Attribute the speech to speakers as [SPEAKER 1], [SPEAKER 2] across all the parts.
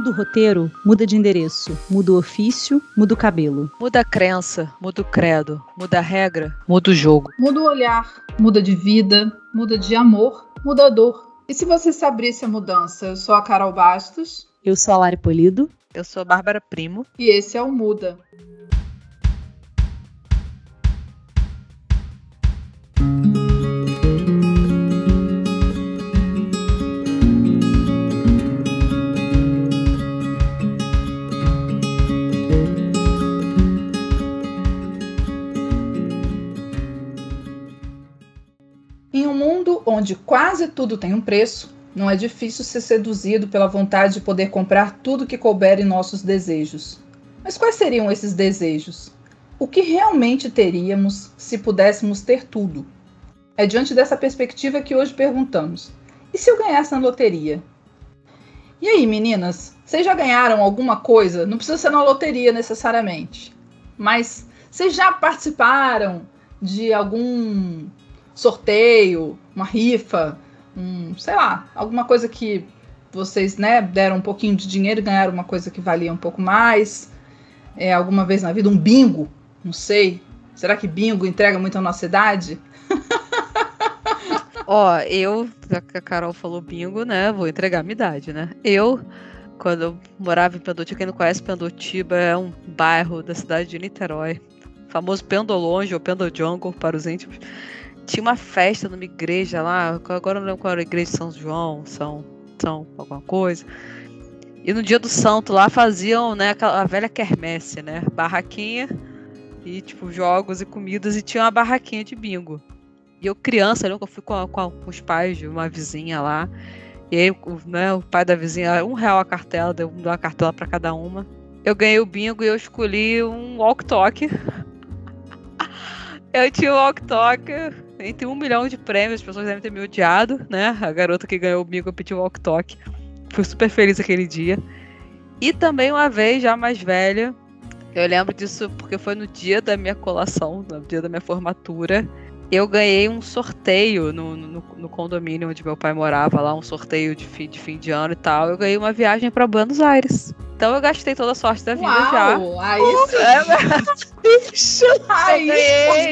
[SPEAKER 1] Muda o roteiro, muda de endereço, muda o ofício, muda o cabelo.
[SPEAKER 2] Muda a crença, muda o credo, muda a regra, muda o jogo.
[SPEAKER 3] Muda o olhar, muda de vida, muda de amor, muda a dor. E se você se abrisse a mudança? Eu sou a Carol Bastos.
[SPEAKER 1] Eu sou a Lari Polido.
[SPEAKER 2] Eu sou a Bárbara Primo.
[SPEAKER 3] E esse é o Muda. Quase tudo tem um preço, não é difícil ser seduzido pela vontade de poder comprar tudo que couber em nossos desejos. Mas quais seriam esses desejos? O que realmente teríamos se pudéssemos ter tudo? É diante dessa perspectiva que hoje perguntamos: e se eu ganhasse na loteria? E aí, meninas, vocês já ganharam alguma coisa? Não precisa ser na loteria necessariamente, mas vocês já participaram de algum sorteio, uma rifa, um, sei lá, alguma coisa que vocês né, deram um pouquinho de dinheiro e ganharam uma coisa que valia um pouco mais. É, alguma vez na vida, um bingo, não sei. Será que bingo entrega muito a nossa idade?
[SPEAKER 2] Ó, eu, já que a Carol falou bingo, né? Vou entregar a minha idade, né? Eu, quando eu morava em Pendotiba, quem não conhece Pendotiba, é um bairro da cidade de Niterói. Famoso Pendolonge ou Pendojungle para os íntimos tinha uma festa numa igreja lá, agora não lembro qual era a igreja de São João, São, São alguma coisa. E no dia do santo lá faziam, né, a velha quermesse, né? Barraquinha e, tipo, jogos e comidas e tinha uma barraquinha de bingo. E eu, criança, eu fui com, com, com os pais de uma vizinha lá. E aí, né, o pai da vizinha, um real a cartela, deu uma cartela para cada uma. Eu ganhei o bingo e eu escolhi um walk-talk. eu tinha o walk-talk entre um milhão de prêmios, as pessoas devem ter me odiado, né? A garota que ganhou o bingo pediu walk talk. Fui super feliz aquele dia. E também uma vez, já mais velha, eu lembro disso porque foi no dia da minha colação, no dia da minha formatura. Eu ganhei um sorteio no, no, no condomínio onde meu pai morava, lá, um sorteio de fim, de fim de ano e tal. Eu ganhei uma viagem para Buenos Aires. Então eu gastei toda a sorte da vida
[SPEAKER 3] Uau,
[SPEAKER 2] já.
[SPEAKER 3] Aí sim.
[SPEAKER 2] É, eu ganhei,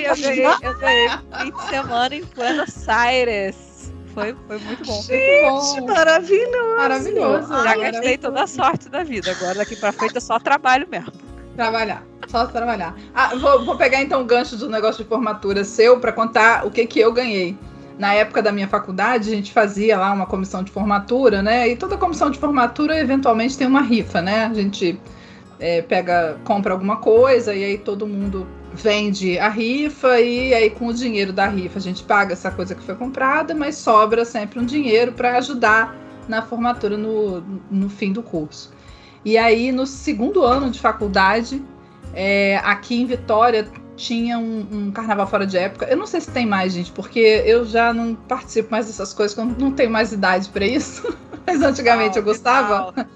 [SPEAKER 2] eu ganhei, eu ganhei fim de semana em Buenos Aires. Foi, foi muito bom.
[SPEAKER 3] Gente,
[SPEAKER 4] maravilhoso.
[SPEAKER 3] Maravilhoso.
[SPEAKER 2] Já gastei toda a sorte da vida. Agora daqui pra frente é só trabalho mesmo.
[SPEAKER 3] Trabalhar, só trabalhar. Ah, vou, vou pegar então o gancho do negócio de formatura seu para contar o que, que eu ganhei na época da minha faculdade, a gente fazia lá uma comissão de formatura, né? E toda comissão de formatura eventualmente tem uma rifa, né? A gente é, pega, compra alguma coisa e aí todo mundo vende a rifa e aí com o dinheiro da rifa a gente paga essa coisa que foi comprada, mas sobra sempre um dinheiro para ajudar na formatura no, no fim do curso. E aí no segundo ano de faculdade, é, aqui em Vitória tinha um, um, carnaval fora de época. Eu não sei se tem mais, gente, porque eu já não participo mais dessas coisas, eu não tenho mais idade para isso. Mas antigamente eu gostava. Vital.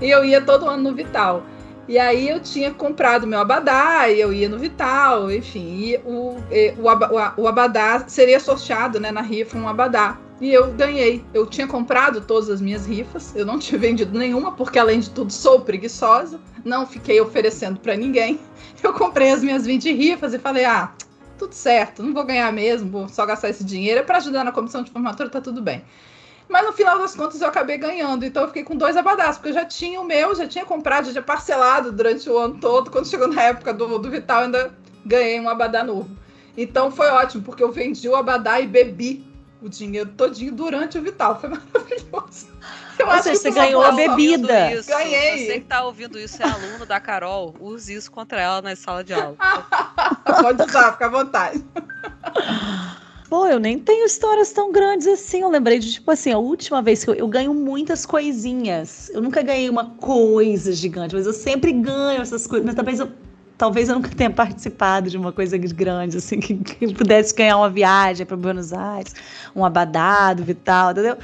[SPEAKER 3] E eu ia todo ano no Vital. E aí eu tinha comprado meu abadá, e eu ia no Vital, enfim. O, o, o abadá seria sorteado né, na rifa um abadá. E eu ganhei. Eu tinha comprado todas as minhas rifas, eu não tinha vendido nenhuma, porque além de tudo sou preguiçosa, não fiquei oferecendo para ninguém. Eu comprei as minhas 20 rifas e falei: ah, tudo certo, não vou ganhar mesmo, vou só gastar esse dinheiro, é para ajudar na comissão de formatura, tá tudo bem. Mas no final das contas eu acabei ganhando, então eu fiquei com dois abadás, porque eu já tinha o meu, já tinha comprado, já tinha parcelado durante o ano todo. Quando chegou na época do, do Vital, ainda ganhei um abadá novo. Então foi ótimo, porque eu vendi o abadá e bebi o dinheiro todinho durante o Vital. Foi maravilhoso.
[SPEAKER 4] Eu Ou seja, você ganhou a bebida.
[SPEAKER 2] Isso,
[SPEAKER 3] Ganhei.
[SPEAKER 2] Você que tá ouvindo isso é aluno da Carol, use isso contra ela na sala de aula.
[SPEAKER 3] Pode usar, fica à vontade.
[SPEAKER 4] Pô, eu nem tenho histórias tão grandes assim. Eu lembrei de, tipo assim, a última vez que eu, eu, ganho muitas coisinhas. Eu nunca ganhei uma coisa gigante, mas eu sempre ganho essas coisas. Mas talvez eu, talvez eu nunca tenha participado de uma coisa grande, assim, que, que pudesse ganhar uma viagem para Buenos Aires, um abadado, vital, entendeu?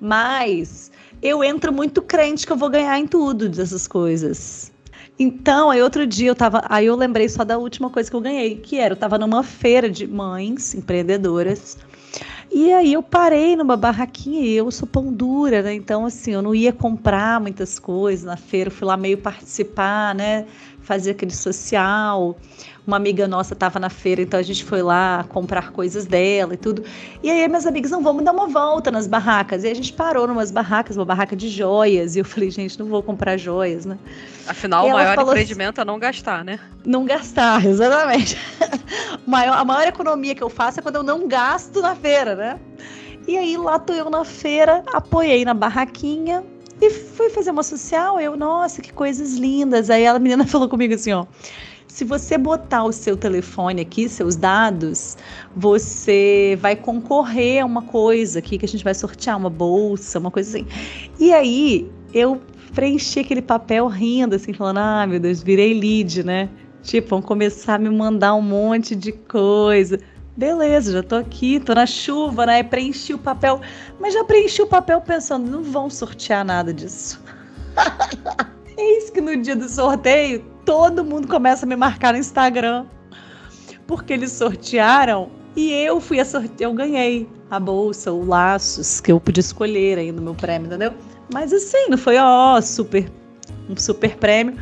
[SPEAKER 4] Mas eu entro muito crente que eu vou ganhar em tudo dessas coisas. Então, aí outro dia eu tava. Aí eu lembrei só da última coisa que eu ganhei, que era, eu tava numa feira de mães empreendedoras. E aí eu parei numa barraquinha e eu sou pão dura, né? Então, assim, eu não ia comprar muitas coisas na feira, eu fui lá meio participar, né? Fazer aquele social. Uma amiga nossa estava na feira, então a gente foi lá comprar coisas dela e tudo. E aí minhas amigas, não, vamos dar uma volta nas barracas. E a gente parou numas barracas, uma barraca de joias. E eu falei, gente, não vou comprar joias, né?
[SPEAKER 2] Afinal,
[SPEAKER 4] E
[SPEAKER 2] o maior
[SPEAKER 4] falou
[SPEAKER 2] empreendimento é não gastar, né?
[SPEAKER 4] Não gastar, exatamente. a maior economia que eu faço é quando eu não gasto na feira, né? E aí lá tô eu na feira, apoiei na barraquinha e fui fazer uma social. Eu, nossa, que coisas lindas. Aí a menina falou comigo assim, ó. Se você botar o seu telefone aqui, seus dados, você vai concorrer a uma coisa aqui que a gente vai sortear, uma bolsa, uma coisa assim. E aí eu preenchi aquele papel rindo, assim, falando: ah, meu Deus, virei lead, né? Tipo, vão começar a me mandar um monte de coisa. Beleza, já tô aqui, tô na chuva, né? Preenchi o papel, mas já preenchi o papel pensando: não vão sortear nada disso. Eis que no dia do sorteio, todo mundo começa a me marcar no Instagram. Porque eles sortearam e eu fui a sorteio, eu ganhei a bolsa, o laços, que eu podia escolher aí no meu prêmio, entendeu? Mas assim, não foi ó, super um super prêmio,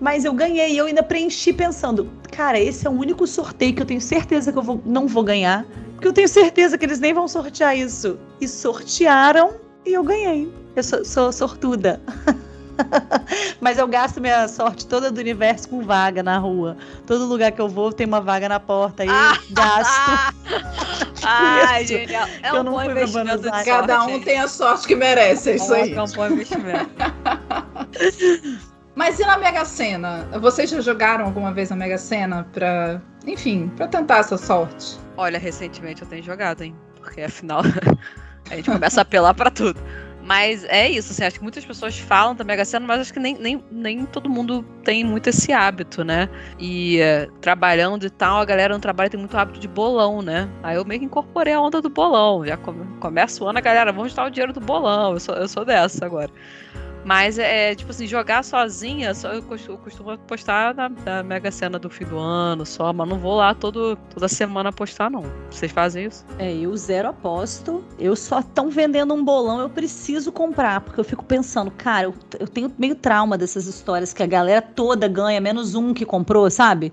[SPEAKER 4] mas eu ganhei e eu ainda preenchi pensando, cara, esse é o único sorteio que eu tenho certeza que eu vou, não vou ganhar, porque eu tenho certeza que eles nem vão sortear isso. E sortearam e eu ganhei. Eu sou, sou sortuda. Mas eu gasto minha sorte toda do universo com vaga na rua. Todo lugar que eu vou tem uma vaga na porta. E
[SPEAKER 2] Ah!
[SPEAKER 4] gasto.
[SPEAKER 2] Ai,
[SPEAKER 4] Isso.
[SPEAKER 2] genial. É
[SPEAKER 4] Eu
[SPEAKER 2] um
[SPEAKER 4] não
[SPEAKER 2] bom investimento.
[SPEAKER 3] Cada um tem a sorte que merece, é isso aí.
[SPEAKER 2] É um bom investimento.
[SPEAKER 3] Mas e na Mega Sena? Vocês já jogaram alguma vez na Mega Sena pra, enfim, pra tentar essa sorte?
[SPEAKER 2] Olha, recentemente eu tenho jogado, hein? Porque afinal a gente começa a apelar pra tudo. Mas é isso, assim, acho que muitas pessoas falam da Mega Sena, mas acho que nem, nem, nem todo mundo tem muito esse hábito, né? E eh, trabalhando e tal, a galera no trabalho tem muito hábito de bolão, né? Aí eu meio que incorporei a onda do bolão. Já come, começa o ano, a galera, vamos juntar o dinheiro do bolão. Eu sou, eu sou dessa agora. Mas é tipo assim, jogar sozinha, só eu costumo, eu costumo postar na, na Mega Sena do fim do ano só, mas não vou lá todo, toda semana postar, não. Vocês fazem isso?
[SPEAKER 4] É, eu zero aposto. Eu só estão vendendo um bolão, eu preciso comprar, porque eu fico pensando, cara, eu, eu tenho meio trauma dessas histórias que a galera toda ganha, menos um que comprou, sabe?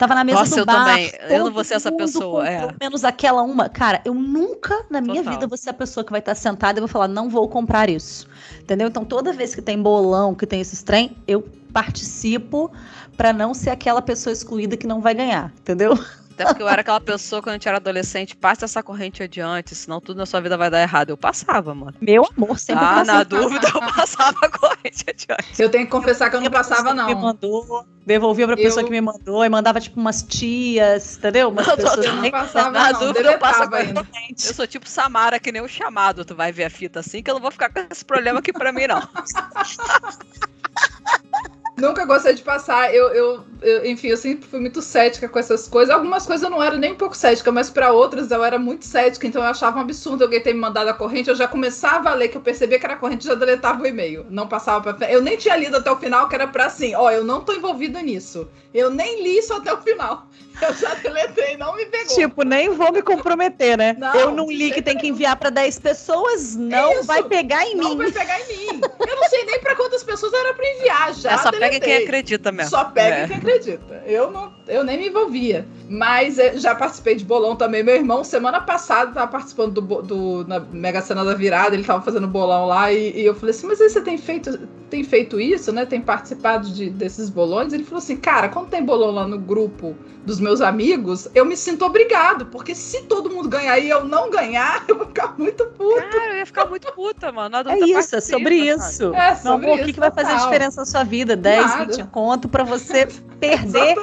[SPEAKER 4] Tava na mesa
[SPEAKER 2] Nossa,
[SPEAKER 4] do
[SPEAKER 2] eu
[SPEAKER 4] bar.
[SPEAKER 2] também. Eu não vou ser essa pessoa, é.
[SPEAKER 4] Menos aquela uma. Cara, eu nunca na minha
[SPEAKER 2] Total.
[SPEAKER 4] vida vou ser a pessoa que vai estar sentada e vou falar, não vou comprar isso. Entendeu? Então, toda vez que tem bolão, que tem esses trem, eu participo pra não ser aquela pessoa excluída que não vai ganhar, entendeu?
[SPEAKER 2] Até porque eu era aquela pessoa quando a gente era adolescente, passa essa corrente adiante, senão tudo na sua vida vai dar errado. Eu passava, mano.
[SPEAKER 4] Meu amor, sempre
[SPEAKER 2] Ah, na dúvida, eu passava a corrente adiante.
[SPEAKER 3] Eu tenho que confessar que eu não passava,
[SPEAKER 4] que Me
[SPEAKER 3] não.
[SPEAKER 4] mandou, devolvia pra pessoa
[SPEAKER 3] Eu-
[SPEAKER 4] que me mandou e mandava tipo umas tias, entendeu? Umas
[SPEAKER 2] Eu tô-
[SPEAKER 4] pessoas
[SPEAKER 3] Eu não passava,
[SPEAKER 2] Na
[SPEAKER 3] não.
[SPEAKER 2] dúvida, eu passo
[SPEAKER 3] Deletava
[SPEAKER 2] a
[SPEAKER 3] ainda.
[SPEAKER 4] diferentes.
[SPEAKER 2] Eu sou tipo Samara, que nem o chamado. Tu vai ver a fita assim, que eu não vou ficar com esse problema aqui pra mim, não.
[SPEAKER 3] Nunca gostei de passar. Eu, eu, eu- enfim, eu sempre fui muito cética com essas coisas. Algumas coisas eu não era nem um pouco cética, mas para outras eu era muito cética. Então eu achava um absurdo alguém ter me mandado a corrente. Eu já começava a ler, que eu percebia que era corrente, já deletava o e-mail. Não passava pra frente. Eu nem tinha lido até o final, que era pra assim: ó, eu não tô envolvida nisso. Eu nem li isso até o final. Eu já deletei, não me pegou.
[SPEAKER 4] Tipo, nem vou me comprometer, né?
[SPEAKER 3] Não,
[SPEAKER 4] eu não li que tem que enviar pra 10 pessoas, não
[SPEAKER 3] Isso.
[SPEAKER 4] vai pegar em
[SPEAKER 3] não
[SPEAKER 4] mim.
[SPEAKER 3] vai pegar em mim. Eu não sei nem pra quantas pessoas era pra enviar. Já
[SPEAKER 2] É só pega
[SPEAKER 3] deletei.
[SPEAKER 2] quem acredita mesmo.
[SPEAKER 3] Só pega
[SPEAKER 2] É.
[SPEAKER 3] quem acredita. Eu não, eu nem me envolvia. Mas eh, já participei de bolão também. Meu irmão, semana passada, tava participando do, do na Mega Sena da Virada, ele tava fazendo bolão lá, e, e eu falei assim, mas aí você tem feito, tem feito isso, né? Tem participado de, desses bolões? Ele falou assim, cara, quando tem bolão lá no grupo dos meus amigos, eu me sinto obrigado, porque se todo mundo ganhar e eu não ganhar, eu vou ficar muito puto.
[SPEAKER 2] Cara, eu ia ficar muito puta, mano.
[SPEAKER 4] É isso, é sobre isso.
[SPEAKER 3] É, sobre
[SPEAKER 4] amor, o que,
[SPEAKER 3] isso,
[SPEAKER 4] que vai fazer
[SPEAKER 3] total.
[SPEAKER 4] diferença na sua vida? 10,
[SPEAKER 3] Nada.
[SPEAKER 4] 20 conto pra você perder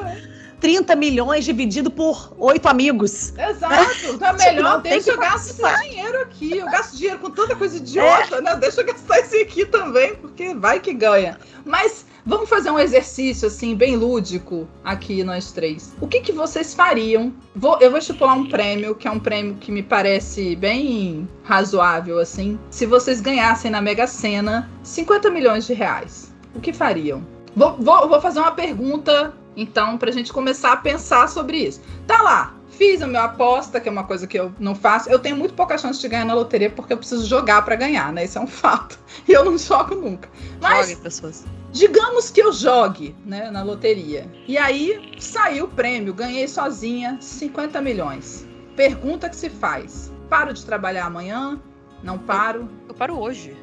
[SPEAKER 4] 30 milhões dividido por oito amigos.
[SPEAKER 3] Exato. Não é
[SPEAKER 4] Tipo,
[SPEAKER 3] melhor,
[SPEAKER 4] tem
[SPEAKER 3] deixa eu gastar
[SPEAKER 4] participar.
[SPEAKER 3] dinheiro aqui. Eu gasto dinheiro com tanta coisa idiota, né? Deixa eu gastar esse aqui também, porque vai que ganha. Mas vamos fazer um exercício, assim, bem lúdico aqui, nós três. O que, que vocês fariam? Vou, eu vou estipular um prêmio, que é um prêmio que me parece bem razoável, assim. Se vocês ganhassem na Mega Sena 50 milhões de reais, o que fariam? Vou, vou, vou fazer uma pergunta Então, pra gente começar a pensar sobre isso. Tá lá, fiz a minha aposta, que é uma coisa que eu não faço. Eu tenho muito pouca chance de ganhar na loteria porque eu preciso jogar para ganhar, né? Isso é um fato. E eu não jogo nunca. Mas
[SPEAKER 2] Joguem, pessoas.
[SPEAKER 3] digamos que eu jogue, né, na loteria. E aí saiu o prêmio, ganhei sozinha 50 milhões. Pergunta que se faz: paro de trabalhar amanhã? Não paro?
[SPEAKER 2] Eu paro hoje.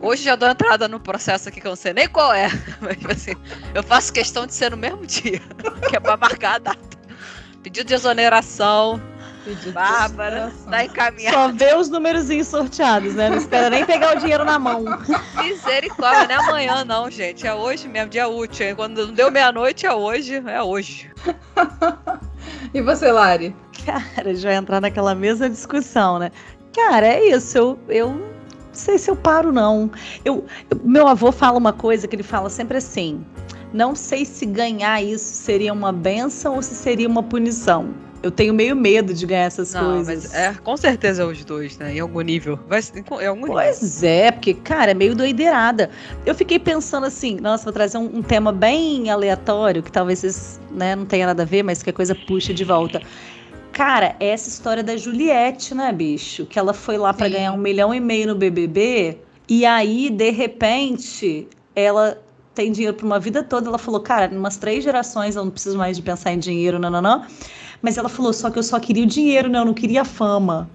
[SPEAKER 2] Hoje já dou entrada no processo aqui que eu não sei nem qual é. Mas assim, eu faço questão de ser no mesmo dia, que é pra marcar a data. Pedido de exoneração,
[SPEAKER 3] Pedido de
[SPEAKER 2] Bárbara,
[SPEAKER 3] exoneração.
[SPEAKER 2] tá encaminhado.
[SPEAKER 4] Só vê os númerozinhos sorteados, né? Não espera nem pegar o dinheiro na mão.
[SPEAKER 2] Misericórdia, não é amanhã não, gente. É hoje mesmo, dia útil. hein? Quando não deu meia-noite, é hoje. É hoje.
[SPEAKER 3] E você, Lari?
[SPEAKER 4] Cara, já vai entrar naquela mesma discussão, né? Cara, é isso. Eu, eu sei se eu paro, não. Eu, eu- meu avô fala uma coisa que ele fala sempre assim: não sei se ganhar isso seria uma benção ou se seria uma punição. Eu tenho meio medo de ganhar essas
[SPEAKER 2] Não,
[SPEAKER 4] coisas.
[SPEAKER 2] mas é com certeza é os dois, né? Em algum nível. Vai ser- em algum nível.
[SPEAKER 4] Pois é, porque, cara, é meio doideirada. Eu fiquei pensando assim, nossa, vou trazer um, um tema bem aleatório, que talvez vocês, né, não tenha nada a ver, mas que a coisa puxa de volta. Cara, é essa história da Juliette, né, bicho? Que ela foi lá pra
[SPEAKER 3] Sim.
[SPEAKER 4] ganhar um milhão e meio no BBB, e aí, de repente, ela tem dinheiro pra uma vida toda. Ela falou, cara, em umas três gerações eu não preciso mais de pensar em dinheiro, não, não, não. Mas ela falou, só que eu só queria o dinheiro, né? Eu não queria a fama.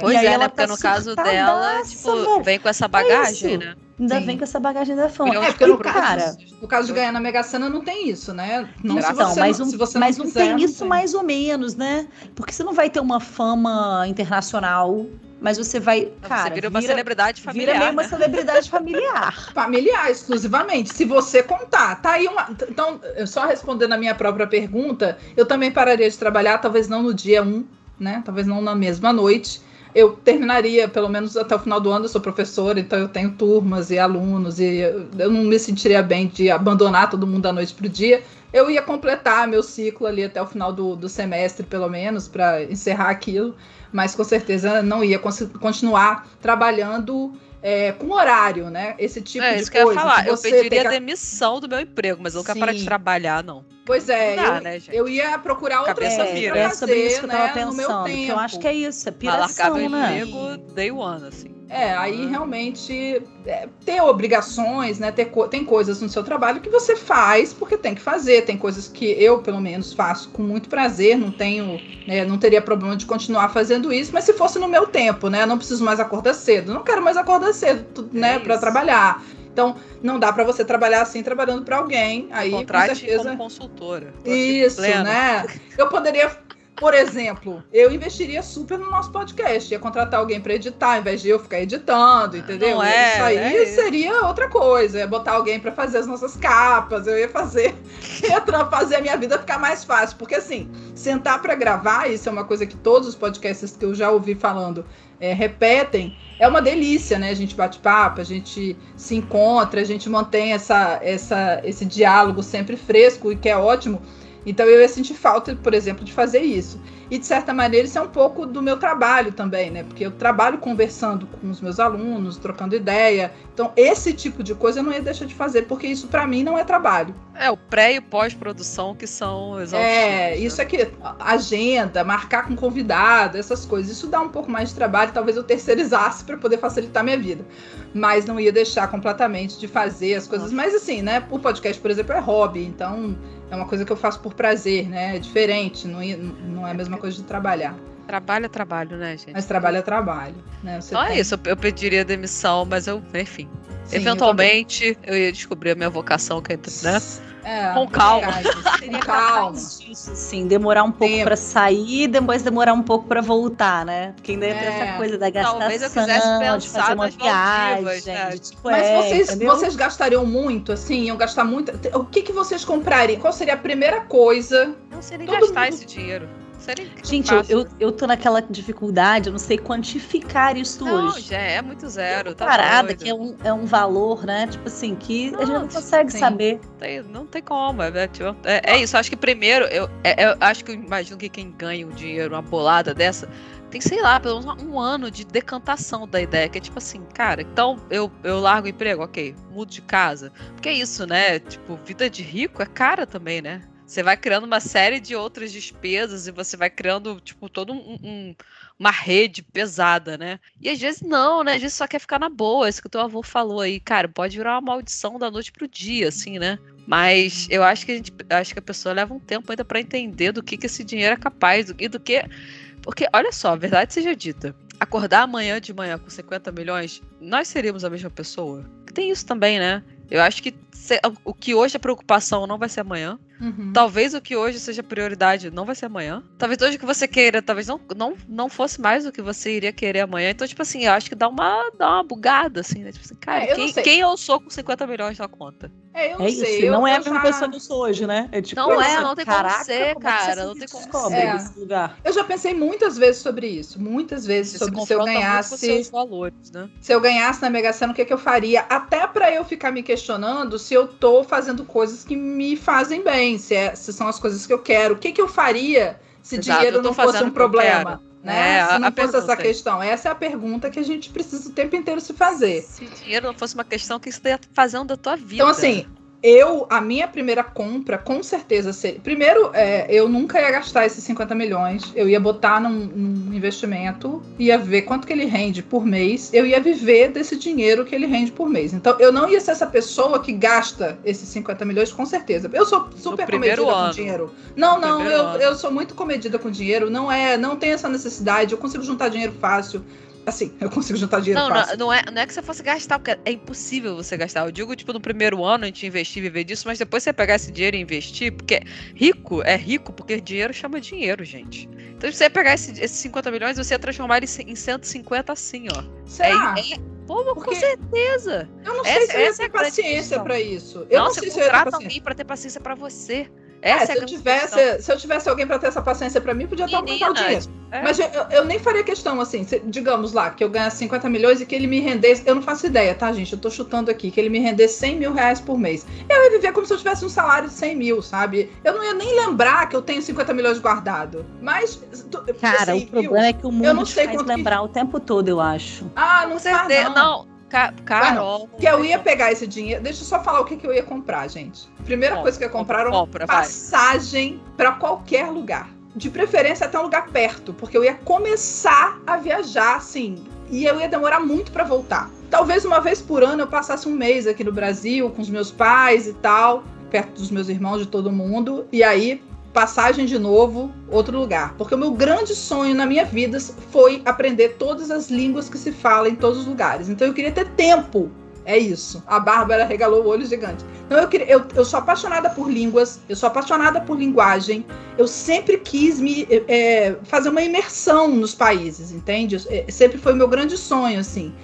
[SPEAKER 2] Pois
[SPEAKER 4] E aí
[SPEAKER 2] é,
[SPEAKER 4] ela
[SPEAKER 2] né? Porque
[SPEAKER 4] tá
[SPEAKER 2] no caso dela, tipo,
[SPEAKER 4] velho.
[SPEAKER 2] vem com essa bagagem,
[SPEAKER 4] isso.
[SPEAKER 2] né?
[SPEAKER 4] Ainda
[SPEAKER 3] Sim.
[SPEAKER 4] vem com essa bagagem da fama.
[SPEAKER 3] É, porque no
[SPEAKER 4] cara,
[SPEAKER 3] No caso de ganhar na Mega Sena não tem isso, né? Não, se
[SPEAKER 4] então,
[SPEAKER 3] você,
[SPEAKER 4] mas,
[SPEAKER 3] não,
[SPEAKER 4] um-
[SPEAKER 3] se você
[SPEAKER 4] mas
[SPEAKER 3] não,
[SPEAKER 4] não,
[SPEAKER 3] quiser,
[SPEAKER 4] tem isso
[SPEAKER 3] tem.
[SPEAKER 4] mais ou menos, né? Porque você não vai ter uma fama internacional, mas você vai, cara,
[SPEAKER 2] você vira uma
[SPEAKER 4] vira,
[SPEAKER 2] celebridade
[SPEAKER 4] vira
[SPEAKER 2] familiar.
[SPEAKER 4] meio uma
[SPEAKER 2] né?
[SPEAKER 4] celebridade familiar.
[SPEAKER 3] Familiar, exclusivamente. Se você contar, tá aí uma. Então, eu só respondendo a minha própria pergunta, eu também pararia de trabalhar, talvez não no dia 1, né? Talvez não na mesma noite. Eu terminaria, pelo menos até o final do ano, eu sou professora, então eu tenho turmas e alunos, e eu não me sentiria bem de abandonar todo mundo da noite pro dia. Eu ia completar meu ciclo ali até o final do, do semestre, pelo menos, para encerrar aquilo, mas com certeza não ia continuar trabalhando é, com horário, né? Esse tipo
[SPEAKER 2] É
[SPEAKER 3] de
[SPEAKER 2] isso que eu
[SPEAKER 3] coisa.
[SPEAKER 2] ia falar. Eu pediria
[SPEAKER 3] que-
[SPEAKER 2] demissão do meu emprego, mas eu não quero parar de trabalhar, não.
[SPEAKER 3] Pois é,
[SPEAKER 2] dá,
[SPEAKER 3] eu,
[SPEAKER 2] né,
[SPEAKER 3] eu ia procurar outras
[SPEAKER 2] Cabeça
[SPEAKER 3] coisas
[SPEAKER 2] vira.
[SPEAKER 3] pra
[SPEAKER 4] é sobre isso que eu tava
[SPEAKER 3] né, no meu
[SPEAKER 4] pensando. eu acho que é isso, é piração,
[SPEAKER 2] meu
[SPEAKER 4] né?
[SPEAKER 2] emprego day one, assim.
[SPEAKER 3] É, aí realmente é, ter obrigações, né? Ter co- tem coisas no seu trabalho que você faz porque tem que fazer. Tem coisas que eu, pelo menos, faço com muito prazer, não tenho, né, não teria problema de continuar fazendo isso, mas se fosse no meu tempo, né? Eu não preciso mais acordar cedo. Não quero mais acordar cedo,
[SPEAKER 2] É
[SPEAKER 3] né, para trabalhar. Então, não dá para você trabalhar assim trabalhando para alguém. Aí, com
[SPEAKER 2] Contrate
[SPEAKER 3] certeza,
[SPEAKER 2] como consultora.
[SPEAKER 3] Isso,
[SPEAKER 2] plena.
[SPEAKER 3] né? Eu poderia, por exemplo, eu investiria super no nosso podcast. Ia contratar alguém para editar, ao invés de eu ficar editando, entendeu?
[SPEAKER 2] Não é,
[SPEAKER 3] isso aí
[SPEAKER 2] é isso.
[SPEAKER 3] seria outra coisa. Ia botar alguém para fazer as nossas capas, eu ia fazer, ia fazer a minha vida ficar mais fácil. Porque assim, sentar para gravar, isso é uma coisa que todos os podcasts que eu já ouvi falando é, repetem. É uma delícia, né? A gente bate papo, a gente se encontra, a gente mantém essa, essa, esse diálogo sempre fresco e que é ótimo. Então eu ia sentir falta, por exemplo, de fazer isso. E de certa maneira isso é um pouco do meu trabalho também, né? Porque eu trabalho conversando com os meus alunos, trocando ideia. Então esse tipo de coisa eu não ia deixar de fazer, porque isso para mim não é trabalho.
[SPEAKER 2] É, o pré e pós-produção que são exaustivos.
[SPEAKER 3] É,
[SPEAKER 2] né?
[SPEAKER 3] isso aqui, agenda, marcar com convidado, essas coisas. Isso dá um pouco mais de trabalho, talvez eu terceirizasse para poder facilitar minha vida. Mas não ia deixar completamente de fazer as coisas. Mas assim, né? O podcast, por exemplo, é hobby, então é uma coisa que eu faço por prazer, né? É diferente, não, ia- não é a mesma coisa de trabalhar.
[SPEAKER 2] Trabalho é trabalho, né, gente?
[SPEAKER 3] Mas trabalho é trabalho, né? Você
[SPEAKER 2] é
[SPEAKER 3] tem-
[SPEAKER 2] isso, eu pediria demissão, mas eu, enfim.
[SPEAKER 3] Sim, eu
[SPEAKER 2] eventualmente eu, ia descobrir a minha vocação, que é, né?
[SPEAKER 3] É,
[SPEAKER 2] Com calma.
[SPEAKER 3] verdade.
[SPEAKER 4] Seria
[SPEAKER 3] calma.
[SPEAKER 4] disso, assim, demorar um pouco pra sair e depois demorar um pouco pra voltar, né? Porque ainda ia ter
[SPEAKER 3] É.
[SPEAKER 4] essa coisa da gastação,
[SPEAKER 2] Talvez eu quisesse
[SPEAKER 4] de
[SPEAKER 2] pensar
[SPEAKER 4] fazer uma viagem,
[SPEAKER 2] né?
[SPEAKER 4] de, tipo,
[SPEAKER 3] Mas
[SPEAKER 4] é,
[SPEAKER 3] vocês,
[SPEAKER 4] entendeu?
[SPEAKER 3] vocês gastariam muito, assim, iam gastar muito. O que, que vocês comprariam? Qual seria a primeira coisa?
[SPEAKER 2] Não sei nem
[SPEAKER 3] Todo
[SPEAKER 2] gastar
[SPEAKER 3] mundo-
[SPEAKER 2] esse dinheiro.
[SPEAKER 4] Gente, eu, eu, eu tô naquela dificuldade, eu não sei quantificar isso
[SPEAKER 2] Não,
[SPEAKER 4] hoje.
[SPEAKER 2] já é muito zero. Tá
[SPEAKER 4] parada
[SPEAKER 2] doido.
[SPEAKER 4] que é um, é um valor, né? Tipo assim, que a gente não consegue saber.
[SPEAKER 2] tem, não tem como. É, tipo, é, é isso. Acho que primeiro, eu, é- eu acho que eu imagino que quem ganha um dinheiro, uma bolada dessa, tem, sei lá, pelo menos um ano de decantação da ideia, que é tipo assim, cara, então eu, eu largo o emprego, ok, mudo de casa. Porque é isso, né? Tipo, vida de rico é cara também, né? Você vai criando uma série de outras despesas e você vai criando, tipo, todo um, um uma rede pesada, né? E às vezes não, né? Às vezes só quer ficar na boa, isso que o teu avô falou aí, cara, pode virar uma maldição da noite pro dia, assim, né? Mas eu acho que a gente, acho que a pessoa leva um tempo ainda para entender do que, que esse dinheiro é capaz, do, e do que. Porque, olha só, a verdade seja dita. Acordar amanhã de manhã com 50 milhões, nós seríamos a mesma pessoa? Tem isso também, né? Eu acho que o que hoje é preocupação não vai ser amanhã. Uhum. Talvez o que hoje seja prioridade não vai ser amanhã. Talvez hoje o que você queira, talvez não, não, não fosse mais o que você iria querer amanhã. Então, tipo assim, eu acho que dá uma, dá uma bugada, assim, né? Tipo assim, cara, é, eu quem, quem, eu sou com 50 milhões na conta?
[SPEAKER 3] É, eu não
[SPEAKER 4] é
[SPEAKER 3] sei.
[SPEAKER 4] Isso,
[SPEAKER 3] eu
[SPEAKER 4] não é a mesma já... pessoa que eu sou hoje, né?
[SPEAKER 2] É tipo, não é, não tem caraca, como ser, como cara. Não tem como ser.
[SPEAKER 3] É. lugar. Eu já pensei muitas vezes sobre isso. Muitas vezes você sobre se, se eu ganhasse.
[SPEAKER 2] Seus valores, né?
[SPEAKER 3] Se eu ganhasse na Mega Sena, o que, que eu faria? Até para eu ficar me questionando se eu tô fazendo coisas que me fazem bem, se, é, se são as coisas que eu quero. O que, que eu faria se Exato, dinheiro não fosse um problema? Né? É, se não fosse essa questão. Essa é a pergunta que a gente precisa o tempo inteiro se fazer.
[SPEAKER 2] Se dinheiro não fosse uma questão, o que você estaria fazendo da tua vida?
[SPEAKER 3] Então, assim, eu, a minha primeira compra, com certeza seria. Primeiro, é, eu nunca ia gastar esses 50 milhões. Eu ia botar num, num, investimento, ia ver quanto que ele rende por mês. Eu ia viver desse dinheiro que ele rende por mês. Então, eu não ia ser essa pessoa que gasta esses 50 milhões, com certeza. Eu sou super comedida ano. com dinheiro. Não, no não, eu, eu sou muito comedida com dinheiro. Não é, não tem essa necessidade. Eu consigo juntar dinheiro fácil. Assim, eu consigo juntar dinheiro
[SPEAKER 2] não,
[SPEAKER 3] fácil.
[SPEAKER 2] Não, não, é, não é que você fosse gastar, porque é impossível você gastar. Eu digo, tipo, no primeiro ano a gente investir e viver disso, mas depois você pegar esse dinheiro e investir, porque rico é rico, porque dinheiro chama dinheiro, gente. Então, se você pegar esse, esses 50 milhões, você ia transformar ele em 150 assim, ó.
[SPEAKER 3] Será?
[SPEAKER 2] É, é, pô, com certeza.
[SPEAKER 3] Eu não sei essa, se eu ia ter é paciência para isso. Eu não, não sei se eu ia ter paciência.
[SPEAKER 2] alguém pra ter paciência para você.
[SPEAKER 3] É, é, se, eu tivesse, se eu tivesse alguém para ter essa paciência para mim, podia estar aumentando o dinheiro. É. Mas eu, eu, nem faria questão, assim, se, digamos lá, que eu ganhasse 50 milhões e que ele me rendesse. Eu não faço ideia, tá, gente? Eu tô chutando aqui, que ele me rendesse 100 mil reais por mês. Eu ia viver como se eu tivesse um salário de 100 mil, sabe? Eu não ia nem lembrar que eu tenho 50 milhões guardado. Mas.
[SPEAKER 4] Cara, assim, o problema viu? é que o mundo eu não sei faz lembrar que... o tempo todo, eu acho.
[SPEAKER 3] Ah, não sei. Não.
[SPEAKER 2] não. Carol.
[SPEAKER 3] que eu ia pegar esse dinheiro. Deixa eu só falar o que, que eu ia comprar, gente. Primeira coisa que eu ia comprar era uma passagem para qualquer lugar. De preferência até um lugar perto, porque eu ia começar a viajar, assim, e eu ia demorar muito para voltar. Talvez uma vez por ano eu passasse um mês aqui no Brasil com os meus pais e tal, perto dos meus irmãos, de todo mundo, e aí passagem de novo, outro lugar. Porque o meu grande sonho na minha vida foi aprender todas as línguas que se falam em todos os lugares. Então eu queria ter tempo. É isso. A Bárbara regalou o olho gigante. Então eu, queria, eu, eu sou apaixonada por línguas, eu sou apaixonada por linguagem. Eu sempre quis me é, fazer uma imersão nos países, entende? É, sempre foi o meu grande sonho, assim.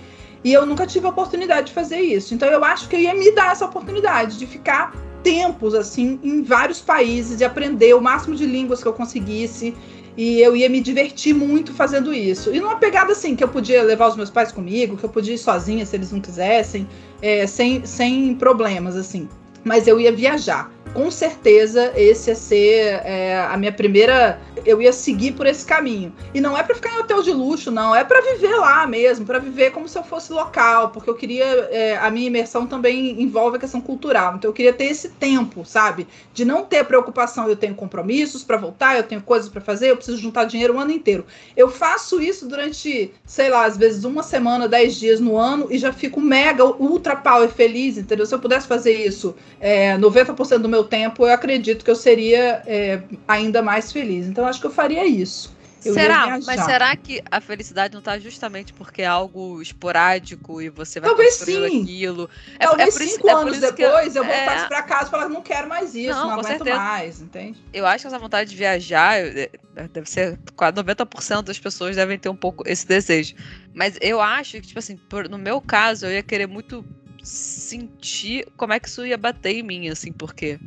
[SPEAKER 3] E eu nunca tive a oportunidade de fazer isso. Então eu acho que eu ia me dar essa oportunidade de ficar tempos assim em vários países e aprender o máximo de línguas que eu conseguisse e eu ia me divertir muito fazendo isso. E numa pegada assim, que eu podia levar os meus pais comigo, que eu podia ir sozinha se eles não quisessem, é, sem, sem problemas, assim. Mas eu ia viajar com certeza esse ia ser é, a minha primeira. Eu ia seguir por esse caminho. E não é para ficar em hotel de luxo, não. É para viver lá mesmo, para viver como se eu fosse local, porque eu queria. É, a minha imersão também envolve a questão cultural. Então eu queria ter esse tempo, sabe? De não ter preocupação. Eu tenho compromissos para voltar, eu tenho coisas para fazer, eu preciso juntar dinheiro o ano inteiro. Eu faço isso durante, sei lá, às vezes uma semana, dez dias no ano e já fico mega, ultra power feliz, entendeu? Se eu pudesse fazer isso é, 90% do meu meu tempo, eu acredito que eu seria é, ainda mais feliz. Então, acho que eu faria isso. Eu
[SPEAKER 2] será? Mas será que a felicidade não está justamente porque é algo esporádico e você vai
[SPEAKER 3] Talvez sim.
[SPEAKER 2] aquilo?
[SPEAKER 3] É, Talvez é cinco isso, anos depois eu, eu voltasse é... para casa e falar, não quero mais isso, não, não aguento certeza. mais, entende?
[SPEAKER 2] Eu acho que essa vontade de viajar é, deve ser quase 90% das pessoas devem ter um pouco esse desejo. Mas eu acho que, tipo assim, no meu caso, eu ia querer muito sentir como é que isso ia bater em mim, assim, porque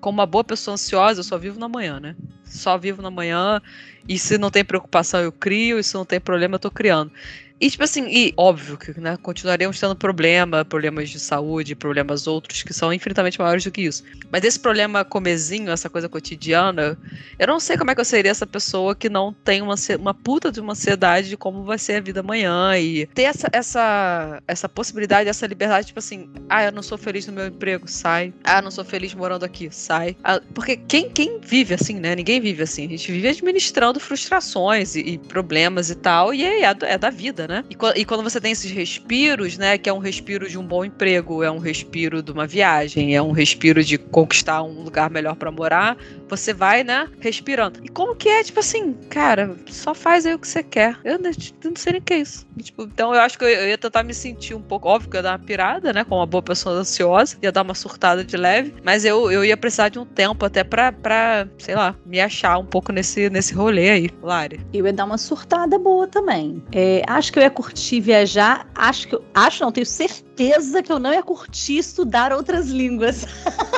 [SPEAKER 2] como uma boa pessoa ansiosa, eu só vivo na manhã, né? Só vivo na manhã, e se não tem preocupação, eu crio, e se não tem problema, eu tô criando. E, tipo assim, e óbvio que, né, continuaremos tendo problema, problemas de saúde, problemas outros que são infinitamente maiores do que isso. Mas esse problema comezinho, essa coisa cotidiana, eu não sei como é que eu seria essa pessoa que não tem uma, uma puta de uma ansiedade de como vai ser a vida amanhã e ter essa, essa, essa possibilidade, essa liberdade, tipo assim, ah, eu não sou feliz no meu emprego, sai. Ah, não sou feliz morando aqui, sai. Ah, porque quem, quem vive assim, né? Ninguém vive assim. A gente vive administrando frustrações e, e problemas e tal, e é, é da vida, né? E, e, quando você tem esses respiros, né? Que é um respiro de um bom emprego, é um respiro de uma viagem, é um respiro de conquistar um lugar melhor para morar, você vai, né? Respirando. E como que é, tipo assim, cara, só faz aí o que você quer. Eu, não sei nem o que é isso. Tipo, então eu acho que eu, eu, ia tentar me sentir um pouco, óbvio que eu ia dar uma pirada, né? Como uma boa pessoa ansiosa, ia dar uma surtada de leve, mas eu, eu ia precisar de um tempo até pra, pra, sei lá, me achar um pouco nesse, nesse rolê aí, Lari.
[SPEAKER 4] Eu ia dar uma surtada boa também. É, acho que eu ia curtir viajar. Acho que eu. Acho não, tenho certeza que eu não ia curtir estudar outras línguas.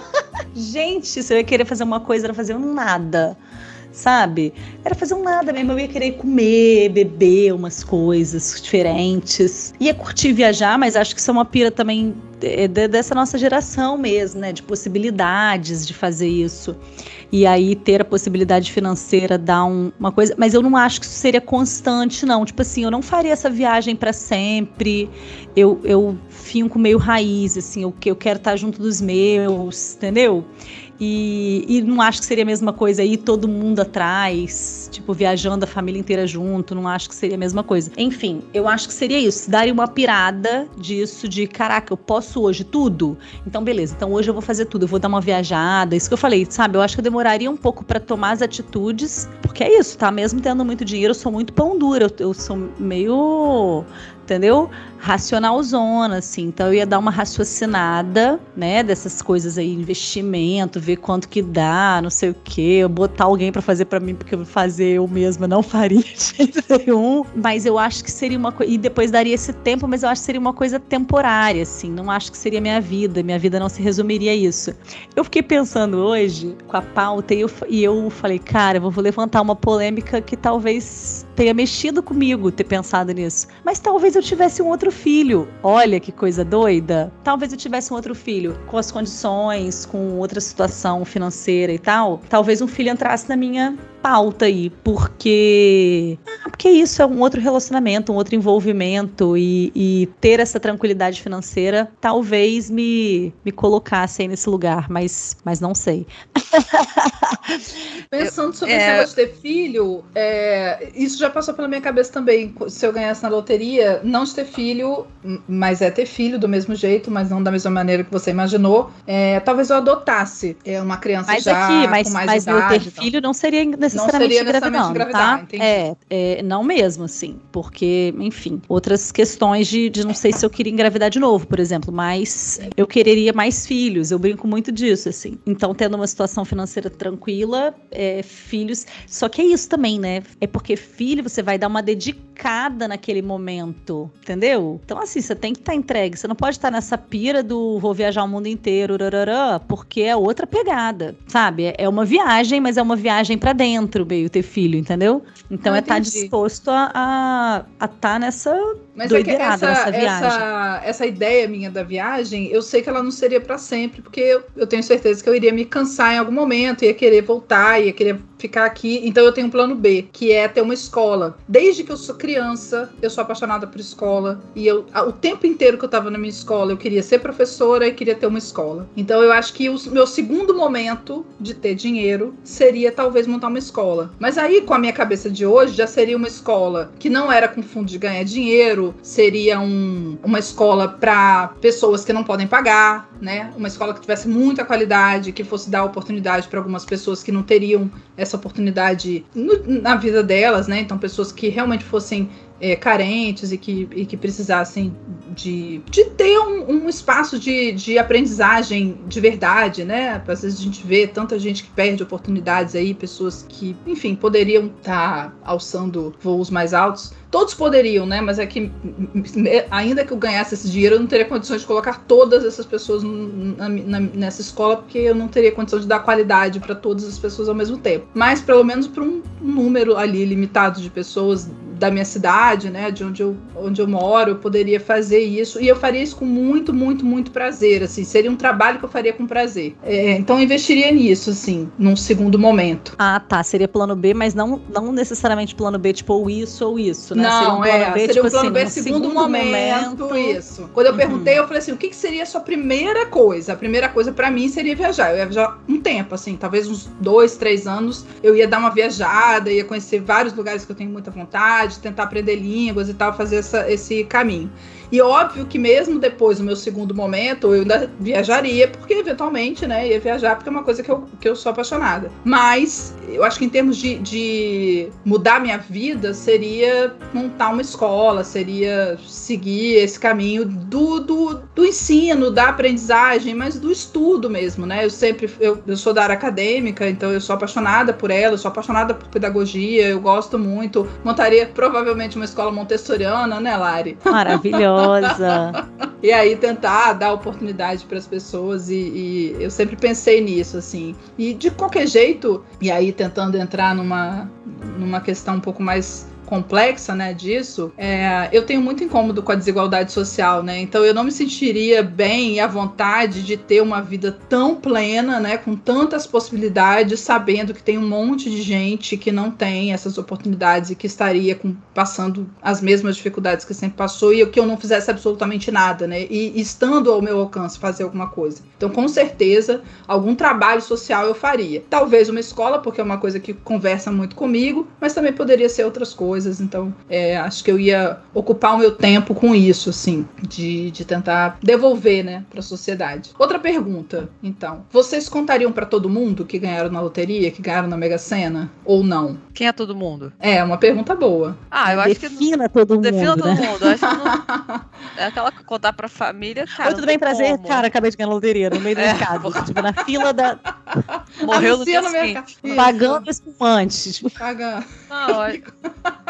[SPEAKER 4] Gente, se eu ia querer fazer uma coisa, era fazer nada sabe? Era fazer um nada mesmo. Eu ia querer comer, beber umas coisas diferentes. Ia curtir viajar, mas acho que isso é uma pira também é, dessa nossa geração mesmo, né? De possibilidades de fazer isso. E aí ter a possibilidade financeira dá um, uma coisa. Mas eu não acho que isso seria constante, não. Tipo assim, eu não faria essa viagem para sempre. Eu, eu finco meio raiz, assim. Eu, eu quero estar junto dos meus, entendeu? E, e, não acho que seria a mesma coisa aí, todo mundo atrás, tipo, viajando a família inteira junto, não acho que seria a mesma coisa. Enfim, eu acho que seria isso, daria uma pirada disso, de caraca, eu posso hoje tudo? Então, beleza, então hoje eu vou fazer tudo, eu vou dar uma viajada, isso que eu falei, sabe? Eu acho que eu demoraria um pouco para tomar as atitudes, porque é isso, tá? Mesmo tendo muito dinheiro, eu sou muito pão dura, eu, eu sou meio entendeu? Racionalzona, assim. Então eu ia dar uma raciocinada, né, dessas coisas aí, investimento, ver quanto que dá, não sei o quê, botar alguém para fazer para mim, porque eu fazer eu mesma não faria de jeito nenhum. Mas eu acho que seria uma coisa. E depois daria esse tempo, mas eu acho que seria uma coisa temporária, assim. Não acho que seria minha vida. Minha vida não se resumiria a isso. Eu fiquei pensando hoje com a pauta e eu, e eu falei, cara, eu vou levantar uma polêmica que talvez tenha mexido comigo ter pensado nisso. Mas talvez eu tivesse um outro filho. Olha que coisa doida. Talvez eu tivesse um outro filho com as condições, com outra situação financeira e tal. Talvez um filho entrasse na minha pauta aí, porque. Ah, porque isso é um outro relacionamento, um outro envolvimento e, e, ter essa tranquilidade financeira talvez me, me colocasse aí nesse lugar, mas, mas não sei.
[SPEAKER 3] Pensando sobre é... esse negócio de ter filho, é, isso já passou pela minha cabeça também. Se eu ganhasse na loteria, não de ter filho, mas é ter filho do mesmo jeito, mas não da mesma maneira que você imaginou. É, talvez eu adotasse é, uma criança
[SPEAKER 4] mas
[SPEAKER 3] já
[SPEAKER 4] aqui, mas,
[SPEAKER 3] com mais
[SPEAKER 4] mas
[SPEAKER 3] idade.
[SPEAKER 4] Mas ter filho não seria necessariamente não seria necessariamente engravidar, tá? É, é, não mesmo, assim. Porque, enfim, outras questões de, de não sei se eu queria engravidar de novo, por exemplo, mas eu quereria mais filhos. Eu brinco muito disso, assim. Então, tendo uma situação financeira tranquila, é, filhos. Só que é isso também, né? É porque filho você vai dar uma dedicada naquele momento, entendeu? Então, assim, você tem que estar tá entregue. Você não pode estar tá nessa pira do vou viajar o mundo inteiro, porque é outra pegada, sabe? É uma viagem, mas é uma viagem para dentro, meio ter filho, entendeu? Então ah, é estar tá disposto a estar tá nessa
[SPEAKER 3] mas doideirada, é essa, viagem. Essa, essa ideia minha da viagem, eu sei que ela não seria para sempre, porque eu, eu tenho certeza que eu iria me cansar em algum momento, ia querer voltar, ia querer ficar aqui. Então eu tenho um plano B, que é ter uma escola. Desde que eu sou criança, eu sou apaixonada por escola. E eu, o tempo inteiro que eu tava na minha escola, eu queria ser professora e queria ter uma escola. Então eu acho que o meu segundo momento de ter dinheiro seria talvez montar uma escola. Mas aí, com a minha cabeça de hoje, já seria uma escola que não era com fundo de ganhar dinheiro, seria um, uma escola para pessoas que não podem pagar, né? Uma escola que tivesse muita qualidade, que fosse dar oportunidade para algumas pessoas que não teriam essa oportunidade no, na vida delas, né? Então, pessoas que realmente fossem é, carentes e que, e que precisassem de, de ter um, um espaço de, de aprendizagem de verdade, né? Às vezes a gente vê tanta gente que perde oportunidades aí, pessoas que, enfim, poderiam estar tá alçando voos mais altos. Todos poderiam, né? Mas é que, ainda que eu ganhasse esse dinheiro, eu não teria condições de colocar todas essas pessoas na, na, nessa escola, porque eu não teria condição de dar qualidade para todas as pessoas ao mesmo tempo. Mas, pelo menos, para um número ali limitado de pessoas da minha cidade, né, de onde eu, onde eu moro, eu poderia fazer isso e eu faria isso com muito, muito, muito prazer, assim, seria um trabalho que eu faria com prazer. É, então eu investiria nisso, assim, num segundo momento.
[SPEAKER 4] Ah, tá, seria plano B, mas não, não necessariamente plano B, tipo, ou isso ou isso, né?
[SPEAKER 3] Não,
[SPEAKER 4] seria um plano
[SPEAKER 3] é,
[SPEAKER 4] B,
[SPEAKER 3] seria
[SPEAKER 4] tipo
[SPEAKER 3] um plano
[SPEAKER 4] assim,
[SPEAKER 3] B
[SPEAKER 4] no
[SPEAKER 3] segundo, momento, isso. Quando eu
[SPEAKER 4] Uhum.
[SPEAKER 3] perguntei, eu falei assim, o que, que seria a sua primeira coisa? A primeira coisa pra mim seria viajar. Eu ia viajar um tempo, assim, talvez uns dois, três anos. Eu ia dar uma viajada, ia conhecer vários lugares que eu tenho muita vontade, tentar aprender línguas e tal, fazer essa, esse caminho. E óbvio que mesmo depois do meu segundo momento, eu ainda viajaria, porque eventualmente, né, ia viajar, porque é uma coisa que eu, que eu sou apaixonada. Mas eu acho que em termos de, de mudar minha vida, seria montar uma escola, seria seguir esse caminho do, do, do ensino, da aprendizagem, mas do estudo mesmo, né? Eu sempre, eu, eu sou da área acadêmica, então eu sou apaixonada por ela, eu sou apaixonada por pedagogia, eu gosto muito. Montaria provavelmente uma escola montessoriana, né, Lari?
[SPEAKER 4] Maravilhosa.
[SPEAKER 3] E aí tentar dar oportunidade para as pessoas e, e eu sempre pensei nisso assim. E de qualquer jeito, e aí tentando entrar numa numa questão um pouco mais complexa, né, disso, é, eu tenho muito incômodo com a desigualdade social, né, então eu não me sentiria bem e à vontade de ter uma vida tão plena, né, com tantas possibilidades, sabendo que tem um monte de gente que não tem essas oportunidades e que estaria com, passando as mesmas dificuldades que sempre passou e que eu não fizesse absolutamente nada, né, e estando ao meu alcance fazer alguma coisa. Então, com certeza, algum trabalho social eu faria. Talvez uma escola, porque é uma coisa que conversa muito comigo, mas também poderia ser outras coisas. Então, é, acho que eu ia ocupar o meu tempo com isso, assim, de, de tentar devolver, né, para a sociedade. Outra pergunta, então: vocês contariam para todo mundo que ganharam na loteria, que ganharam na Mega Sena, ou não?
[SPEAKER 2] Quem é todo mundo?
[SPEAKER 3] É uma pergunta boa.
[SPEAKER 2] Ah, eu acho que.
[SPEAKER 4] Defina todo mundo,
[SPEAKER 2] Defina todo
[SPEAKER 4] né?
[SPEAKER 2] mundo. Eu acho que não. É aquela que contar pra família, cara.
[SPEAKER 4] Oi, tudo bem, prazer?
[SPEAKER 2] como.
[SPEAKER 4] Cara, acabei de ganhar na loteria, no meio do
[SPEAKER 2] É,
[SPEAKER 4] mercado. Tipo, na fila da.
[SPEAKER 2] Morreu no dia seguinte.
[SPEAKER 4] Pagando espumante. Tipo,
[SPEAKER 3] Pagando.
[SPEAKER 2] Não, eu-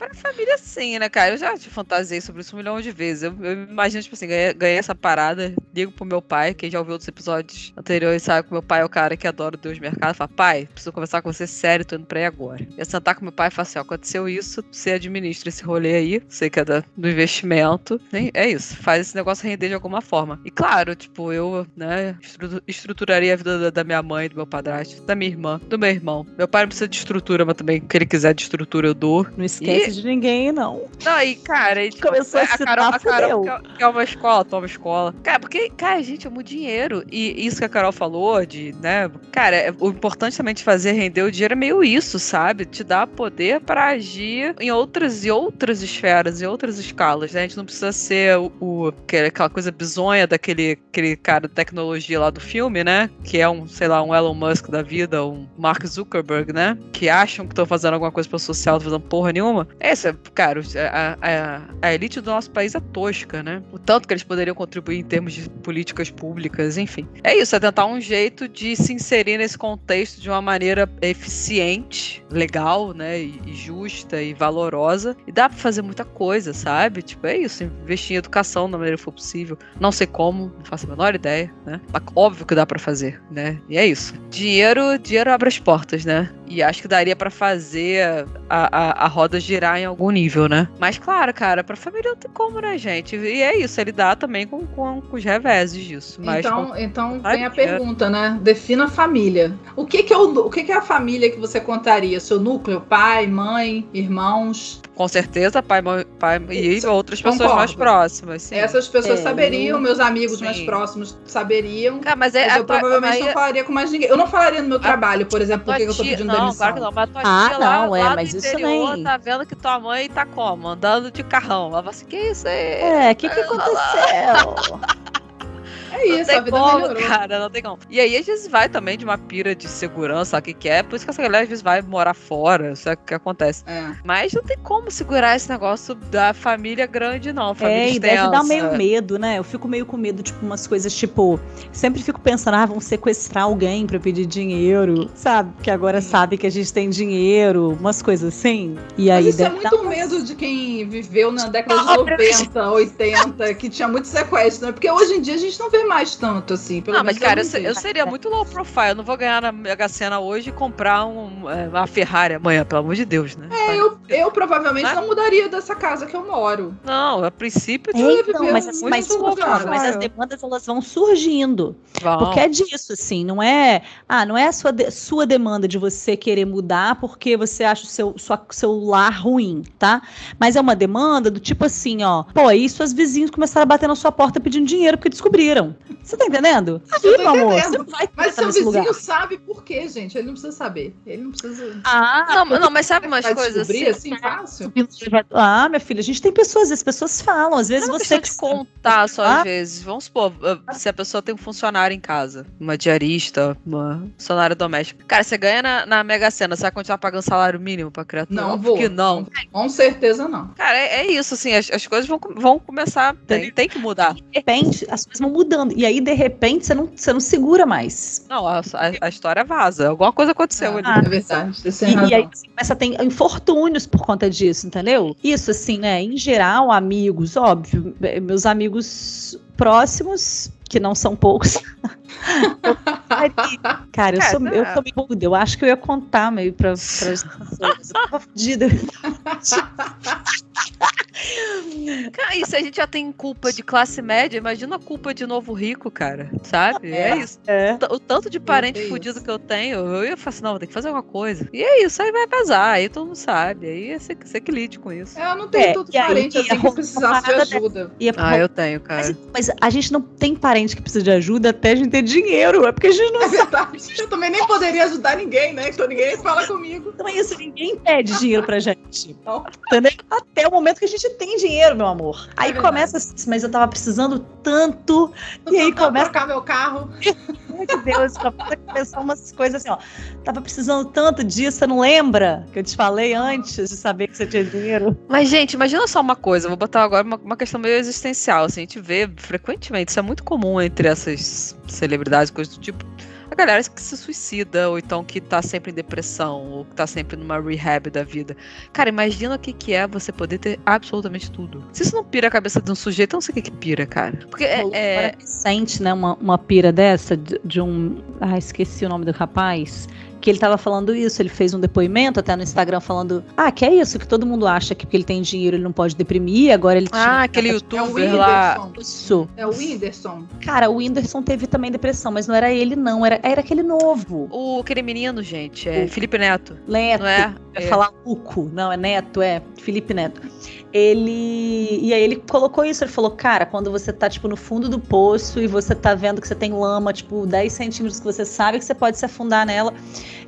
[SPEAKER 2] Pra família, sim, né, cara? Eu já te fantasiei sobre isso um milhão de vezes. Eu, eu imagino, tipo assim, ganhei, ganhei essa parada, ligo pro meu pai, quem já ouviu outros episódios anteriores sabe que meu pai é o cara que adora Deus mercado. Fala, pai, preciso conversar com você sério, tô indo pra aí agora. Eu ia sentar com meu pai e falar assim: ó, aconteceu isso, você administra esse rolê aí, sei que é da- do investimento. né? É isso, faz esse negócio render de alguma forma. E claro, tipo, eu, né, estru- estruturaria a vida da, da minha mãe, do meu padrasto, da minha irmã, do meu irmão. Meu pai não precisa de estrutura, mas também o que ele quiser de estrutura eu dou.
[SPEAKER 4] não esquece
[SPEAKER 2] E-
[SPEAKER 4] de ninguém, não.
[SPEAKER 2] Não, e cara, e, tipo,
[SPEAKER 4] Começou a
[SPEAKER 2] a
[SPEAKER 4] citar,
[SPEAKER 2] Carol, a Carol quer, quer uma escola, toma escola. Cara, porque, cara, gente, é muito dinheiro. E isso que a Carol falou, de, né, cara, é- o importante também de fazer render o dinheiro é meio isso, sabe? Te dá poder pra agir em outras e outras esferas, em outras escalas, né? A gente não precisa ser o, o- que é aquela coisa bizonha daquele aquele cara de tecnologia lá do filme, né? Que é um, sei lá, um Elon Musk da vida, um Mark Zuckerberg, né? Que acham que estão fazendo alguma coisa pro social, não fazendo porra nenhuma. Essa, cara, a, a- a elite do nosso país é tosca, né? O tanto que eles poderiam contribuir em termos de políticas públicas, enfim. É isso, é tentar um jeito de se inserir nesse contexto de uma maneira eficiente, legal, né? E, e justa e valorosa. E dá pra fazer muita coisa, sabe? Tipo, é isso, investir em educação da maneira que for possível. Não sei como, não faço a menor ideia, né? Mas óbvio que dá pra fazer, né? E é isso. Dinheiro, dinheiro abre as portas, né? E acho que daria pra fazer a, a, a roda girar em algum nível, né? Mas claro, cara, pra família não tem como, né, gente? E é isso, ele dá também com, com, com os reveses disso. Mas
[SPEAKER 3] então, então
[SPEAKER 2] Ai,
[SPEAKER 3] vem a
[SPEAKER 2] que-
[SPEAKER 3] pergunta, né? Defina a família. O que que é, o, o que que é a família que você contaria? Seu núcleo? Pai, mãe, irmãos?
[SPEAKER 2] com certeza, pai, mãe, pai e
[SPEAKER 3] Isso,
[SPEAKER 2] outras pessoas
[SPEAKER 3] concordo.
[SPEAKER 2] mais próximas. Sim.
[SPEAKER 3] Essas pessoas
[SPEAKER 4] É,
[SPEAKER 3] saberiam, meus amigos
[SPEAKER 2] sim.
[SPEAKER 3] mais próximos saberiam.
[SPEAKER 2] Cara, mas é,
[SPEAKER 3] Mas
[SPEAKER 2] a
[SPEAKER 3] eu
[SPEAKER 2] tua-
[SPEAKER 3] provavelmente
[SPEAKER 2] mas
[SPEAKER 3] não falaria com mais ninguém. Eu não falaria no meu trabalho, por exemplo,
[SPEAKER 2] tua
[SPEAKER 3] por que que eu tô pedindo
[SPEAKER 2] não,
[SPEAKER 3] demissão.
[SPEAKER 2] claro que não, mas tua
[SPEAKER 4] Ah,
[SPEAKER 2] tia lá,
[SPEAKER 4] não, é,
[SPEAKER 2] lá
[SPEAKER 4] mas isso
[SPEAKER 2] interior
[SPEAKER 4] nem-
[SPEAKER 2] tá vendo que tua mãe tá como? Andando de carrão. Ela fala assim, que isso aí?
[SPEAKER 4] É, o que, que aconteceu?
[SPEAKER 3] É
[SPEAKER 2] Não
[SPEAKER 3] isso, a
[SPEAKER 2] tem
[SPEAKER 3] vida
[SPEAKER 2] como,
[SPEAKER 3] melhorou.
[SPEAKER 2] cara, não tem como. E aí, às vezes, vai também de uma pira de segurança, sabe o que que é? Por isso que essa galera, às vezes, vai morar fora, isso é o que acontece.
[SPEAKER 3] É.
[SPEAKER 2] Mas não tem como segurar esse negócio da família grande, não. Família
[SPEAKER 4] É, e deve
[SPEAKER 2] extensa.
[SPEAKER 4] dar meio medo, né? Eu fico meio com medo, tipo, umas coisas tipo. Sempre fico pensando, ah, vão sequestrar alguém pra pedir dinheiro, sabe? Que agora sabe que a gente tem dinheiro, umas coisas assim. E aí
[SPEAKER 3] Mas isso é muito
[SPEAKER 4] umas-
[SPEAKER 3] medo de quem viveu na década de
[SPEAKER 2] Pobre.
[SPEAKER 3] 90, 80, que tinha muito sequestro, né? Porque hoje em dia a gente não vê mais tanto, assim. Pelo
[SPEAKER 2] Não, mas cara, eu, eu seria muito low profile. Eu não vou ganhar na Mega Sena hoje e comprar um, é, uma Ferrari amanhã, pelo amor de Deus, né?
[SPEAKER 3] É, eu, eu provavelmente não mudaria dessa casa que eu moro.
[SPEAKER 2] Não, a princípio
[SPEAKER 3] Eu ia
[SPEAKER 4] Então,
[SPEAKER 3] viver
[SPEAKER 4] mas, mas,
[SPEAKER 3] low
[SPEAKER 4] Flávio, mas as demandas elas vão surgindo.
[SPEAKER 2] vão.
[SPEAKER 4] Porque é disso, assim, não é. Ah, não é a sua, de- sua demanda de você querer mudar porque você acha o seu, sua, seu lar ruim, tá? Mas é uma demanda do tipo assim, ó. Pô, aí suas vizinhos começaram a bater na sua porta pedindo dinheiro porque descobriram. Você tá entendendo?
[SPEAKER 3] Tô
[SPEAKER 4] Ih, meu amor, você não vai
[SPEAKER 3] Mas seu vizinho
[SPEAKER 4] lugar.
[SPEAKER 3] sabe por quê, gente. Ele não precisa saber. Ele não precisa.
[SPEAKER 4] Ah,
[SPEAKER 2] Não, não, mas sabe umas coisas assim?
[SPEAKER 3] assim fácil?
[SPEAKER 4] Ah, minha filha, a gente tem pessoas, as pessoas falam, às vezes
[SPEAKER 2] Não
[SPEAKER 4] você
[SPEAKER 2] questão de contar só
[SPEAKER 4] Ah.
[SPEAKER 2] às vezes. Vamos supor, uh, se a pessoa tem um funcionário em casa, uma diarista, uma funcionária doméstica. Cara, você ganha na, na Mega Sena, você vai continuar pagando salário mínimo pra criatura?
[SPEAKER 3] Não vou.
[SPEAKER 2] que não.
[SPEAKER 3] Com certeza não.
[SPEAKER 2] Cara, é, é isso, assim, as, as coisas vão, vão começar, tem, tem que mudar.
[SPEAKER 4] de repente as coisas vão mudando. E aí, de repente, você não, você não segura mais.
[SPEAKER 2] Não, a, a- a história vaza, alguma coisa aconteceu ali.
[SPEAKER 3] Ah, é verdade. Você tem
[SPEAKER 4] E, e aí você começa a ter infortúnios por conta disso, entendeu? Isso, assim, né? Em geral, amigos, óbvio, eh, meus amigos próximos, que não são poucos. Cara, eu
[SPEAKER 2] É,
[SPEAKER 4] sou, eu sou meio boluda. Eu acho que eu ia contar meio pra, as pessoas. Eu tava fodida.
[SPEAKER 2] Cara, e se a gente já tem culpa de classe média, imagina a culpa de novo rico, cara. Sabe? É,
[SPEAKER 3] É.
[SPEAKER 2] isso.
[SPEAKER 4] É.
[SPEAKER 2] O tanto de parente fudido que eu tenho, eu ia falar assim, não, vou ter que fazer alguma coisa. E é isso, aí vai pesar, aí todo mundo sabe. Aí você, você que lide com isso.
[SPEAKER 3] É, eu não tenho
[SPEAKER 4] É,
[SPEAKER 3] tanto
[SPEAKER 4] aí,
[SPEAKER 3] parente
[SPEAKER 4] e
[SPEAKER 3] assim que precisasse de
[SPEAKER 4] dessa-
[SPEAKER 3] ajuda.
[SPEAKER 2] Ah, eu tenho, cara.
[SPEAKER 4] Mas, mas a gente não tem parente que precisa de ajuda até a gente ter dinheiro. É porque a gente não
[SPEAKER 3] É verdade. Eu também nem poderia ajudar ninguém, né? Então ninguém fala comigo.
[SPEAKER 4] Então é isso, ninguém pede dinheiro pra gente.
[SPEAKER 3] Não.
[SPEAKER 4] Entendeu? Até o momento que a gente tem dinheiro, meu amor. Aí
[SPEAKER 3] É
[SPEAKER 4] começa assim, mas eu tava precisando tanto. E aí começa,
[SPEAKER 3] trocar meu carro.
[SPEAKER 4] meu Deus, começa a pensar umas coisas assim, ó. Tava precisando tanto disso, você não lembra? Que eu te falei antes de saber que você tinha dinheiro.
[SPEAKER 2] Mas, gente, imagina só uma coisa, vou botar agora uma, uma questão meio existencial, assim, a gente vê frequentemente, isso é muito comum entre essas celebridades, coisas do tipo. A galera que se suicida, ou então que tá sempre em depressão, ou que tá sempre numa rehab da vida. Cara, imagina o que, que é você poder ter absolutamente tudo. Se isso não pira a cabeça de um sujeito, eu não sei o que, que pira, cara. Porque é. É-
[SPEAKER 4] recente, né, uma, uma pira dessa de, de um. Ah, esqueci o nome do rapaz. Que ele tava falando isso, ele fez um depoimento até no Instagram falando: Ah, que é isso, que todo mundo acha que porque ele tem dinheiro ele não pode deprimir, agora ele
[SPEAKER 2] Ah, aquele
[SPEAKER 3] É o
[SPEAKER 2] youtuber lá.
[SPEAKER 3] Whindersson.
[SPEAKER 4] Isso.
[SPEAKER 3] É o Whindersson.
[SPEAKER 4] Cara, o Whindersson teve também depressão, mas não era ele, não, era, era aquele novo.
[SPEAKER 2] O, aquele menino, gente, é Felipe Neto.
[SPEAKER 4] Neto.
[SPEAKER 2] Não é?
[SPEAKER 4] Vai
[SPEAKER 2] É.
[SPEAKER 4] falar Luco, não, é Neto, é Felipe Neto. Ele. E aí ele colocou isso, ele falou, cara, quando você tá, tipo, no fundo do poço e você tá vendo que você tem lama, tipo, 10 centímetros que você sabe que você pode se afundar nela.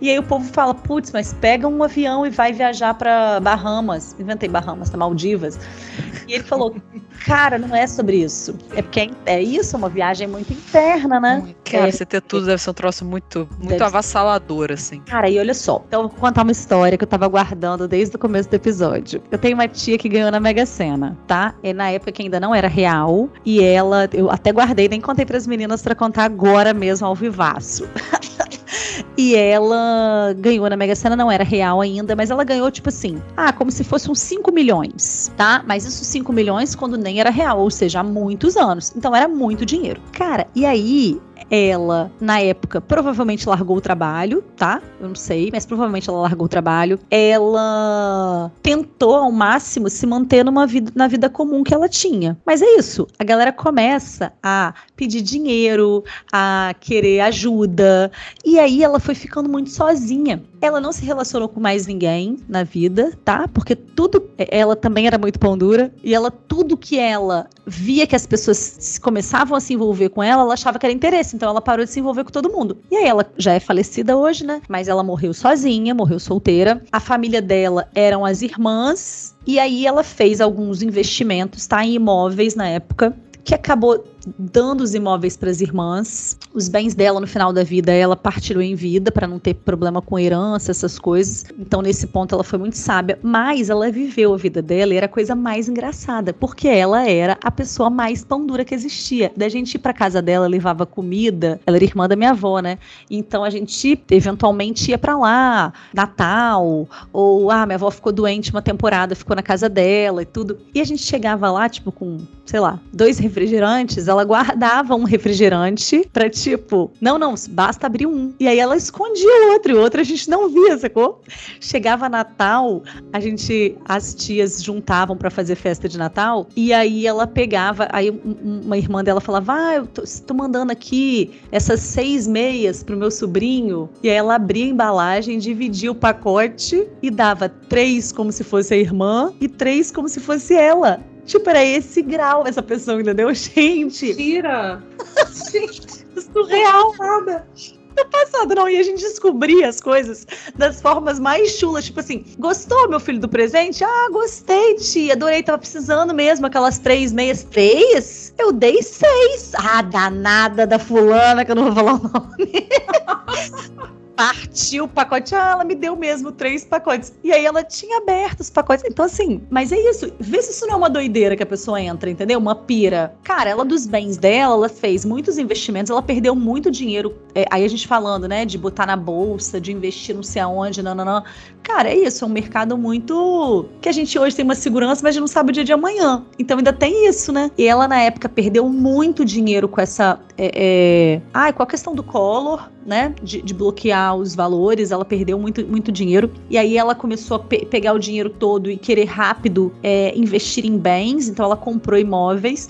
[SPEAKER 4] E aí o povo fala, putz, mas pega um avião e vai viajar pra Bahamas. Inventei Bahamas, tá? Maldivas. E ele falou, cara, não é sobre isso. É porque é, é isso, é uma viagem muito interna, né?
[SPEAKER 2] Cara,
[SPEAKER 4] É.
[SPEAKER 2] você ter tudo deve ser um troço muito, muito
[SPEAKER 4] Deve ser.
[SPEAKER 2] avassalador, assim.
[SPEAKER 4] Cara, e olha só. Então, eu vou contar uma história que eu tava guardando desde o começo do episódio. Eu tenho uma tia que ganhou na Mega Sena, tá? É na época que ainda não era real. E ela, eu até guardei, nem contei pras meninas pra contar agora mesmo ao vivaço. e ela ganhou na Mega Sena, não era real ainda, mas ela ganhou, tipo assim, ah, como se fosse uns 5 milhões, tá? Mas isso 5 milhões quando nem era real, ou seja, há muitos anos. Então era muito dinheiro. Cara, e aí ela, na época, provavelmente largou o trabalho, tá? Eu não sei, mas provavelmente ela largou o trabalho. Ela tentou ao máximo se manter numa vida, na vida comum que ela tinha. Mas é isso, a galera começa a pedir dinheiro, a querer ajuda, e aí ela foi ficando muito sozinha. Ela não se relacionou com mais ninguém na vida, tá? Porque tudo. Ela também era muito pão dura. E ela, tudo que ela via que as pessoas começavam a se envolver com ela, ela achava que era interesse. Então ela parou de se envolver com todo mundo. E aí ela já é falecida hoje, né? Mas ela morreu sozinha, morreu solteira. A família dela eram as irmãs. E aí ela fez alguns investimentos, tá? Em imóveis na época. Que acabou dando os imóveis para as irmãs. Os bens dela no final da vida ela partilhou em vida para não ter problema com herança, essas coisas. Então nesse ponto ela foi muito sábia, mas ela viveu a vida dela e era a coisa mais engraçada, porque ela era a pessoa mais pão dura que existia. Da gente ir para casa dela, levava comida, ela era irmã da minha avó, né? Então a gente eventualmente ia para lá, Natal, ou ah, minha avó ficou doente uma temporada, ficou na casa dela e tudo. E a gente chegava lá, tipo, com, sei lá, dois refrigerantes, ela guardava um refrigerante pra tipo, não, não, basta abrir um. E aí ela escondia o outro, e o outro a gente não via, sacou? Chegava Natal, a gente, as tias juntavam para fazer festa de Natal, e aí ela pegava, aí uma irmã dela falava, ah, eu tô, tô mandando aqui essas seis meias pro meu sobrinho, e aí ela abria a embalagem, dividia o pacote e dava três como se fosse a irmã e três como se fosse ela. Tipo, era esse grau essa pessoa, entendeu? Gente.
[SPEAKER 3] Tira!
[SPEAKER 4] Gente, surreal, nada no passado, não. E a gente descobria as coisas das formas mais chulas. Tipo assim, gostou, meu filho, do presente? Ah, gostei, tia. Adorei, tava precisando mesmo. Aquelas três meias. Três? Eu dei seis. Ah, danada da fulana, que eu não vou falar o nome. partiu o pacote. Ah, ela me deu mesmo três pacotes. E aí ela tinha aberto os pacotes. Então, assim, mas é isso. Vê se isso não é uma doideira que a pessoa entra, entendeu? Uma pira. Cara, ela dos bens dela, ela fez muitos investimentos, ela perdeu muito dinheiro. É, aí a gente falando, né, de botar na bolsa, de investir não sei aonde, não, não, não. Cara, é isso. É um mercado muito. que a gente hoje tem uma segurança, mas a gente não sabe o dia de amanhã. Então ainda tem isso, né? E ela, na época, perdeu muito dinheiro com essa. É, é... Ah, com a questão do Collor, né? De, de bloquear os valores, ela perdeu muito, muito dinheiro. E aí ela começou a pe pegar o dinheiro todo e querer rápido é, investir em bens, então ela comprou imóveis.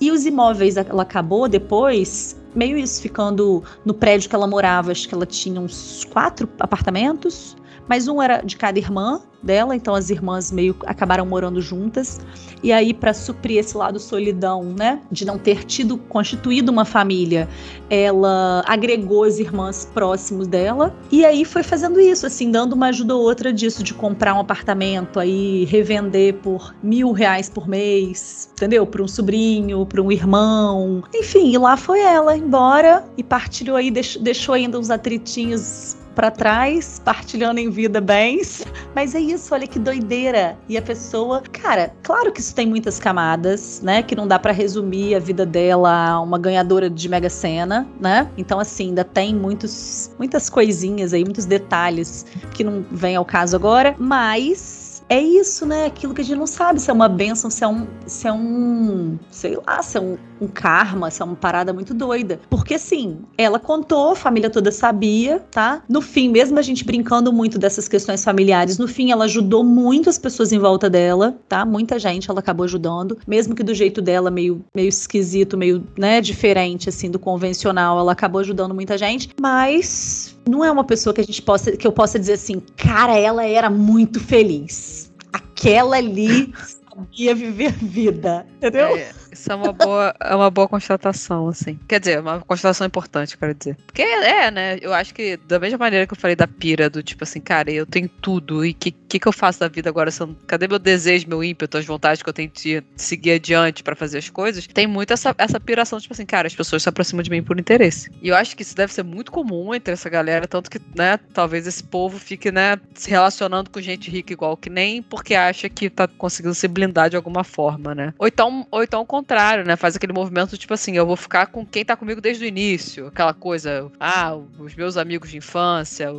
[SPEAKER 4] E os imóveis, ela acabou depois meio isso, ficando no prédio que ela morava, acho que ela tinha uns quatro apartamentos, mas um era de cada irmã dela, então as irmãs meio acabaram morando juntas. E aí, para suprir esse lado solidão, né, de não ter tido constituído uma família, ela agregou as irmãs próximos dela. E aí foi fazendo isso, assim, dando uma ajuda ou outra disso, de comprar um apartamento, aí revender por mil reais por mês, entendeu? Para um sobrinho, para um irmão. Enfim, e lá foi ela embora e partilhou aí, deixou, deixou ainda uns atritinhos para trás, partilhando em vida bens. Mas é isso, olha que doideira. E a pessoa, cara, claro que isso tem muitas camadas, né? Que não dá para resumir a vida dela a uma ganhadora de Mega Sena, né? Então, assim, ainda tem muitos, muitas coisinhas aí, muitos detalhes que não vem ao caso agora, mas é isso, né? Aquilo que a gente não sabe se é uma benção, se é um, se é um sei lá, se é um, um karma, se é uma parada muito doida. Porque assim, ela contou, a família toda sabia, tá? No fim, mesmo a gente brincando muito dessas questões familiares, no fim ela ajudou muito as pessoas em volta dela, tá? Muita gente ela acabou ajudando, mesmo que do jeito dela meio, meio esquisito, meio, né, diferente assim do convencional, ela acabou ajudando muita gente, mas não é uma pessoa que a gente possa que eu possa dizer assim, cara, ela era muito feliz. Aquela ali sabia viver vida, entendeu?
[SPEAKER 2] É, isso é uma boa, é uma boa constatação, assim. Quer dizer, uma constatação importante, quero dizer. Porque é, né? Eu acho que da mesma maneira que eu falei da pira, do tipo assim, cara, eu tenho tudo, e o que, que, que eu faço da vida agora? Cadê meu desejo, meu ímpeto, as vontades que eu tenho de seguir adiante para fazer as coisas? Tem muito essa, essa piração, tipo assim, cara, as pessoas se aproximam de mim por interesse. E eu acho que isso deve ser muito comum entre essa galera, tanto que, né, talvez esse povo fique, né, se relacionando com gente rica igual que nem porque acha que tá conseguindo se blindar de alguma forma, né? Ou então, ou então contrário, né? Faz aquele movimento tipo assim, eu vou ficar com quem tá comigo desde o início. Aquela coisa, ah, os meus amigos de infância,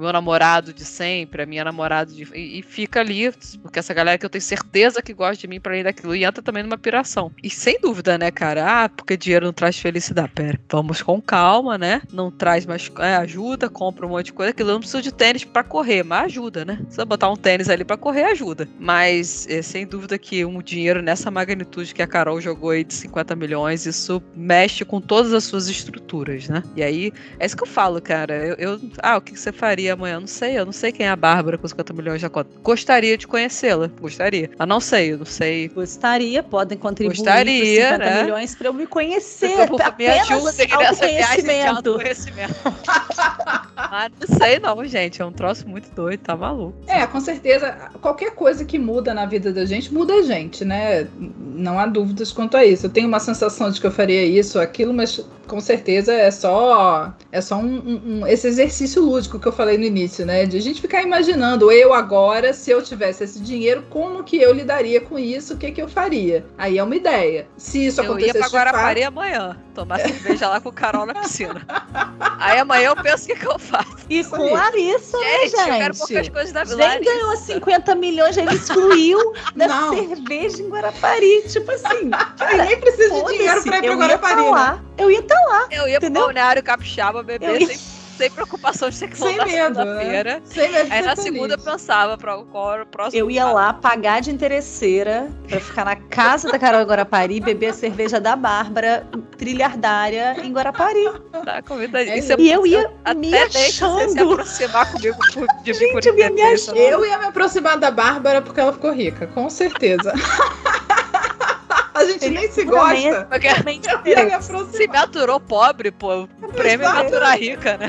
[SPEAKER 2] meu namorado de sempre, a minha namorada de. E, e, fica ali, porque essa galera que eu tenho certeza que gosta de mim para além daquilo. E entra também numa piração. E sem dúvida, né, cara? Ah, porque dinheiro não traz felicidade. Pera, vamos com calma, né? Não traz mais. É, ajuda, compra um monte de coisa. Aquilo eu não preciso de tênis para correr, mas ajuda, né? Se botar um tênis ali para correr, ajuda. Mas é, sem dúvida que um dinheiro nessa magnitude que a Carol jogou aí de 50 milhões, isso mexe com todas as suas estruturas, né? E aí, é isso que eu falo, cara. Eu, eu ah, o que você faria? Amanhã? Não sei, eu não sei quem é a Bárbara com 50 milhões de conta. Gostaria de conhecê-la, gostaria. Mas não sei, eu não sei.
[SPEAKER 4] Gostaria, podem contribuir
[SPEAKER 2] gostaria,
[SPEAKER 4] com 50
[SPEAKER 2] né?
[SPEAKER 4] milhões para eu me conhecer.
[SPEAKER 2] Eu, me ajudem nessa viagem de autoconhecimento. Mas não sei não, gente, é um troço muito doido, tá maluco.
[SPEAKER 3] É, com certeza, qualquer coisa que muda na vida da gente, muda a gente, né? Não há dúvidas quanto a isso. Eu tenho uma sensação de que eu faria isso, aquilo, mas com certeza é só é só um, um, um, esse exercício lúdico que eu falei no início, né? De a gente ficar imaginando eu agora, se eu tivesse esse dinheiro, como que eu lidaria com isso, o que que eu faria? Aí é uma ideia. Se isso
[SPEAKER 2] eu
[SPEAKER 3] acontecesse
[SPEAKER 2] ia pra
[SPEAKER 3] Guarapari
[SPEAKER 2] fato, amanhã. Tomar cerveja lá com o Carol na piscina. Aí amanhã eu penso o que, que eu faço.
[SPEAKER 4] E
[SPEAKER 3] Isso
[SPEAKER 4] com. Larissa, né,
[SPEAKER 2] Gente, eu quero poucas coisas da
[SPEAKER 4] Gente
[SPEAKER 2] Larissa.
[SPEAKER 4] ganhou 50 milhões, ele excluiu da
[SPEAKER 3] Não.
[SPEAKER 4] cerveja em Guarapari. Tipo assim,
[SPEAKER 3] Ai, nem precisa de dinheiro pra ir pra
[SPEAKER 4] eu ia tá
[SPEAKER 3] Guarapari. né?
[SPEAKER 4] lá. Eu ia estar lá.
[SPEAKER 2] Eu ia pro
[SPEAKER 4] Entendeu?
[SPEAKER 2] balneário capixaba
[SPEAKER 4] Eu
[SPEAKER 2] beber
[SPEAKER 4] ia-
[SPEAKER 2] sem, sem preocupação de ter que
[SPEAKER 3] Sem
[SPEAKER 2] voltar
[SPEAKER 3] medo,
[SPEAKER 2] segunda-feira.
[SPEAKER 3] né? Sem medo
[SPEAKER 2] Aí na
[SPEAKER 3] feliz.
[SPEAKER 2] segunda eu pensava era o próximo.
[SPEAKER 4] Eu ia lá pagar de interesseira pra ficar na casa da Carol em Guarapari, beber a cerveja da Bárbara, trilhardária em Guarapari.
[SPEAKER 2] Tá, convida
[SPEAKER 3] É
[SPEAKER 2] isso.
[SPEAKER 4] E eu ia
[SPEAKER 2] até
[SPEAKER 4] me
[SPEAKER 2] você se
[SPEAKER 4] achando.
[SPEAKER 2] aproximar comigo por- de por
[SPEAKER 4] eu ia me achando.
[SPEAKER 2] não.
[SPEAKER 3] Eu ia me aproximar da Bárbara porque ela ficou rica, com certeza. A gente nem se gosta.
[SPEAKER 2] Porque se
[SPEAKER 3] aproximar.
[SPEAKER 2] me aturou pobre, pô, o prêmio é aturar rica, né?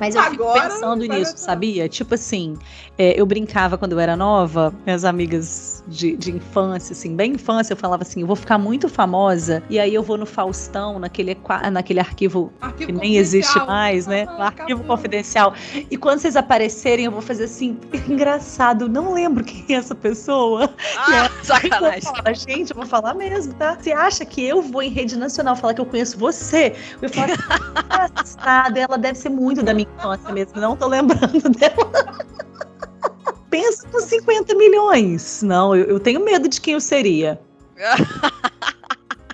[SPEAKER 4] Mas eu fico
[SPEAKER 3] Agora,
[SPEAKER 4] pensando nisso, sabia? Tipo assim, é, eu brincava quando eu era nova, minhas amigas de, de infância, assim, bem infância, eu falava assim, eu vou ficar muito famosa, e aí eu vou no Faustão, naquele, naquele arquivo
[SPEAKER 3] Arquivo
[SPEAKER 4] que nem existe mais, né?
[SPEAKER 3] Ah,
[SPEAKER 4] arquivo
[SPEAKER 3] acabou.
[SPEAKER 4] confidencial. E quando vocês aparecerem, eu vou fazer assim, engraçado, não lembro quem é essa pessoa.
[SPEAKER 2] Ah, sacanagem.
[SPEAKER 4] Eu falar, gente, eu vou falar mesmo, tá? Você acha que eu vou em rede nacional falar que eu conheço você? Eu falar, engraçado, ela deve ser muito da minha mesmo, não tô lembrando dela. Pensa nos 50 milhões. Não, eu, eu tenho medo de quem eu seria.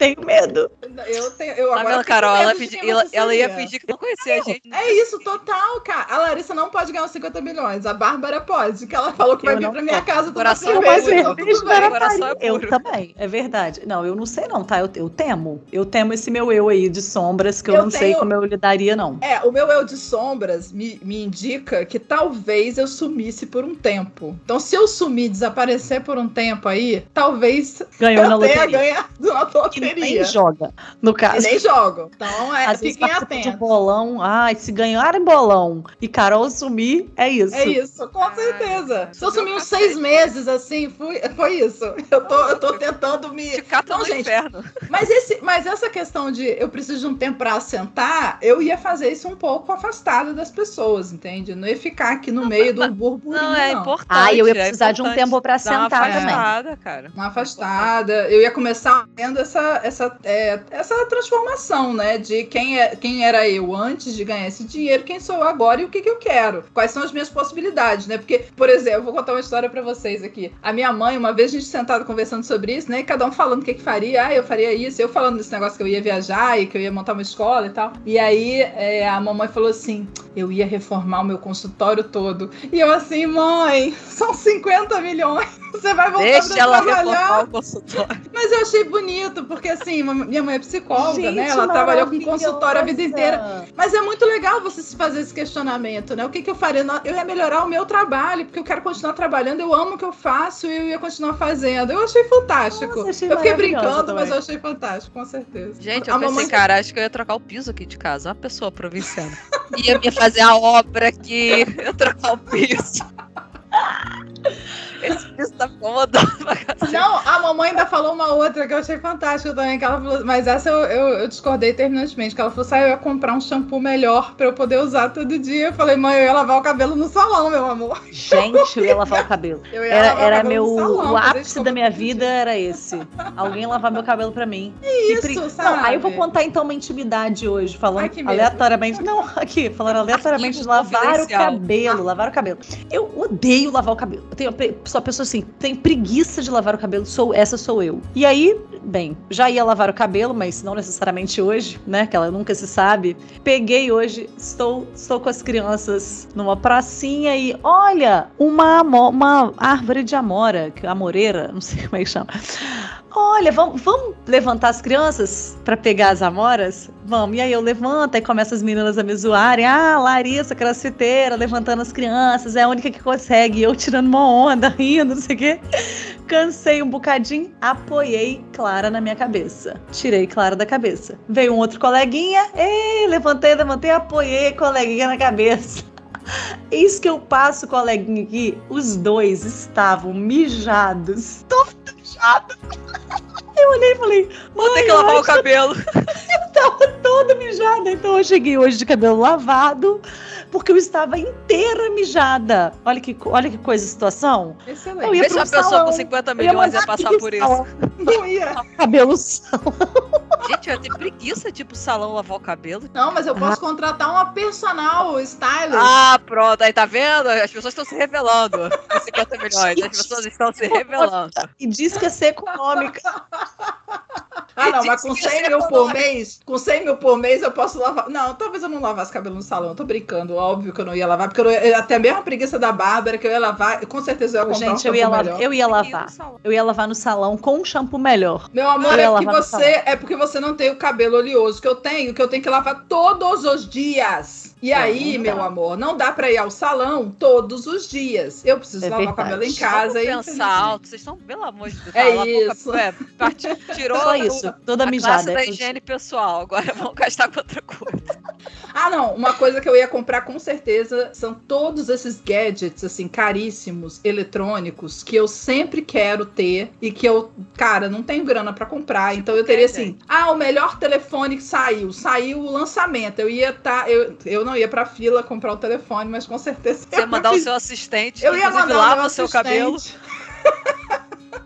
[SPEAKER 4] tenho medo.
[SPEAKER 3] Eu tenho, eu
[SPEAKER 2] Tá
[SPEAKER 3] agora
[SPEAKER 2] Carol? Ela, pedi- ela, ela ia fingir que não conhecia a gente.
[SPEAKER 3] É isso, total, cara. A Larissa não pode ganhar os 50 milhões. A Bárbara pode, que ela falou que vai
[SPEAKER 4] Eu
[SPEAKER 3] vir
[SPEAKER 4] não
[SPEAKER 3] pra minha casa tomar
[SPEAKER 2] Coração
[SPEAKER 3] então tudo bem.
[SPEAKER 4] para
[SPEAKER 2] Coração é.
[SPEAKER 4] Eu também, é verdade. Não, eu não sei não, tá? Eu, eu temo. Eu temo esse meu eu aí de sombras, que eu,
[SPEAKER 3] Eu
[SPEAKER 4] não sei
[SPEAKER 3] tenho-
[SPEAKER 4] como eu lidaria, não.
[SPEAKER 3] É, o meu eu de sombras me, me indica que talvez eu sumisse por um tempo. Então, se eu sumir, desaparecer por um tempo aí, talvez
[SPEAKER 4] Ganhou na
[SPEAKER 3] eu tenha
[SPEAKER 4] loteria.
[SPEAKER 3] ganhado na
[SPEAKER 4] Que nem joga, no
[SPEAKER 3] E
[SPEAKER 4] caso.
[SPEAKER 3] nem jogo. Então, é,
[SPEAKER 4] Às vezes
[SPEAKER 3] fiquem
[SPEAKER 4] participa de
[SPEAKER 3] atentos.
[SPEAKER 4] bolão. Ai, se ganharem bolão e Carol sumir, é isso.
[SPEAKER 3] É isso, com
[SPEAKER 2] Ah,
[SPEAKER 3] certeza. Se eu sumir uns seis meses, assim, fui, foi isso. Eu tô, eu tô tentando me.
[SPEAKER 2] No
[SPEAKER 3] gente,
[SPEAKER 2] inferno.
[SPEAKER 3] Mas, esse, mas essa questão de eu preciso de um tempo pra assentar, eu ia fazer isso um pouco afastado das pessoas, entende? Não ia ficar aqui no meio do burburinho.
[SPEAKER 2] Não, é
[SPEAKER 3] não.
[SPEAKER 2] importante.
[SPEAKER 4] Ai, eu ia
[SPEAKER 2] é
[SPEAKER 4] precisar de um tempo pra
[SPEAKER 2] dar uma
[SPEAKER 4] sentar também.
[SPEAKER 2] afastada, cara.
[SPEAKER 3] Uma afastada. Eu ia começar vendo essa, essa, é, essa transformação, né? De quem, é, quem era eu antes de ganhar esse dinheiro, quem sou eu agora e o que, que eu quero. Quais são as minhas possibilidades, né? Porque, por exemplo, eu vou contar uma história pra vocês aqui. A minha mãe, uma vez a gente sentado conversando sobre isso, né? E cada um falando o que, que faria. Ah, eu faria isso. Eu falando desse negócio que eu ia viajar e que eu ia montar uma escola e tal. E aí é, a mamãe falou assim: eu ia reformar o meu consultório todo. E eu assim, mãe, são 50 milhões. Você vai voltar
[SPEAKER 2] Deixa
[SPEAKER 3] pra
[SPEAKER 2] ela
[SPEAKER 3] trabalhar.
[SPEAKER 2] reformar o consultório.
[SPEAKER 3] Mas eu achei bonito, porque assim, minha mãe é psicóloga,
[SPEAKER 4] Gente,
[SPEAKER 3] né? Ela trabalhou com consultório a vida inteira. Mas é muito legal você se fazer esse questionamento, né? O que, que eu faria? Eu ia melhorar o meu trabalho, porque eu quero continuar trabalhando, eu amo o que eu faço e eu ia continuar fazendo. Eu achei fantástico.
[SPEAKER 4] Nossa, achei
[SPEAKER 3] eu fiquei brincando,
[SPEAKER 4] também.
[SPEAKER 3] mas eu achei fantástico, com certeza.
[SPEAKER 2] Gente, eu
[SPEAKER 3] a
[SPEAKER 2] pensei,
[SPEAKER 3] mamãe
[SPEAKER 2] cara, acho que eu ia trocar o piso aqui de casa. Uma pessoa provinciana. Ia me fazer a obra aqui, eu trocar o piso. Esse piso tá me incomodando.
[SPEAKER 3] Não, a mamãe ainda falou uma outra que eu achei fantástica também, que ela falou, mas essa eu, eu, eu discordei terminantemente, que ela falou assim, ah, eu ia comprar um shampoo melhor pra eu poder usar todo dia. Eu falei, mãe, eu ia lavar o cabelo no salão, meu amor.
[SPEAKER 4] Gente, eu ia lavar o cabelo.
[SPEAKER 3] Eu ia
[SPEAKER 4] Era, era meu.
[SPEAKER 3] salão,
[SPEAKER 4] o ápice da minha vida era esse. Alguém lavar meu cabelo pra mim.
[SPEAKER 3] É Isso,
[SPEAKER 4] pre-
[SPEAKER 3] sabe?
[SPEAKER 4] Não, aí eu vou contar então uma intimidade hoje, falando
[SPEAKER 3] medo.
[SPEAKER 4] aleatoriamente. Não, aqui, falando aleatoriamente de
[SPEAKER 2] Arquivo
[SPEAKER 4] lavar o cabelo. Lavar o cabelo. Eu odeio lavar o cabelo. Eu tenho, sou a pessoa assim, tem preguiça de lavar o cabelo, sou essa sou eu. E aí, bem, já ia lavar o cabelo, mas não necessariamente hoje, né? Que ela nunca se sabe. Peguei hoje, estou, estou com as crianças numa pracinha e olha, uma, uma árvore de amora, que- amoreira, não sei como é que chama. Olha, vamos, vamos levantar as crianças para pegar as amoras? Vamos. E aí eu levanto, e começam as meninas a me zoarem. Ah, Larissa, crossfiteira, levantando as crianças, é a única que consegue. Eu tirando uma onda, rindo, não sei o quê. Cansei um bocadinho, apoiei Clara na minha cabeça. Tirei Clara da cabeça. Veio um outro coleguinha, ei, levantei, levantei, apoiei coleguinha na cabeça. Eis que eu passo, coleguinha aqui, os dois estavam mijados. Todo mijado. Eu olhei e falei,
[SPEAKER 2] Vou ter
[SPEAKER 4] "Mãe,
[SPEAKER 2] que
[SPEAKER 4] eu
[SPEAKER 2] lavar o cabelo.
[SPEAKER 4] tava toda mijada. Então eu cheguei hoje de cabelo lavado, porque eu estava inteira mijada. Olha que, olha que coisa, situação. Eu
[SPEAKER 3] Excelente.
[SPEAKER 4] ia
[SPEAKER 2] Vê se
[SPEAKER 4] pro
[SPEAKER 2] uma pessoa
[SPEAKER 4] salão.
[SPEAKER 2] com 50
[SPEAKER 4] Eu
[SPEAKER 2] milhões ia passar por isso.
[SPEAKER 3] Não ia.
[SPEAKER 4] Cabelo salão.
[SPEAKER 2] Gente, eu tenho preguiça de ir pro salão lavar o cabelo.
[SPEAKER 3] Não, mas eu posso contratar uma personal stylist.
[SPEAKER 2] Ah, pronto, aí tá vendo? As pessoas estão se revelando. Os 50 milhões, as pessoas estão se revelando.
[SPEAKER 4] E diz que econômica.
[SPEAKER 3] Ah, não, mas com 100 mil por mês, com 100 mil por mês eu posso lavar. Não, talvez eu não lavasse cabelo no salão, tô brincando. Óbvio que eu não ia lavar, porque eu, eu- até mesmo a preguiça da Bárbara que eu ia lavar, com certeza eu ia comprar
[SPEAKER 4] Gente,
[SPEAKER 3] um
[SPEAKER 4] eu ia,
[SPEAKER 3] melhor.
[SPEAKER 4] eu ia lavar. Eu ia lavar no salão com um shampoo melhor.
[SPEAKER 3] Meu amor,
[SPEAKER 4] ia
[SPEAKER 3] é porque você é porque você não tem o cabelo oleoso que eu tenho, que eu tenho que lavar todos os dias. E aí,
[SPEAKER 4] não
[SPEAKER 3] meu amor, não dá pra ir ao salão todos os dias. Eu preciso
[SPEAKER 4] É
[SPEAKER 3] lavar o cabelo em casa e
[SPEAKER 2] pensar alto. Vocês estão, pelo amor de Deus.
[SPEAKER 3] É
[SPEAKER 2] lavou o
[SPEAKER 3] isso.
[SPEAKER 2] cabelo, É, partiu- tirou
[SPEAKER 4] isso, toda
[SPEAKER 2] a classe
[SPEAKER 4] mijada.
[SPEAKER 2] da higiene pessoal. Agora vamos gastar com outra coisa.
[SPEAKER 3] Ah, não. Uma coisa que eu ia comprar com certeza são todos esses gadgets, assim, caríssimos, eletrônicos, que eu sempre quero ter e que eu, cara, não tenho grana pra comprar. Então eu
[SPEAKER 2] Tipo o quê,
[SPEAKER 3] teria assim: ah, o melhor telefone que saiu. Saiu o lançamento. Eu ia tá. Eu, eu não ia pra fila comprar o telefone, mas com certeza.
[SPEAKER 2] Você
[SPEAKER 3] eu
[SPEAKER 2] mandar o seu assistente,
[SPEAKER 3] Eu ia mandar o
[SPEAKER 2] seu cabelo.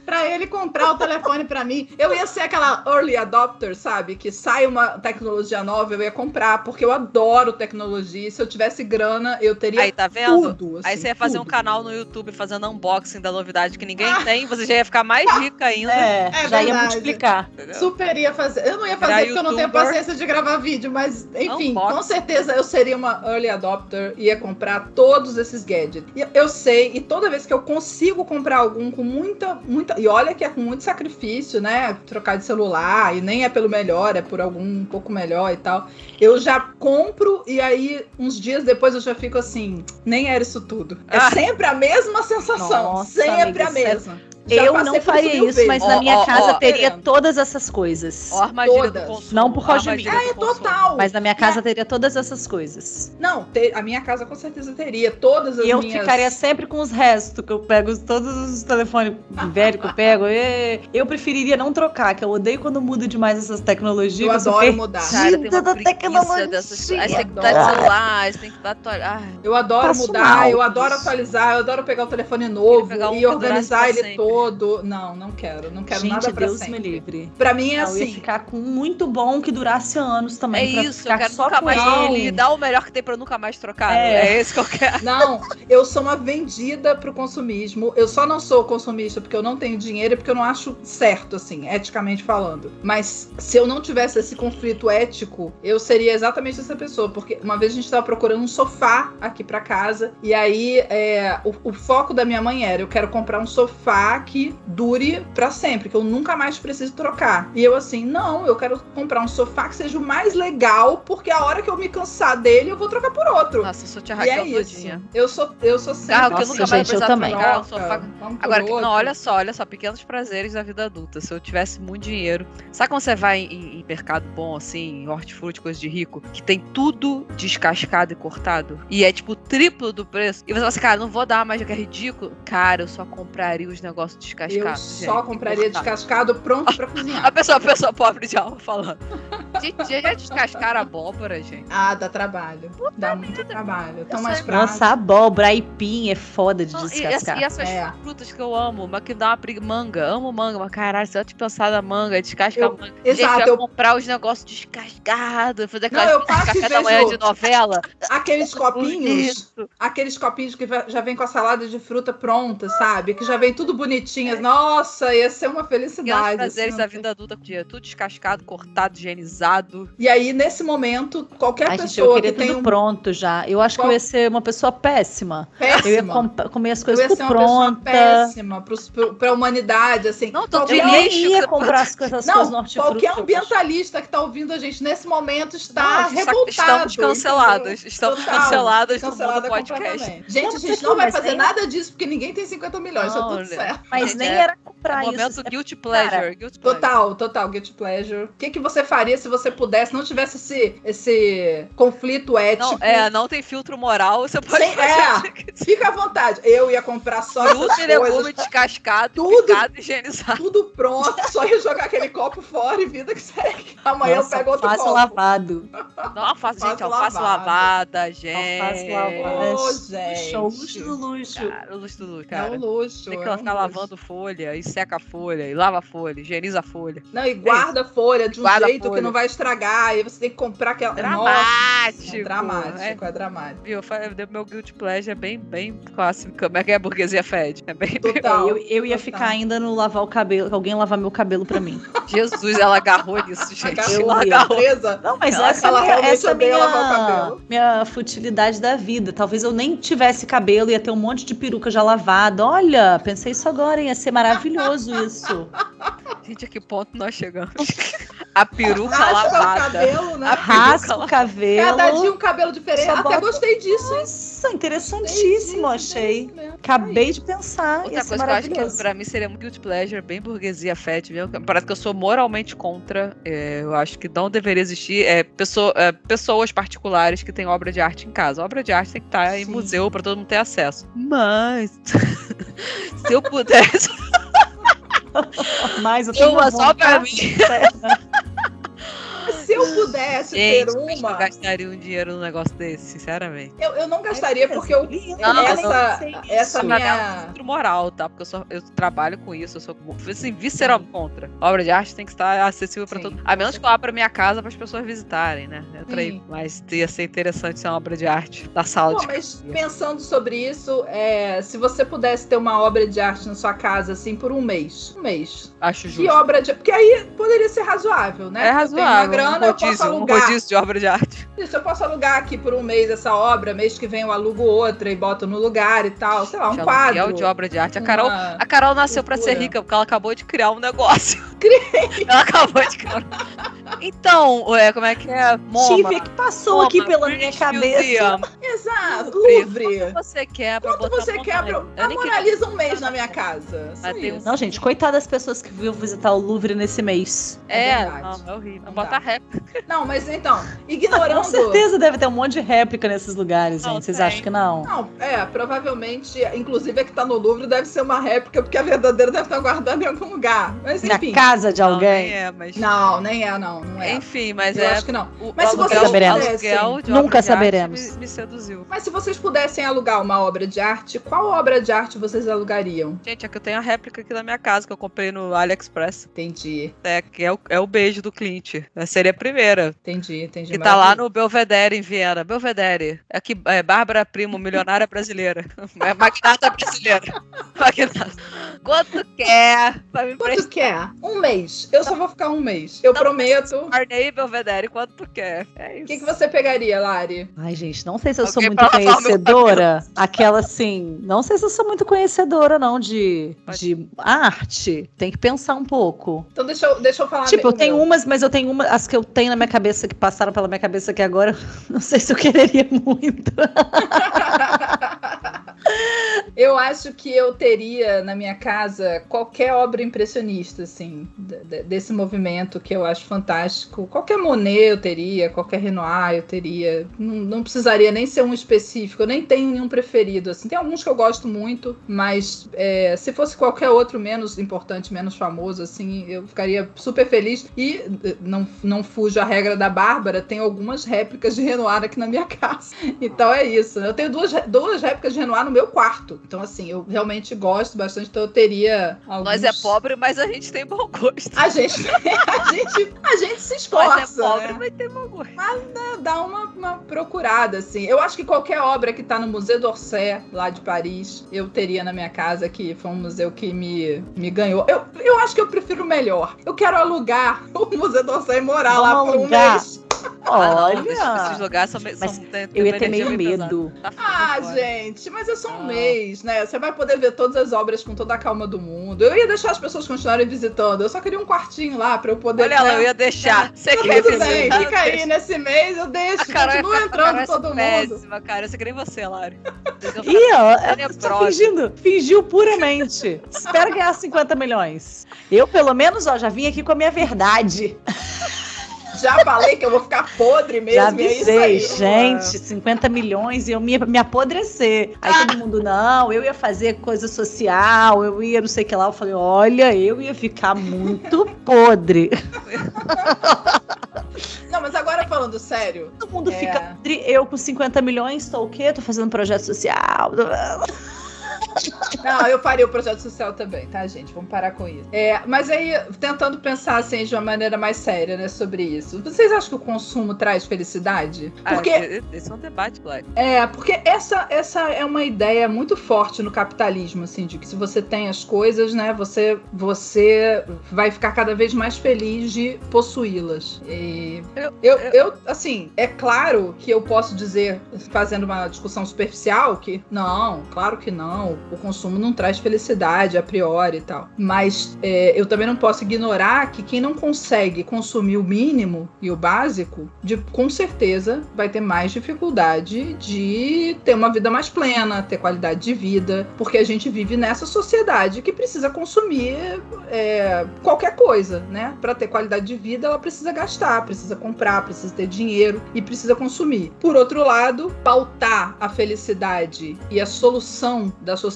[SPEAKER 3] pra ele comprar o telefone pra mim. Eu ia ser aquela early adopter, sabe? Que sai uma tecnologia nova, eu ia comprar, porque eu adoro tecnologia. E se eu tivesse grana, eu teria
[SPEAKER 2] Aí, tá vendo?
[SPEAKER 3] tudo.
[SPEAKER 2] Aí
[SPEAKER 3] assim,
[SPEAKER 2] você ia fazer um
[SPEAKER 3] tudo.
[SPEAKER 2] canal no YouTube fazendo unboxing da novidade que ninguém tem, você já ia ficar mais rica ainda.
[SPEAKER 4] É,
[SPEAKER 3] É
[SPEAKER 4] já ia
[SPEAKER 3] verdade.
[SPEAKER 4] multiplicar.
[SPEAKER 2] entendeu?
[SPEAKER 3] Super ia fazer. Eu não ia fazer
[SPEAKER 2] Virar
[SPEAKER 3] porque eu não tenho
[SPEAKER 2] youtuber.
[SPEAKER 3] paciência de gravar vídeo, mas enfim,
[SPEAKER 2] Unboxing.
[SPEAKER 3] com certeza eu seria uma early adopter, ia comprar todos esses gadgets. Eu sei, e toda vez que eu consigo comprar algum com muita, muita. E olha que é com muito sacrifício, né? Trocar de celular, e nem é pelo melhor, é por algum um pouco melhor e tal. Eu já compro e aí, uns dias depois, eu já fico assim, nem era isso tudo. É
[SPEAKER 2] Ah.
[SPEAKER 3] sempre a mesma sensação.
[SPEAKER 4] Nossa,
[SPEAKER 3] sempre
[SPEAKER 4] amiga,
[SPEAKER 3] a mesma. Já
[SPEAKER 4] eu não faria isso, mas
[SPEAKER 2] Ó,
[SPEAKER 4] na minha
[SPEAKER 2] ó,
[SPEAKER 4] casa
[SPEAKER 2] ó.
[SPEAKER 4] teria
[SPEAKER 3] Querendo.
[SPEAKER 4] todas essas coisas.
[SPEAKER 2] Ó, a armadilha
[SPEAKER 3] Todas.
[SPEAKER 2] do consumo.
[SPEAKER 4] Não por causa de mim.
[SPEAKER 3] Ah, é total.
[SPEAKER 4] Mas na minha casa teria todas essas coisas.
[SPEAKER 3] Não, te- a minha casa com certeza teria todas as
[SPEAKER 4] E eu
[SPEAKER 3] minhas.
[SPEAKER 4] ficaria sempre com os restos, que eu pego todos os telefones velhos que eu pego. E eu preferiria não trocar, que eu odeio quando muda demais essas tecnologias.
[SPEAKER 3] Eu
[SPEAKER 4] sou
[SPEAKER 3] adoro mudar.
[SPEAKER 2] Cara, tem uma
[SPEAKER 4] da tecnologia.
[SPEAKER 2] dessas Aí você tem que dar de celular, aí você tem que dar atualizar. Ah,
[SPEAKER 3] Eu adoro
[SPEAKER 4] Passo
[SPEAKER 3] mudar,
[SPEAKER 4] mal
[SPEAKER 3] eu adoro atualizar, eu adoro pegar o telefone novo
[SPEAKER 2] pegar um
[SPEAKER 3] e organizar ele
[SPEAKER 2] sempre.
[SPEAKER 3] todo. Não, não quero, não quero
[SPEAKER 4] Gente,
[SPEAKER 3] nada pra
[SPEAKER 4] Deus
[SPEAKER 3] sempre.
[SPEAKER 4] me livre.
[SPEAKER 3] Pra mim é
[SPEAKER 4] Não, eu ia
[SPEAKER 3] assim.
[SPEAKER 4] ficar com um muito bom que durasse anos
[SPEAKER 2] é
[SPEAKER 4] também. pra
[SPEAKER 2] isso, eu
[SPEAKER 4] ficar
[SPEAKER 2] quero
[SPEAKER 4] só
[SPEAKER 2] nunca
[SPEAKER 4] com
[SPEAKER 2] mais
[SPEAKER 4] ele.
[SPEAKER 2] ele. Dá o melhor que tem pra eu nunca mais trocar.
[SPEAKER 4] É.
[SPEAKER 2] É, esse que eu quero.
[SPEAKER 3] Não, eu sou uma vendida pro consumismo. Eu só não sou consumista porque eu não tenho dinheiro e porque eu não acho certo, assim, eticamente falando. Mas se eu não tivesse esse conflito ético, eu seria exatamente essa pessoa. Porque uma vez a gente tava procurando um sofá aqui pra casa. E aí é, o, o foco da minha mãe era: eu quero comprar um sofá que dure pra sempre, que eu nunca mais preciso trocar. E eu assim, não, eu quero comprar um sofá que seja o mais legal, porque a hora que eu me cansar dele, eu vou trocar por outro.
[SPEAKER 2] Nossa, eu sou tia
[SPEAKER 3] E é
[SPEAKER 2] Raquel
[SPEAKER 3] isso.
[SPEAKER 2] todinha.
[SPEAKER 3] Eu sou, eu sou sempre.
[SPEAKER 2] Carro que eu
[SPEAKER 4] Nossa,
[SPEAKER 2] nunca mais
[SPEAKER 4] gente, eu também.
[SPEAKER 2] trocar, um sofá Agora, que- não, olha só, olha só, pequenos prazeres da vida adulta. Se eu tivesse muito dinheiro. Sabe quando você vai em, em mercado bom, assim, em hortifruti, coisa de rico, que tem tudo descascado e cortado? E é tipo triplo do preço. E você fala assim, cara, não vou dar mais, que é ridículo. Cara, eu só compraria os negócios
[SPEAKER 3] Eu
[SPEAKER 2] descascados.
[SPEAKER 3] só
[SPEAKER 2] gente,
[SPEAKER 3] compraria
[SPEAKER 2] cortado.
[SPEAKER 3] descascado pronto pra
[SPEAKER 2] A
[SPEAKER 3] cozinhar.
[SPEAKER 2] pessoa, a pessoa pobre de alma falando. Gente, já descascaram abóbora, gente.
[SPEAKER 3] Ah, dá trabalho. Dá muito trabalho. Tão
[SPEAKER 2] Eu
[SPEAKER 3] mais prático.
[SPEAKER 4] Nossa, abóbora, aipim é foda de
[SPEAKER 2] Não, e,
[SPEAKER 4] descascar.
[SPEAKER 2] essa- e essas
[SPEAKER 3] É.
[SPEAKER 2] frutas que eu amo, mas que dá uma preguiça. Manga, amo manga, mas caralho, se eu te pensar na manga, descasca
[SPEAKER 3] Eu-
[SPEAKER 2] a manga.
[SPEAKER 3] exato,
[SPEAKER 2] Gente, eu
[SPEAKER 3] eu-
[SPEAKER 2] comprar os negócios descascados, fazer
[SPEAKER 3] Não,
[SPEAKER 2] aquelas
[SPEAKER 3] eu passo e
[SPEAKER 2] café da manhã de novela.
[SPEAKER 3] Aqueles copinhos,
[SPEAKER 2] Isso.
[SPEAKER 3] aqueles copinhos que já vem com a salada de fruta pronta, sabe? Que já vem tudo bonitinho. Nossa, ia ser uma
[SPEAKER 2] E os
[SPEAKER 3] felicidade.
[SPEAKER 2] prazeres
[SPEAKER 3] assim.
[SPEAKER 2] da vida adulta, dia, tudo descascado, cortado, higienizado.
[SPEAKER 3] E aí, nesse momento, qualquer
[SPEAKER 4] Ai, gente, eu
[SPEAKER 3] pessoa que
[SPEAKER 4] queria
[SPEAKER 3] tem
[SPEAKER 4] tudo
[SPEAKER 3] um
[SPEAKER 4] pronto já. Eu acho que
[SPEAKER 3] Qual-
[SPEAKER 4] eu ia ser uma pessoa péssima. Eu ia
[SPEAKER 3] péssima,
[SPEAKER 4] comp- comer as
[SPEAKER 3] eu
[SPEAKER 4] coisas
[SPEAKER 3] ia
[SPEAKER 4] por
[SPEAKER 3] ser uma pessoa
[SPEAKER 4] pronta.
[SPEAKER 3] péssima pros, pro, pra humanidade, assim.
[SPEAKER 2] Não, tô
[SPEAKER 3] Qualquer
[SPEAKER 2] de
[SPEAKER 4] Eu
[SPEAKER 2] lixo. que
[SPEAKER 4] ia comprar as coisas, as coisas no
[SPEAKER 3] Não,
[SPEAKER 4] hortifruti.
[SPEAKER 3] qualquer
[SPEAKER 4] eu
[SPEAKER 3] ambientalista que tá ouvindo a gente nesse momento está
[SPEAKER 2] Não,
[SPEAKER 3] revoltado.
[SPEAKER 2] estamos cancelados. Estamos
[SPEAKER 3] Total,
[SPEAKER 2] canceladas
[SPEAKER 3] Cancelada
[SPEAKER 2] mundo podcast.
[SPEAKER 3] Gente,
[SPEAKER 4] Não,
[SPEAKER 3] a gente não vai fazer nada disso, porque ninguém tem 50 milhões, tá
[SPEAKER 2] Não,
[SPEAKER 3] tudo
[SPEAKER 2] né?
[SPEAKER 3] certo.
[SPEAKER 4] Mas
[SPEAKER 2] Gente,
[SPEAKER 4] nem
[SPEAKER 2] é
[SPEAKER 4] era comprar
[SPEAKER 2] Momento
[SPEAKER 4] isso.
[SPEAKER 2] guilty pleasure. guilty pleasure.
[SPEAKER 3] Total, total, guilty pleasure. O que, que você faria se você pudesse, não tivesse esse, esse conflito ético.
[SPEAKER 2] Não, é, não tem filtro moral, você pode
[SPEAKER 3] Sem-
[SPEAKER 2] fazer
[SPEAKER 3] é.
[SPEAKER 2] o.
[SPEAKER 3] Fica à vontade. Eu ia comprar só
[SPEAKER 2] Fruta e legume descascado,
[SPEAKER 3] Tudo.
[SPEAKER 2] picado higienizado.
[SPEAKER 3] Tudo pronto, só ia jogar aquele copo fora e vida que segue. Amanhã
[SPEAKER 4] Nossa,
[SPEAKER 3] eu pego outro
[SPEAKER 4] alface
[SPEAKER 3] copo.
[SPEAKER 4] lavado.
[SPEAKER 2] Não, alface, gente,
[SPEAKER 3] Alface lavada.
[SPEAKER 2] lavada, gente.
[SPEAKER 4] Alface lavada. Luxo,
[SPEAKER 3] gente.
[SPEAKER 4] o luxo do luxo.
[SPEAKER 2] Cara, o luxo do luxo,
[SPEAKER 3] É
[SPEAKER 2] cara.
[SPEAKER 3] um luxo.
[SPEAKER 2] Tem que
[SPEAKER 3] é um
[SPEAKER 2] ficar
[SPEAKER 3] luxo.
[SPEAKER 2] Lavando folha, e seca a folha, e lava a folha, higieniza a folha.
[SPEAKER 3] Não, e guarda a folha de um
[SPEAKER 2] Guarda
[SPEAKER 3] jeito que não vai estragar. Aí você tem que comprar aquela.
[SPEAKER 2] Dramático.
[SPEAKER 3] Nossa, é dramático, é, dramático.
[SPEAKER 2] Viu? Fa- Meu guilty pleasure é bem, bem clássico. Como é que é a burguesia fede? É bem.
[SPEAKER 3] Total.
[SPEAKER 4] Eu, eu ia
[SPEAKER 3] Total.
[SPEAKER 4] ficar ainda no lavar o cabelo, alguém lavar meu cabelo pra mim.
[SPEAKER 2] Jesus, ela agarrou nisso, gente.
[SPEAKER 3] Agarrou,
[SPEAKER 2] Ela
[SPEAKER 4] ia.
[SPEAKER 2] agarrou.
[SPEAKER 3] Presa.
[SPEAKER 4] Não, mas
[SPEAKER 2] Ela-
[SPEAKER 4] essa,
[SPEAKER 3] ela
[SPEAKER 4] é minha,
[SPEAKER 3] realmente
[SPEAKER 4] essa é
[SPEAKER 3] odeia lavar o
[SPEAKER 4] minha,
[SPEAKER 3] cabelo.
[SPEAKER 4] minha futilidade da vida. Talvez eu nem tivesse cabelo, ia ter um monte de peruca já lavada. Olha, pensei isso agora, ia ser maravilhoso isso.
[SPEAKER 2] Gente, a que ponto nós chegamos? A peruca
[SPEAKER 3] Raspa o
[SPEAKER 2] lavada.
[SPEAKER 3] cabelo, né?
[SPEAKER 2] A
[SPEAKER 4] Raspa
[SPEAKER 2] peruca
[SPEAKER 4] o cabelo.
[SPEAKER 3] Cada dia um cabelo diferente.
[SPEAKER 4] Só
[SPEAKER 3] Até
[SPEAKER 4] bota-
[SPEAKER 3] gostei disso.
[SPEAKER 4] Nossa, interessantíssimo, achei.
[SPEAKER 3] Mesmo.
[SPEAKER 4] Acabei de pensar.
[SPEAKER 2] Outra
[SPEAKER 4] Ia ser
[SPEAKER 2] coisa que eu acho que
[SPEAKER 4] maravilhoso.
[SPEAKER 2] pra mim seria muito guilty pleasure, bem burguesia fat, viu? Parece que eu sou moralmente contra. é, eu acho que não deveria existir é, pessoa- é, pessoas particulares que têm obra de arte em casa. obra de arte tem que estar em
[SPEAKER 3] Sim.
[SPEAKER 2] museu pra todo mundo ter acesso. Mas se eu pudesse
[SPEAKER 4] Mas eu tenho
[SPEAKER 2] uma só pra mim,
[SPEAKER 3] Se eu pudesse
[SPEAKER 2] gente,
[SPEAKER 3] ter
[SPEAKER 2] eu
[SPEAKER 3] uma,
[SPEAKER 2] gastaria um dinheiro num negócio desse, sinceramente.
[SPEAKER 3] eu, eu não gastaria porque eu,
[SPEAKER 4] Lindo,
[SPEAKER 2] Não,
[SPEAKER 4] eu
[SPEAKER 3] essa,
[SPEAKER 4] sei
[SPEAKER 3] essa
[SPEAKER 4] disso.
[SPEAKER 3] minha.
[SPEAKER 2] Filtro moral, tá? Porque eu, sou, eu trabalho com isso, eu sou assim, visceral contra. A obra de arte tem que estar acessível pra
[SPEAKER 3] Sim,
[SPEAKER 2] todo mundo. A menos que eu abra minha casa para as pessoas visitarem, né? Aí. Mas ia ser interessante ser uma obra de arte da sala
[SPEAKER 3] Pô,
[SPEAKER 2] de
[SPEAKER 3] mas
[SPEAKER 2] casa.
[SPEAKER 3] pensando sobre isso, é, se você pudesse ter uma obra de arte na sua casa, assim, por um mês. Um mês.
[SPEAKER 2] Acho
[SPEAKER 3] Que
[SPEAKER 2] justo.
[SPEAKER 3] obra de. Porque aí poderia ser razoável, né?
[SPEAKER 2] É
[SPEAKER 3] Eu tenho uma
[SPEAKER 2] razoável.
[SPEAKER 3] grana,
[SPEAKER 2] um
[SPEAKER 3] eu posso
[SPEAKER 2] um
[SPEAKER 3] alugar.
[SPEAKER 2] rodízio de obra de arte.
[SPEAKER 3] Isso, eu posso alugar aqui por um mês essa obra, mês que vem eu alugo outra e boto no lugar e tal. Sei lá, um
[SPEAKER 2] de
[SPEAKER 3] quadro.
[SPEAKER 2] aluguel de obra de arte. A Carol,
[SPEAKER 3] uma-
[SPEAKER 2] a Carol nasceu pra ser rica, porque ela acabou de criar um negócio. ela acabou de criar. Então, ué, como é que é? Moma.
[SPEAKER 4] Tive que passou
[SPEAKER 2] Moma,
[SPEAKER 4] aqui pela minha cabeça.
[SPEAKER 2] Museum.
[SPEAKER 3] Exato,
[SPEAKER 2] Louvre. Quanto você quer pra
[SPEAKER 3] Quanto
[SPEAKER 2] botar
[SPEAKER 3] você quer pra. A
[SPEAKER 2] nem
[SPEAKER 3] Mona Lisa um mês na minha casa.
[SPEAKER 2] Um-.
[SPEAKER 4] Não, gente, coitada das pessoas que viram visitar o Louvre nesse mês.
[SPEAKER 2] É,
[SPEAKER 3] É verdade.
[SPEAKER 2] não, é horrível.
[SPEAKER 3] Não
[SPEAKER 2] Bota
[SPEAKER 3] dá.
[SPEAKER 2] rap.
[SPEAKER 3] Não, mas então, ignorando.
[SPEAKER 4] Com certeza deve ter um monte de réplica nesses lugares,
[SPEAKER 2] Não,
[SPEAKER 4] gente. Vocês
[SPEAKER 2] tem.
[SPEAKER 4] acham que não?
[SPEAKER 3] Não, é, provavelmente, inclusive a que tá no Louvre deve ser uma réplica, porque a verdadeira deve estar guardada em algum lugar. Mas
[SPEAKER 4] Na
[SPEAKER 3] enfim.
[SPEAKER 4] casa de
[SPEAKER 2] Não, nem
[SPEAKER 4] alguém.
[SPEAKER 2] é, mas.
[SPEAKER 3] Não, nem é, não. Não é.
[SPEAKER 2] Enfim, mas
[SPEAKER 3] Eu
[SPEAKER 2] é.
[SPEAKER 3] acho que não.
[SPEAKER 2] O,
[SPEAKER 3] Mas
[SPEAKER 2] o
[SPEAKER 3] se
[SPEAKER 2] aluguel,
[SPEAKER 3] vocês
[SPEAKER 2] aluguel de
[SPEAKER 4] Nunca saberemos.
[SPEAKER 2] Me, me seduziu.
[SPEAKER 3] Mas se vocês pudessem alugar uma obra de arte, qual obra de arte vocês alugariam?
[SPEAKER 2] Gente, é que eu tenho a réplica aqui na minha casa que eu comprei no AliExpress.
[SPEAKER 3] Entendi,
[SPEAKER 2] É, que é o, é o beijo do Clint. É, seria primeira.
[SPEAKER 3] entendi, entendi.
[SPEAKER 2] Que tá lá no Belvedere, em Viena. Belvedere. É aqui, é Bárbara Primo, milionária brasileira. É magnata brasileira. Magnata. Quanto quer pra me
[SPEAKER 3] Quanto quer? Um mês. Eu só vou ficar um mês. Eu
[SPEAKER 2] Não,
[SPEAKER 3] prometo. O
[SPEAKER 2] Arnei Belvedere, quanto quer? É isso.
[SPEAKER 3] que, que você pegaria, Lari?
[SPEAKER 4] Ai, gente, não sei se eu sou
[SPEAKER 2] Alguém
[SPEAKER 4] muito
[SPEAKER 2] pra lavar o meu
[SPEAKER 4] conhecedora. Aquela assim. Não sei se eu sou muito conhecedora, não, de, de arte. Tem que pensar um pouco.
[SPEAKER 3] Então deixa eu, deixa eu falar.
[SPEAKER 4] tipo, eu
[SPEAKER 3] o
[SPEAKER 4] tenho
[SPEAKER 3] meu.
[SPEAKER 4] umas, mas eu tenho uma. As que eu tenho na minha cabeça, que passaram pela minha cabeça aqui agora, não sei se eu quereria muito.
[SPEAKER 3] Eu acho que eu teria na minha casa qualquer obra impressionista, assim, de- de- desse movimento que eu acho fantástico. Qualquer Monet eu teria, qualquer Renoir eu teria. Não, não precisaria nem ser um específico, eu nem tenho nenhum preferido, assim. Tem alguns que eu gosto muito, mas é, se fosse qualquer outro menos importante, menos famoso, assim, eu ficaria super feliz. E eh, não, não fujo a regra da Bárbara, tem algumas réplicas de Renoir aqui na minha casa. Então é isso. Eu tenho duas, duas réplicas de Renoir no meu quarto. Então, assim, eu realmente gosto bastante, então eu teria alguns...
[SPEAKER 2] Nós é pobre, mas a gente tem bom gosto.
[SPEAKER 3] A gente, a gente, a gente se
[SPEAKER 2] Nós
[SPEAKER 3] esforça,
[SPEAKER 2] é pobre,
[SPEAKER 3] né?
[SPEAKER 2] mas tem bom gosto.
[SPEAKER 3] Dá uma, uma procurada, assim. Eu acho que qualquer obra que tá no Museu d'Orsay, lá de Paris, eu teria na minha casa, que foi um museu que me, me ganhou. Eu, eu acho que eu prefiro melhor. Eu quero alugar o Museu d'Orsay e morar lá
[SPEAKER 4] Vamos
[SPEAKER 3] por um
[SPEAKER 4] alugar?
[SPEAKER 3] mês.
[SPEAKER 2] Ah, não,
[SPEAKER 4] Olha!
[SPEAKER 2] lugares são,
[SPEAKER 4] Mas
[SPEAKER 2] são, tem- tem
[SPEAKER 4] Eu ia ter meio medo.
[SPEAKER 2] Tá
[SPEAKER 3] Ah,
[SPEAKER 2] fora.
[SPEAKER 3] gente, mas é só um
[SPEAKER 2] Não.
[SPEAKER 3] mês, né? Você vai poder ver todas as obras com toda a calma do mundo. Eu ia deixar as pessoas continuarem visitando. Eu só queria um quartinho lá pra eu poder.
[SPEAKER 2] Olha lá,
[SPEAKER 3] né?
[SPEAKER 2] eu ia deixar. Você
[SPEAKER 3] Tá
[SPEAKER 2] quer
[SPEAKER 3] tudo bem,
[SPEAKER 2] visitar?
[SPEAKER 3] fica aí
[SPEAKER 2] Deixa.
[SPEAKER 3] nesse mês, eu deixo.
[SPEAKER 2] A Carol,
[SPEAKER 3] Continua
[SPEAKER 2] a Carol
[SPEAKER 3] entrando
[SPEAKER 2] é
[SPEAKER 3] todo mundo.
[SPEAKER 2] péssima, cara. Eu sei que nem você, Lari.
[SPEAKER 4] Ih, ó, tá fingindo. Fingiu puramente. Espero ganhar 50 milhões. Eu, pelo menos, ó, já vim aqui com a minha verdade.
[SPEAKER 3] Já falei que eu vou ficar podre mesmo.
[SPEAKER 4] Já
[SPEAKER 3] é
[SPEAKER 4] avisei,
[SPEAKER 3] aí.
[SPEAKER 4] gente, 50 milhões e eu me, me apodrecer. Aí todo mundo, não, eu ia fazer coisa social, eu ia não sei o que lá. Eu falei, olha, eu ia ficar muito podre.
[SPEAKER 3] Não, mas agora falando sério.
[SPEAKER 4] Todo mundo
[SPEAKER 3] É.
[SPEAKER 4] fica podre, eu com 50 milhões, tô o quê? Tô fazendo projeto social.
[SPEAKER 3] Não, eu faria o projeto social também, tá, gente? Vamos parar com isso. É, mas aí, tentando pensar assim de uma maneira mais séria, né, sobre isso. Vocês acham que o consumo traz felicidade? Porque
[SPEAKER 2] Ah, esse é um debate, Black.
[SPEAKER 3] É, porque essa, essa é uma ideia muito forte no capitalismo, assim, de que se você tem as coisas, né, você, você vai ficar cada vez mais feliz de possuí-las. E
[SPEAKER 2] eu,
[SPEAKER 3] eu-
[SPEAKER 2] eu,
[SPEAKER 3] assim, é claro que eu posso dizer, fazendo uma discussão superficial, que não, claro que não, o consumo não traz felicidade a priori e tal. Mas é, eu também não posso ignorar que quem não consegue consumir o mínimo e o básico, de, com certeza vai ter mais dificuldade de ter uma vida mais plena, ter qualidade de vida, porque a gente vive nessa sociedade que precisa consumir é, qualquer coisa, né? Para ter qualidade de vida, ela precisa gastar, precisa comprar, precisa ter dinheiro e precisa consumir. Por outro lado, pautar a felicidade e a solução da sociedade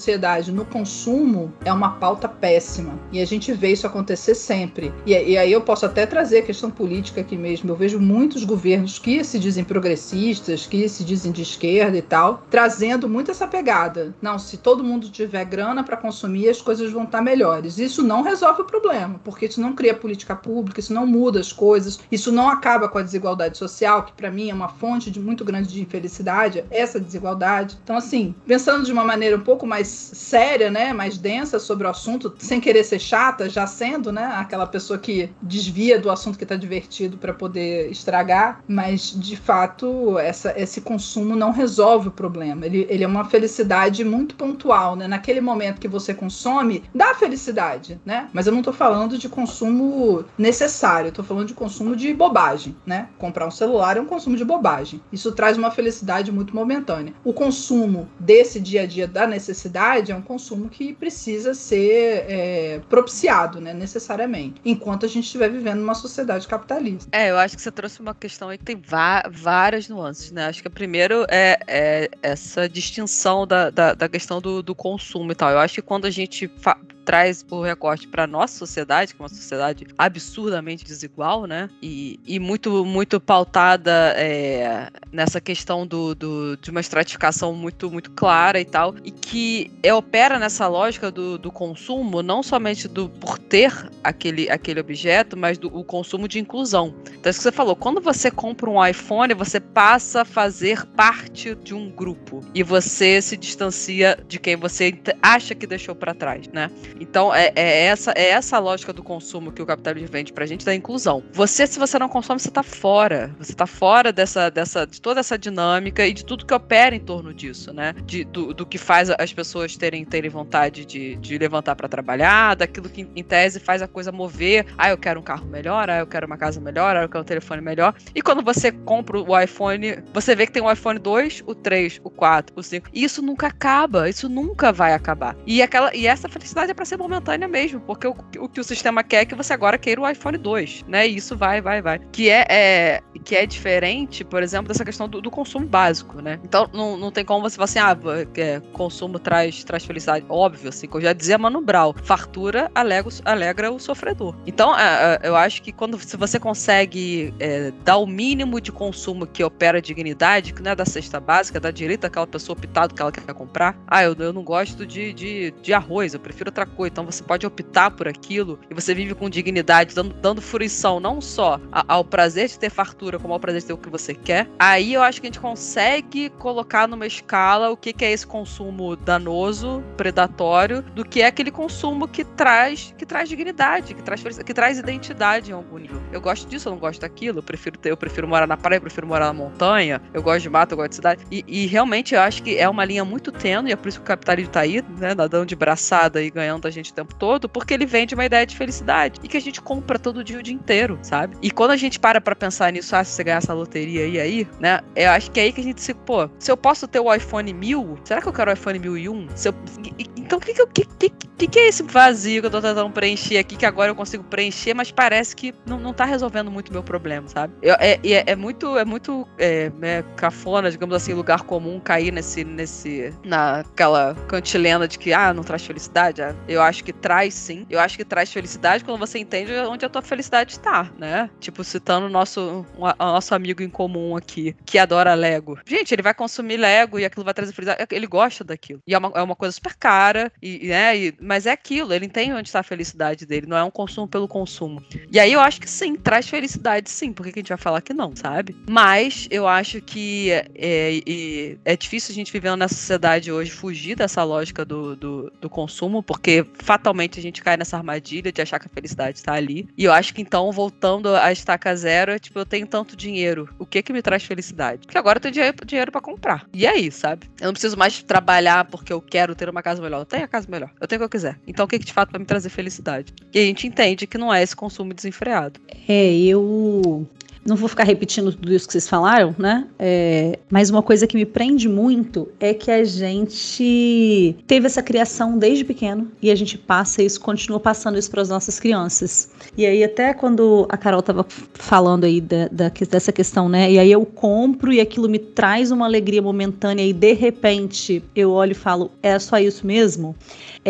[SPEAKER 3] no consumo é uma pauta péssima. E a gente vê isso acontecer sempre. E, e aí eu posso até trazer a questão política aqui mesmo. Eu vejo muitos governos que se dizem progressistas, que se dizem de esquerda e tal, trazendo muito essa pegada. Não, se todo mundo tiver grana para consumir, as coisas vão estar melhores. Isso não resolve o problema, porque isso não cria política pública, isso não muda as coisas, isso não acaba com a desigualdade social, que para mim é uma fonte de muito grande de infelicidade, essa desigualdade. Então, assim, pensando de uma maneira um pouco mais séria, né, mais densa sobre o assunto, sem querer ser chata, já sendo, né, aquela pessoa que desvia do assunto que tá divertido para poder estragar, mas de fato essa, esse consumo não resolve o problema. Ele, ele é uma felicidade muito pontual, né? Naquele momento que você consome, dá felicidade, né? Mas eu não tô falando de consumo necessário, eu tô falando de consumo de bobagem, né? Comprar um celular é um consumo de bobagem. Isso traz uma felicidade muito momentânea. O consumo desse dia a dia da necessidade é um consumo que precisa ser é, propiciado, né? Necessariamente. Enquanto a gente estiver vivendo numa sociedade capitalista.
[SPEAKER 2] É, eu acho que você trouxe uma questão aí que tem várias nuances, né? Acho que primeiro é, é essa distinção da, da, da questão do, do consumo e tal. Eu acho que quando a gente traz o recorte para nossa sociedade, que é uma sociedade absurdamente desigual, né? E, e muito, muito pautada é, nessa questão do, do- de uma estratificação muito, muito clara e tal, e que é, opera nessa lógica do, do consumo, não somente do por ter aquele, aquele objeto, mas do o consumo de inclusão. Então, isso que você falou, quando você compra um iPhone, você passa a fazer parte de um grupo e você se distancia de quem você acha que deixou para trás, né? Então, é, é essa é essa a lógica do consumo que o capitalismo vende pra gente da inclusão. Você, se você não consome, você tá fora. Você tá fora dessa, dessa, de toda essa dinâmica e de tudo que opera em torno disso, né? De, do, do que faz as pessoas terem, terem vontade de, de levantar para trabalhar, daquilo que, em tese, faz a coisa mover. Ah, eu quero um carro melhor, ah, eu quero uma casa melhor, ah, eu quero um telefone melhor. E quando você compra o iPhone, você vê que tem o iPhone 2, o 3, o 4, o 5. E isso nunca acaba, isso nunca vai acabar. E, aquela, e essa felicidade é para ser momentânea mesmo, porque o, o que o sistema quer é que você agora queira o iPhone 2, né? E isso vai, vai, vai. Que é, é- que é diferente, por exemplo, dessa questão do, do consumo básico, né? Então não, não tem como você falar assim, ah, é, consumo traz, traz felicidade. Óbvio, assim, que eu já dizia Mano Brown, fartura alegra, o- alegra o sofredor. Então, é, eu acho que quando se você consegue é, dar o mínimo de consumo que opera a dignidade, que não é da cesta básica, da direita aquela pessoa optar do que ela quer comprar. Ah, eu, eu não gosto de, de, de arroz, eu prefiro outra coisa. Então você pode optar por aquilo e você vive com dignidade, dando, dando fruição não só ao prazer de ter fartura, como ao prazer de ter o que você quer. Aí eu acho que a gente consegue colocar numa escala o que, que é esse consumo danoso, predatório, do que é aquele consumo que traz, que traz dignidade, que traz, que traz identidade em algum nível. Eu gosto disso, eu não gosto daquilo, eu prefiro ter, eu prefiro morar na praia, eu prefiro morar na montanha, eu gosto de mato, eu gosto de cidade. E, e realmente eu acho que é uma linha muito tênue, e é por isso que o capitalismo tá aí, né, nadando de braçada e ganhando a gente o tempo todo, porque ele vende uma ideia de felicidade e que a gente compra todo dia o dia inteiro, sabe? E quando a gente para pra pensar nisso, ah, se você ganhar essa loteria aí, aí, né? Eu acho que é aí que a gente se, pô, se eu posso ter o iPhone 1000, será que eu quero o iPhone 1001? Se eu, então o que que, que, que, que, é esse vazio que eu tô tentando preencher aqui, que agora eu consigo preencher, mas parece que não, não tá resolvendo muito meu problema, sabe? Eu, é, é, é muito, é muito é, é, cafona, digamos assim, lugar comum cair nesse, nesse, naquela cantilena de que, ah, não traz felicidade. Ah, eu acho que traz sim. Eu acho que traz felicidade quando você entende onde a tua felicidade está, né? Tipo, citando o nosso, o nosso amigo em comum aqui, que adora Lego. Gente, ele vai consumir Lego e aquilo vai trazer felicidade. Ele gosta daquilo. E é uma, é uma coisa super cara, e, né? E, mas é aquilo, ele entende onde está a felicidade dele, não é um consumo pelo consumo. E aí eu acho que sim, traz felicidade sim. Por que, que a gente vai falar que não, sabe? Mas eu acho que é, é, é difícil a gente vivendo nessa sociedade hoje fugir dessa lógica do, do, do, consumo, porque fatalmente a gente cai nessa armadilha de achar que a felicidade está ali. E eu acho que então, voltando à estaca zero, é tipo, eu tenho tanto dinheiro, o que que me traz felicidade? Porque agora eu tenho dinheiro, dinheiro para comprar. E aí, sabe? Eu não preciso mais trabalhar porque eu quero ter uma casa melhor. Eu tenho a casa melhor. Eu tenho o que eu quiser. Então o que que de fato vai me trazer felicidade? E a gente entende que não é esse consumo desenfreado.
[SPEAKER 4] É, eu não vou ficar repetindo tudo isso que vocês falaram, né? É, mas uma coisa que me prende muito é que a gente teve essa criação desde pequeno e a gente passa isso, continua passando isso para as nossas crianças. E aí, até quando a Carol estava falando aí da, da, dessa questão, né? E aí eu compro e aquilo me traz uma alegria momentânea e de repente eu olho e falo, é só isso mesmo?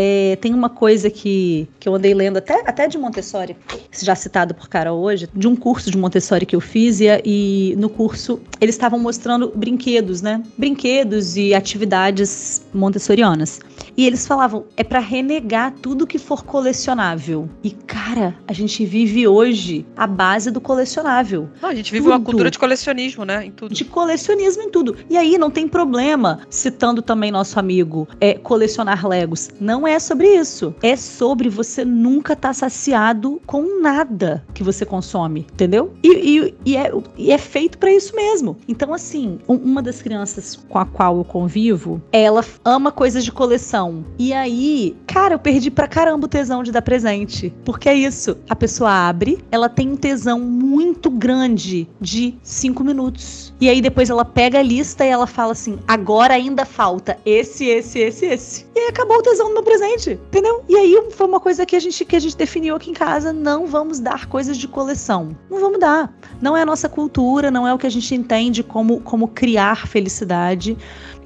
[SPEAKER 4] É, tem uma coisa que, que eu andei lendo até, até de Montessori, já citado por Carol hoje, de um curso de Montessori que eu fiz e, e no curso eles estavam mostrando brinquedos, né? Brinquedos e atividades montessorianas. E eles falavam, é para renegar tudo que for colecionável. E cara, a gente vive hoje a base do colecionável.
[SPEAKER 2] Não, a gente vive tudo. uma cultura de colecionismo, né? Em tudo.
[SPEAKER 4] De colecionismo em tudo. E aí não tem problema, citando também nosso amigo, é colecionar Legos. Não é sobre isso. É sobre você nunca estar tá saciado com nada que você consome, entendeu? E, e, e é, e é feito para isso mesmo. Então, assim, uma das crianças com a qual eu convivo, ela ama coisas de coleção. E aí, cara, eu perdi pra caramba o tesão de dar presente. Porque é isso. A pessoa abre, ela tem um tesão muito grande de cinco minutos. E aí depois ela pega a lista e ela fala assim: agora ainda falta esse, esse, esse, esse. E aí acabou o tesão do meu presente, entendeu? E aí foi uma coisa que a gente que a gente definiu aqui em casa: não vamos dar coisas de coleção. Não vamos dar. Não é a nossa cultura, não é o que a gente entende como, como criar felicidade.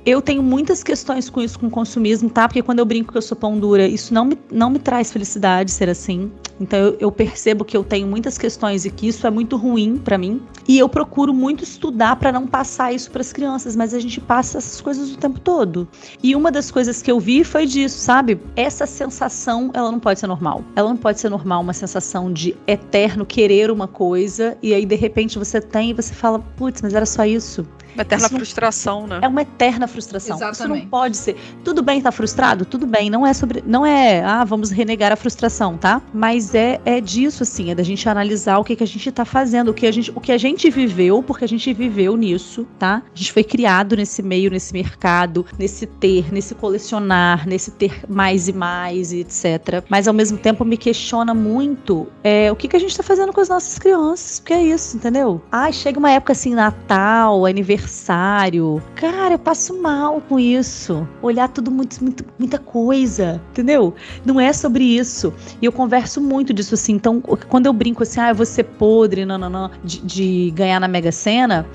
[SPEAKER 4] Eu tenho muitas questões com isso, com consumismo, tá? Porque quando eu brinco que eu sou pão dura, isso não me, não me traz felicidade ser assim. Então eu, eu percebo que eu tenho muitas questões e que isso é muito ruim para mim. E eu procuro muito estudar para não passar isso para as crianças, mas a gente passa essas coisas o tempo todo. E uma das coisas que eu vi foi disso, sabe? Essa sensação, ela não pode ser normal. Ela não pode ser normal uma sensação de eterno querer uma coisa e aí de repente você tem e você fala, putz, mas era só isso.
[SPEAKER 2] Uma eterna isso frustração, né?
[SPEAKER 4] É uma eterna frustração.
[SPEAKER 3] Exatamente.
[SPEAKER 4] Isso não pode ser. Tudo bem estar tá frustrado? Tudo bem. Não é sobre. Não é, ah, vamos renegar a frustração, tá? Mas é, é disso, assim, é da gente analisar o que, que a gente tá fazendo, o que a gente, o que a gente viveu, porque a gente viveu nisso, tá? A gente foi criado nesse meio, nesse mercado, nesse ter, nesse colecionar, nesse ter mais e mais, e etc. Mas ao mesmo tempo me questiona muito é, o que, que a gente tá fazendo com as nossas crianças. Porque é isso, entendeu? Ah, chega uma época assim, Natal, aniversário aniversário. Cara, eu passo mal com isso. Olhar tudo muito, muito, muita coisa, entendeu? Não é sobre isso. E eu converso muito disso assim. Então, quando eu brinco assim, ah, eu vou ser podre, não, não, não, de, de ganhar na Mega Sena,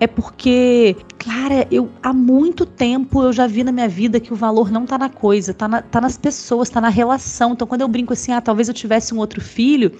[SPEAKER 4] é porque, cara, eu há muito tempo eu já vi na minha vida que o valor não tá na coisa, tá, na, tá nas pessoas, tá na relação. Então, quando eu brinco assim, ah, talvez eu tivesse um outro filho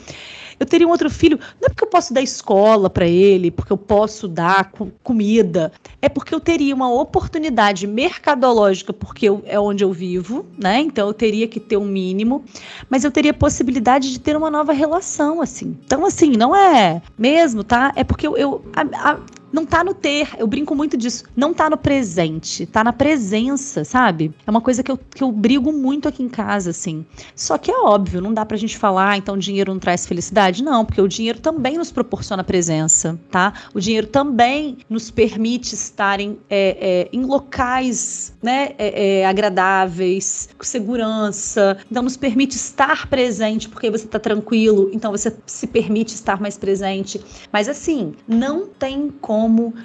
[SPEAKER 4] eu teria um outro filho, não é porque eu posso dar escola para ele, porque eu posso dar comida, é porque eu teria uma oportunidade mercadológica, porque eu, é onde eu vivo, né? Então eu teria que ter um mínimo, mas eu teria possibilidade de ter uma nova relação, assim. Então, assim, não é mesmo, tá? É porque eu, eu a, a, não tá no ter. Eu brinco muito disso. Não tá no presente, tá na presença, sabe? É uma coisa que eu, que eu brigo muito aqui em casa, assim. Só que é óbvio, não dá pra gente falar, ah, então dinheiro não traz felicidade. Não, porque o dinheiro também nos proporciona presença, tá? O dinheiro também nos permite estarem é, é, em locais né, é, é agradáveis, com segurança. Então, nos permite estar presente, porque você tá tranquilo, então você se permite estar mais presente. Mas assim, não tem como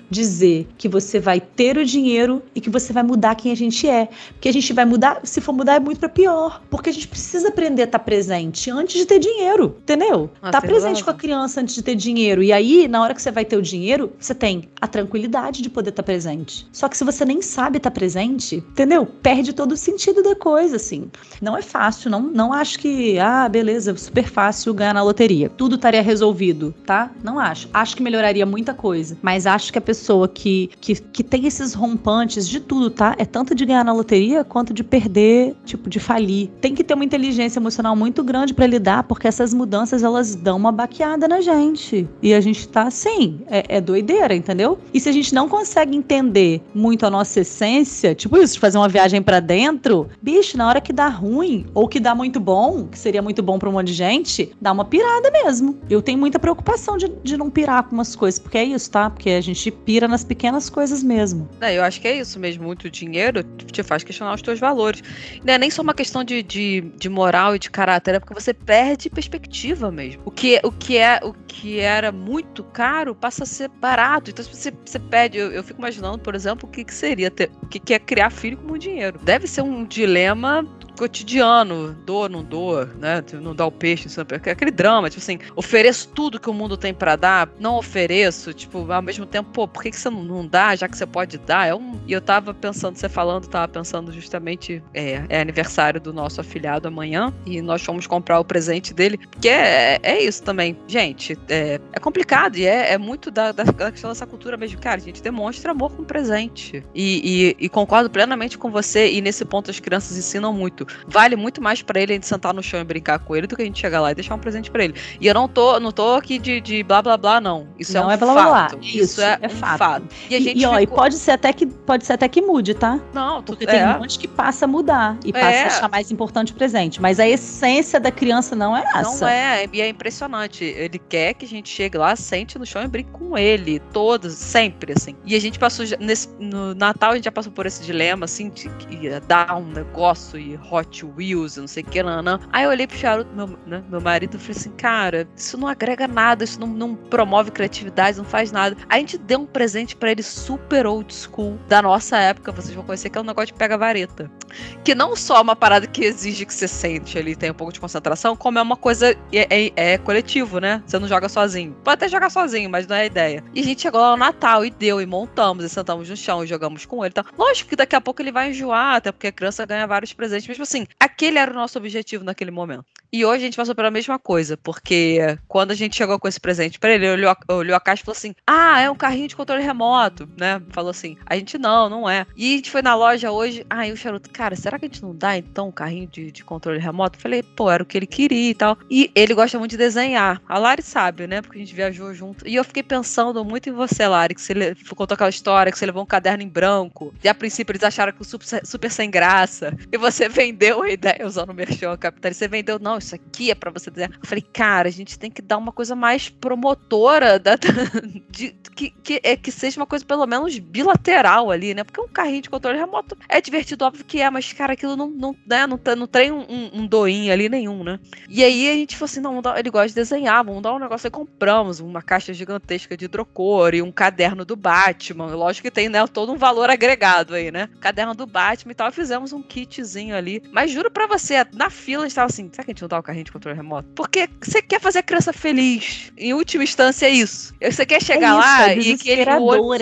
[SPEAKER 4] dizer que você vai ter o dinheiro e que você vai mudar quem a gente é. Porque a gente vai mudar, se for mudar, é muito para pior. Porque a gente precisa aprender a estar presente antes de ter dinheiro, entendeu? Nossa, tá presente com a criança antes de ter dinheiro. E aí, na hora que você vai ter o dinheiro, você tem a tranquilidade de poder estar presente. Só que se você nem sabe estar presente, entendeu? Perde todo o sentido da coisa, assim. Não é fácil, não, não acho que, ah, beleza, super fácil ganhar na loteria. Tudo estaria resolvido, tá? Não acho. Acho que melhoraria muita coisa. Mas acho que a pessoa que, que, que tem esses rompantes de tudo, tá? É tanto de ganhar na loteria quanto de perder, tipo, de falir. Tem que ter uma inteligência emocional muito grande para lidar, porque essas mudanças elas dão uma baqueada na gente. E a gente tá assim, é, é doideira, entendeu? E se a gente não consegue entender muito a nossa essência, tipo isso, de fazer uma viagem para dentro, bicho, na hora que dá ruim ou que dá muito bom, que seria muito bom para um monte de gente, dá uma pirada mesmo. Eu tenho muita preocupação de, de não pirar com umas coisas, porque é isso, tá? Porque a gente pira nas pequenas coisas mesmo.
[SPEAKER 2] É, eu acho que é isso mesmo. Muito dinheiro te faz questionar os teus valores. Não é nem só uma questão de, de, de moral e de caráter, é porque você perde perspectiva mesmo. O que, o que, é, o que era muito caro passa a ser barato. Então, se você, você pede, eu, eu fico imaginando, por exemplo, o que, que seria ter, o que, que é criar filho com muito dinheiro. Deve ser um dilema cotidiano, dou, não dou, né? Não dá o peixe, aquele drama, tipo assim, ofereço tudo que o mundo tem para dar, não ofereço, tipo, ao mesmo tempo, pô, por que, que você não dá, já que você pode dar? É um... E eu tava pensando, você falando, tava pensando justamente, é, é aniversário do nosso afilhado amanhã, e nós fomos comprar o presente dele, porque é, é isso também, gente, é, é complicado, e é, é muito da, da, da, questão dessa cultura mesmo, cara, a gente demonstra amor com presente, e, e, e concordo plenamente com você, e nesse ponto as crianças ensinam muito, vale muito mais para ele a gente sentar no chão e brincar com ele do que a gente chegar lá e deixar um presente para ele. E eu não tô, não tô aqui de, de blá blá blá, não. Isso é não é um é blá, fato. Blá, blá. Isso, Isso é, é um fato. fato.
[SPEAKER 4] E, a gente e, ó, ficou... e pode ser até que pode ser até que mude, tá?
[SPEAKER 2] Não,
[SPEAKER 4] porque tem é. um monte que passa a mudar e passa é. a achar mais importante o presente. Mas a essência da criança não é essa.
[SPEAKER 2] Não é, e é impressionante. Ele quer que a gente chegue lá, sente no chão e brinque com ele. Todos, sempre, assim. E a gente passou nesse, no Natal, a gente já passou por esse dilema, assim, de que ia dar um negócio e Hot Wheels, não sei o que, não. Aí eu olhei pro charuto, meu, né, meu marido, e falei assim, cara, isso não agrega nada, isso não, não promove criatividade, não faz nada. A gente deu um presente para ele super old school, da nossa época, vocês vão conhecer, que é um negócio de pega-vareta. Que não só é uma parada que exige que você sente ali, tem um pouco de concentração, como é uma coisa, é, é, é coletivo, né? Você não joga sozinho. Pode até jogar sozinho, mas não é a ideia. E a gente chegou lá no Natal e deu, e montamos, e sentamos no chão, e jogamos com ele tal. Lógico que daqui a pouco ele vai enjoar, até porque a criança ganha vários presentes, tipo assim, aquele era o nosso objetivo naquele momento. E hoje a gente passou pela mesma coisa, porque quando a gente chegou com esse presente para ele, olhou, olhou a caixa e falou assim: Ah, é um carrinho de controle remoto, né? Falou assim. A gente não, não é. E a gente foi na loja hoje. E o charuto, cara, será que a gente não dá então um carrinho de, de controle remoto? falei, pô, era o que ele queria e tal. E ele gosta muito de desenhar. A Lari sabe, né? Porque a gente viajou junto. E eu fiquei pensando muito em você, Lari, que você contou aquela história, que você levou um caderno em branco. E a princípio eles acharam que super, super sem graça. E você vendeu a ideia usando o Capital. Você vendeu, não, isso aqui é para você dizer. Eu falei, cara, a gente tem que dar uma coisa mais promotora da, de, que, que, é, que seja uma coisa pelo menos bilateral ali, né? Porque um carrinho de controle remoto é divertido, óbvio que é, mas, cara, aquilo não, não, né, não, não tem um, um doinho ali nenhum, né? E aí a gente falou assim: não, ele gosta de desenhar, vamos dar um negócio. Aí compramos uma caixa gigantesca de hidrocor e um caderno do Batman. Lógico que tem, né, todo um valor agregado aí, né? Caderno do Batman e tal. Fizemos um kitzinho ali. Mas juro pra você, na fila a gente tava assim: será que a gente não dá o carrinho de controle remoto? Porque você quer fazer a criança feliz. Em última instância, é isso. Você quer chegar é isso, lá é e que ele.
[SPEAKER 4] É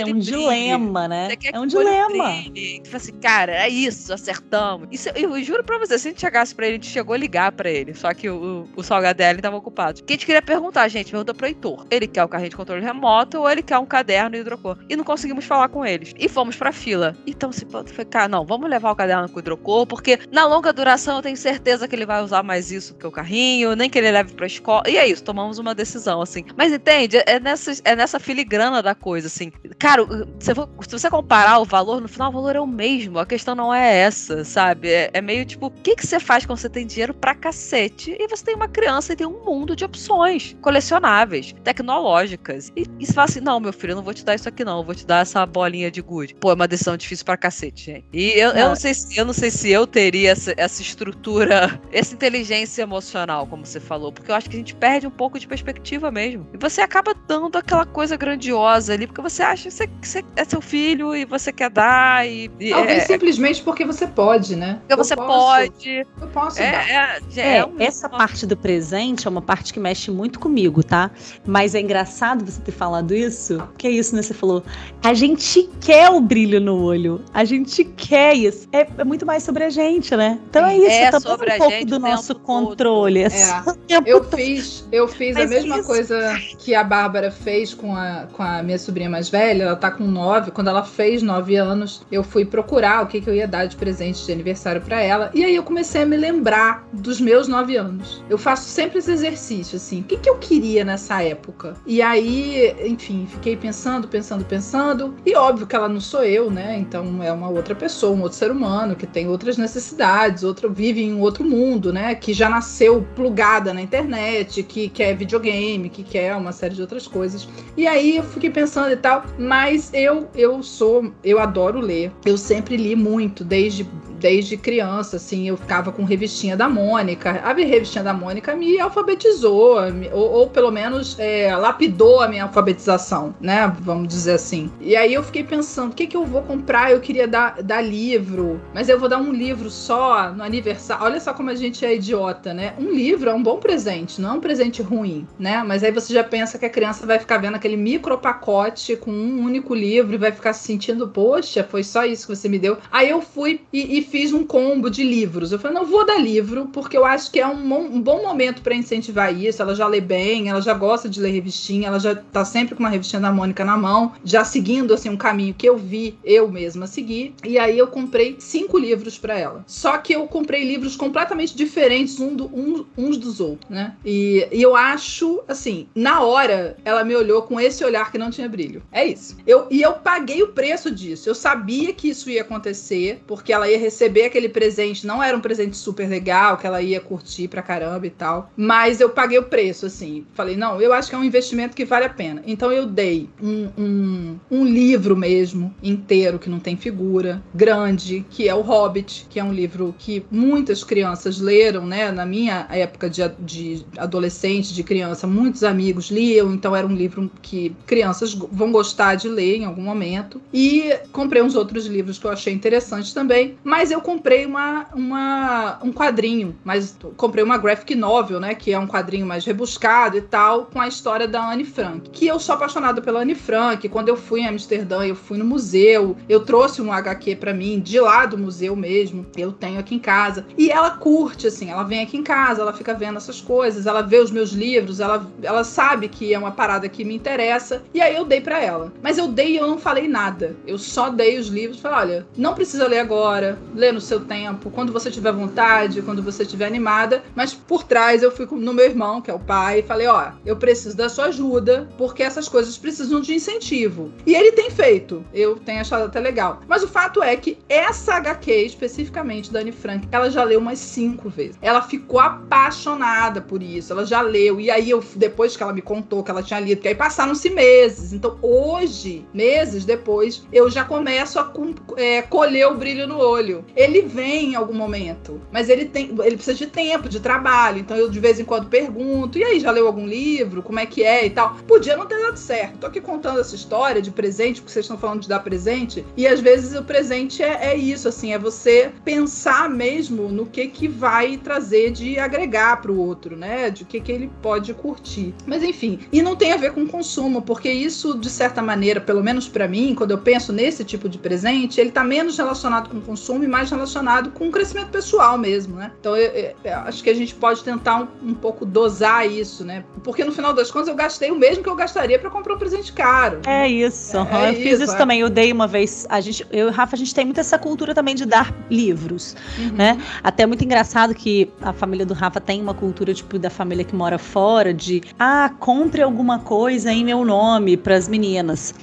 [SPEAKER 4] um dilema, né? É um dilema.
[SPEAKER 2] E tipo assim, cara, é isso, acertamos. Isso, eu, eu juro pra você, se a gente chegasse pra ele, a gente chegou a ligar pra ele. Só que o, o, o Salgadelli tava ocupado. O que a gente queria perguntar, gente? Pergunta pro Heitor. Ele quer o carrinho de controle remoto ou ele quer um caderno e hidrocor? E não conseguimos falar com eles. E fomos pra fila. Então, se foi, cara, não, vamos levar o caderno com hidrocor, porque na longa duração, eu tenho certeza que ele vai usar mais isso que o carrinho, nem que ele leve pra escola. E é isso, tomamos uma decisão, assim. Mas entende? É nessa, é nessa filigrana da coisa, assim. Cara, se, for, se você comparar o valor, no final o valor é o mesmo. A questão não é essa, sabe? É, é meio tipo, o que, que você faz quando você tem dinheiro pra cacete e você tem uma criança e tem um mundo de opções colecionáveis, tecnológicas. E, e você fala assim: não, meu filho, eu não vou te dar isso aqui, não. Eu vou te dar essa bolinha de gude. Pô, é uma decisão difícil pra cacete, gente. E eu, eu, não, sei se, eu não sei se eu teria essa, essa estrutura, essa inteligência emocional, como você falou, porque eu acho que a gente perde um pouco de perspectiva mesmo. E você acaba dando aquela coisa grandiosa ali, porque você acha que você, que você é seu filho e você quer dar. E, e
[SPEAKER 3] Talvez é, simplesmente porque você pode, né?
[SPEAKER 2] Porque eu você posso, pode.
[SPEAKER 3] Eu posso.
[SPEAKER 4] É, é, é, é um... essa parte do presente é uma parte que mexe muito comigo, tá? Mas é engraçado você ter falado isso. Que é isso, né? Você falou. A gente quer o brilho no olho. A gente quer isso. É, é muito mais sobre a gente, né? Então é isso. É tá sobre um pouco do nosso controle.
[SPEAKER 3] É. Eu fiz, eu fiz a mesma coisa que a Bárbara fez com a, com a minha sobrinha mais velha. Ela tá com nove. Quando ela fez nove anos, eu fui procurar o que, que eu ia dar de presente de aniversário para ela. E aí eu comecei a me lembrar dos meus nove anos. Eu faço sempre esse exercício, assim. O que, que eu queria nessa época? E aí, enfim, fiquei pensando, pensando, pensando. E óbvio que ela não sou eu, né? Então é uma outra pessoa, um outro ser humano que tem outras necessidades, outro vive em um outro mundo, né? Que já nasceu plugada na internet, que quer videogame, que quer uma série de outras coisas. E aí eu fiquei pensando e tal, mas eu eu sou, eu adoro ler. Eu sempre li muito, desde desde criança, assim, eu ficava com revistinha da Mônica. A revistinha da Mônica me alfabetizou, ou, ou pelo menos é, lapidou a minha alfabetização, né? Vamos dizer assim. E aí eu fiquei pensando, o que, que eu vou comprar? Eu queria dar, dar livro, mas eu vou dar um livro só no aniversário. Olha só como a gente é idiota, né? Um livro é um bom presente, não é um presente ruim, né? Mas aí você já pensa que a criança vai ficar vendo aquele micro pacote com um único livro e vai ficar se sentindo, poxa, foi só isso que você me deu. Aí eu fui e, e fiz um combo de livros. Eu falei, não vou dar livro, porque eu acho que é um, um bom momento para incentivar isso. Ela já lê bem, ela já gosta de ler revistinha, ela já tá sempre com uma revistinha da Mônica na mão, já seguindo assim um caminho que eu vi eu mesma seguir. E aí eu comprei cinco livros para ela. Só que eu comprei livros completamente diferentes um do, um, uns dos outros, né? E, e eu acho, assim, na hora ela me olhou com esse olhar que não tinha brilho. É isso. Eu, e eu paguei o preço disso. Eu sabia que isso ia acontecer, porque ela ia receber aquele presente não era um presente super legal, que ela ia curtir pra caramba e tal. Mas eu paguei o preço, assim. Falei, não, eu acho que é um investimento que vale a pena. Então eu dei um, um, um livro mesmo, inteiro, que não tem figura, grande, que é o Hobbit, que é um livro que muitas crianças leram, né? Na minha época de, de adolescente, de criança, muitos amigos liam, então era um livro que crianças vão gostar de ler em algum momento. E comprei uns outros livros que eu achei interessantes também, mas eu comprei comprei uma, uma, um quadrinho, mas comprei uma graphic novel, né? Que é um quadrinho mais rebuscado e tal, com a história da Anne Frank. Que eu sou apaixonada pela Anne Frank. Quando eu fui em Amsterdã, eu fui no museu, eu trouxe um HQ para mim, de lá do museu mesmo. Eu tenho aqui em casa. E ela curte, assim, ela vem aqui em casa, ela fica vendo essas coisas, ela vê os meus livros, ela, ela sabe que é uma parada que me interessa. E aí eu dei para ela. Mas eu dei e eu não falei nada. Eu só dei os livros, falei, olha, não precisa ler agora, lê no seu tempo, quando você tiver vontade, quando você estiver animada. Mas por trás eu fui no meu irmão, que é o pai, e falei: ó, eu preciso da sua ajuda, porque essas coisas precisam de incentivo. E ele tem feito. Eu tenho achado até legal. Mas o fato é que essa HQ, especificamente da Anne Frank, ela já leu umas cinco vezes. Ela ficou apaixonada por isso. Ela já leu. E aí, eu, depois que ela me contou que ela tinha lido, que aí passaram-se meses. Então, hoje, meses depois, eu já começo a é, colher o brilho no olho. Ele vem em algum momento, mas ele tem, ele precisa de tempo, de trabalho. Então eu de vez em quando pergunto: "E aí, já leu algum livro? Como é que é?" e tal. Podia não ter dado certo. Tô aqui contando essa história de presente, porque vocês estão falando de dar presente, e às vezes o presente é, é isso, assim, é você pensar mesmo no que que vai trazer de agregar para o outro, né? De que que ele pode curtir. Mas enfim, e não tem a ver com consumo, porque isso de certa maneira, pelo menos para mim, quando eu penso nesse tipo de presente, ele tá menos relacionado com consumo e mais mais relacionado com o crescimento pessoal mesmo, né? Então eu, eu, eu acho que a gente pode tentar um, um, pouco dosar isso, né? Porque no final das contas eu gastei o mesmo que eu gastaria para comprar um presente caro.
[SPEAKER 4] É isso. É, é eu fiz isso, isso é. também. Eu dei uma vez. A gente, eu e o Rafa, a gente tem muito essa cultura também de dar livros, uhum. né? Até é muito engraçado que a família do Rafa tem uma cultura tipo da família que mora fora de ah, compre alguma coisa em meu nome para as meninas.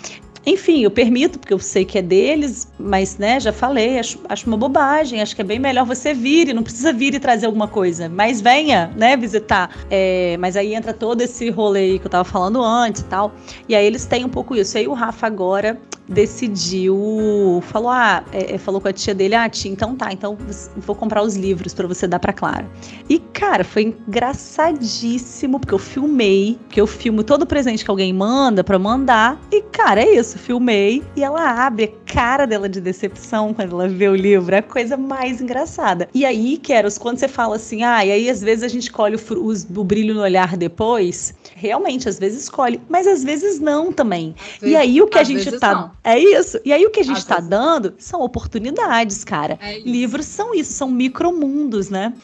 [SPEAKER 4] Enfim, eu permito, porque eu sei que é deles, mas, né, já falei, acho, acho uma bobagem. Acho que é bem melhor você vir não precisa vir e trazer alguma coisa. Mas venha, né, visitar. É, mas aí entra todo esse rolê que eu tava falando antes e tal. E aí eles têm um pouco isso. E aí o Rafa agora decidiu, falou, ah, é, é falou com a tia dele, ah, tia, então tá, então vou comprar os livros para você dar para Clara. E cara, foi engraçadíssimo porque eu filmei, porque eu filmo todo presente que alguém manda para mandar e cara, é isso, filmei e ela abre a cara dela de decepção quando ela vê o livro, é a coisa mais engraçada. E aí, Keros, quando você fala assim, ah, e aí às vezes a gente colhe o, o, o brilho no olhar depois, realmente às vezes escolhe, mas às vezes não também. E aí o que a gente tá não. É isso. E aí o que a gente está dando são oportunidades, cara. É Livros são isso, são micromundos, né?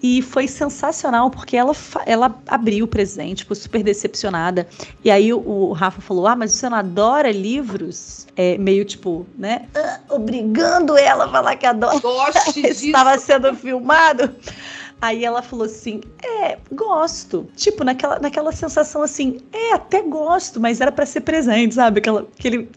[SPEAKER 4] E foi sensacional porque ela, ela abriu o presente, ficou super decepcionada. E aí o, o Rafa falou: Ah, mas você não adora livros? É, meio tipo, né? Ah, obrigando ela a falar que adora.
[SPEAKER 3] Goste
[SPEAKER 4] Estava sendo filmado. Aí ela falou assim: É, gosto. Tipo, naquela, naquela sensação assim: É, até gosto, mas era para ser presente, sabe? Aquela, aquele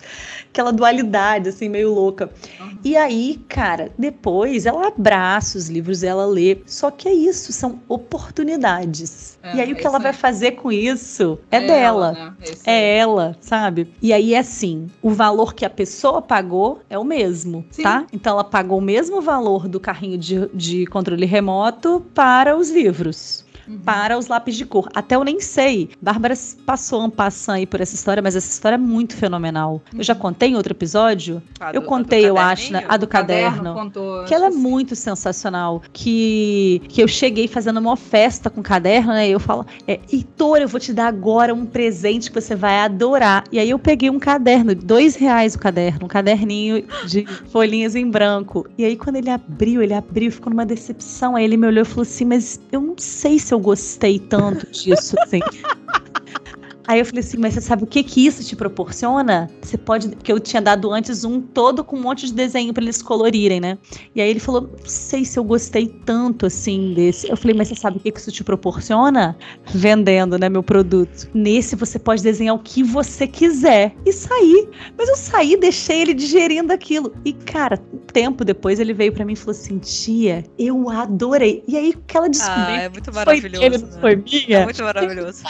[SPEAKER 4] aquela dualidade, assim, meio louca. Uhum. E aí, cara, depois ela abraça os livros, ela lê. Só que é isso, são oportunidades. É, e aí, o que ela vai fazer com isso é, é dela. Ela, né? É, é ela, sabe? E aí, é assim, o valor que a pessoa pagou é o mesmo, Sim. tá? Então, ela pagou o mesmo valor do carrinho de, de controle remoto para os livros uhum. para os lápis de cor. Até eu nem sei. Bárbara passou um passando aí por essa história, mas essa história é muito fenomenal. Uhum. Eu já uhum. contei em outro episódio. A eu do, contei, eu acho, né? a do caderno. caderno que ela é muito sensacional. Que, que eu cheguei fazendo uma festa com caderno, né? E eu falo, é, Heitor, eu vou te dar agora um presente que você vai adorar. E aí eu peguei um caderno, dois reais o caderno, um caderninho de folhinhas em branco. E aí quando ele abriu, ele abriu, ficou numa decepção. Aí ele me olhou e falou assim, mas eu não sei se eu eu gostei tanto disso, assim. Aí eu falei assim, mas você sabe o que que isso te proporciona? Você pode, porque eu tinha dado antes um todo com um monte de desenho para eles colorirem, né? E aí ele falou, não sei se eu gostei tanto assim desse. Eu falei, mas você sabe o que que isso te proporciona? Vendendo, né, meu produto. Nesse você pode desenhar o que você quiser e sair. Mas eu saí, deixei ele digerindo aquilo. E cara, tempo depois ele veio para mim e falou assim, tia, eu adorei. E aí aquela descoberta
[SPEAKER 2] ah, é muito maravilhoso, foi, né?
[SPEAKER 4] foi minha.
[SPEAKER 2] É muito maravilhoso.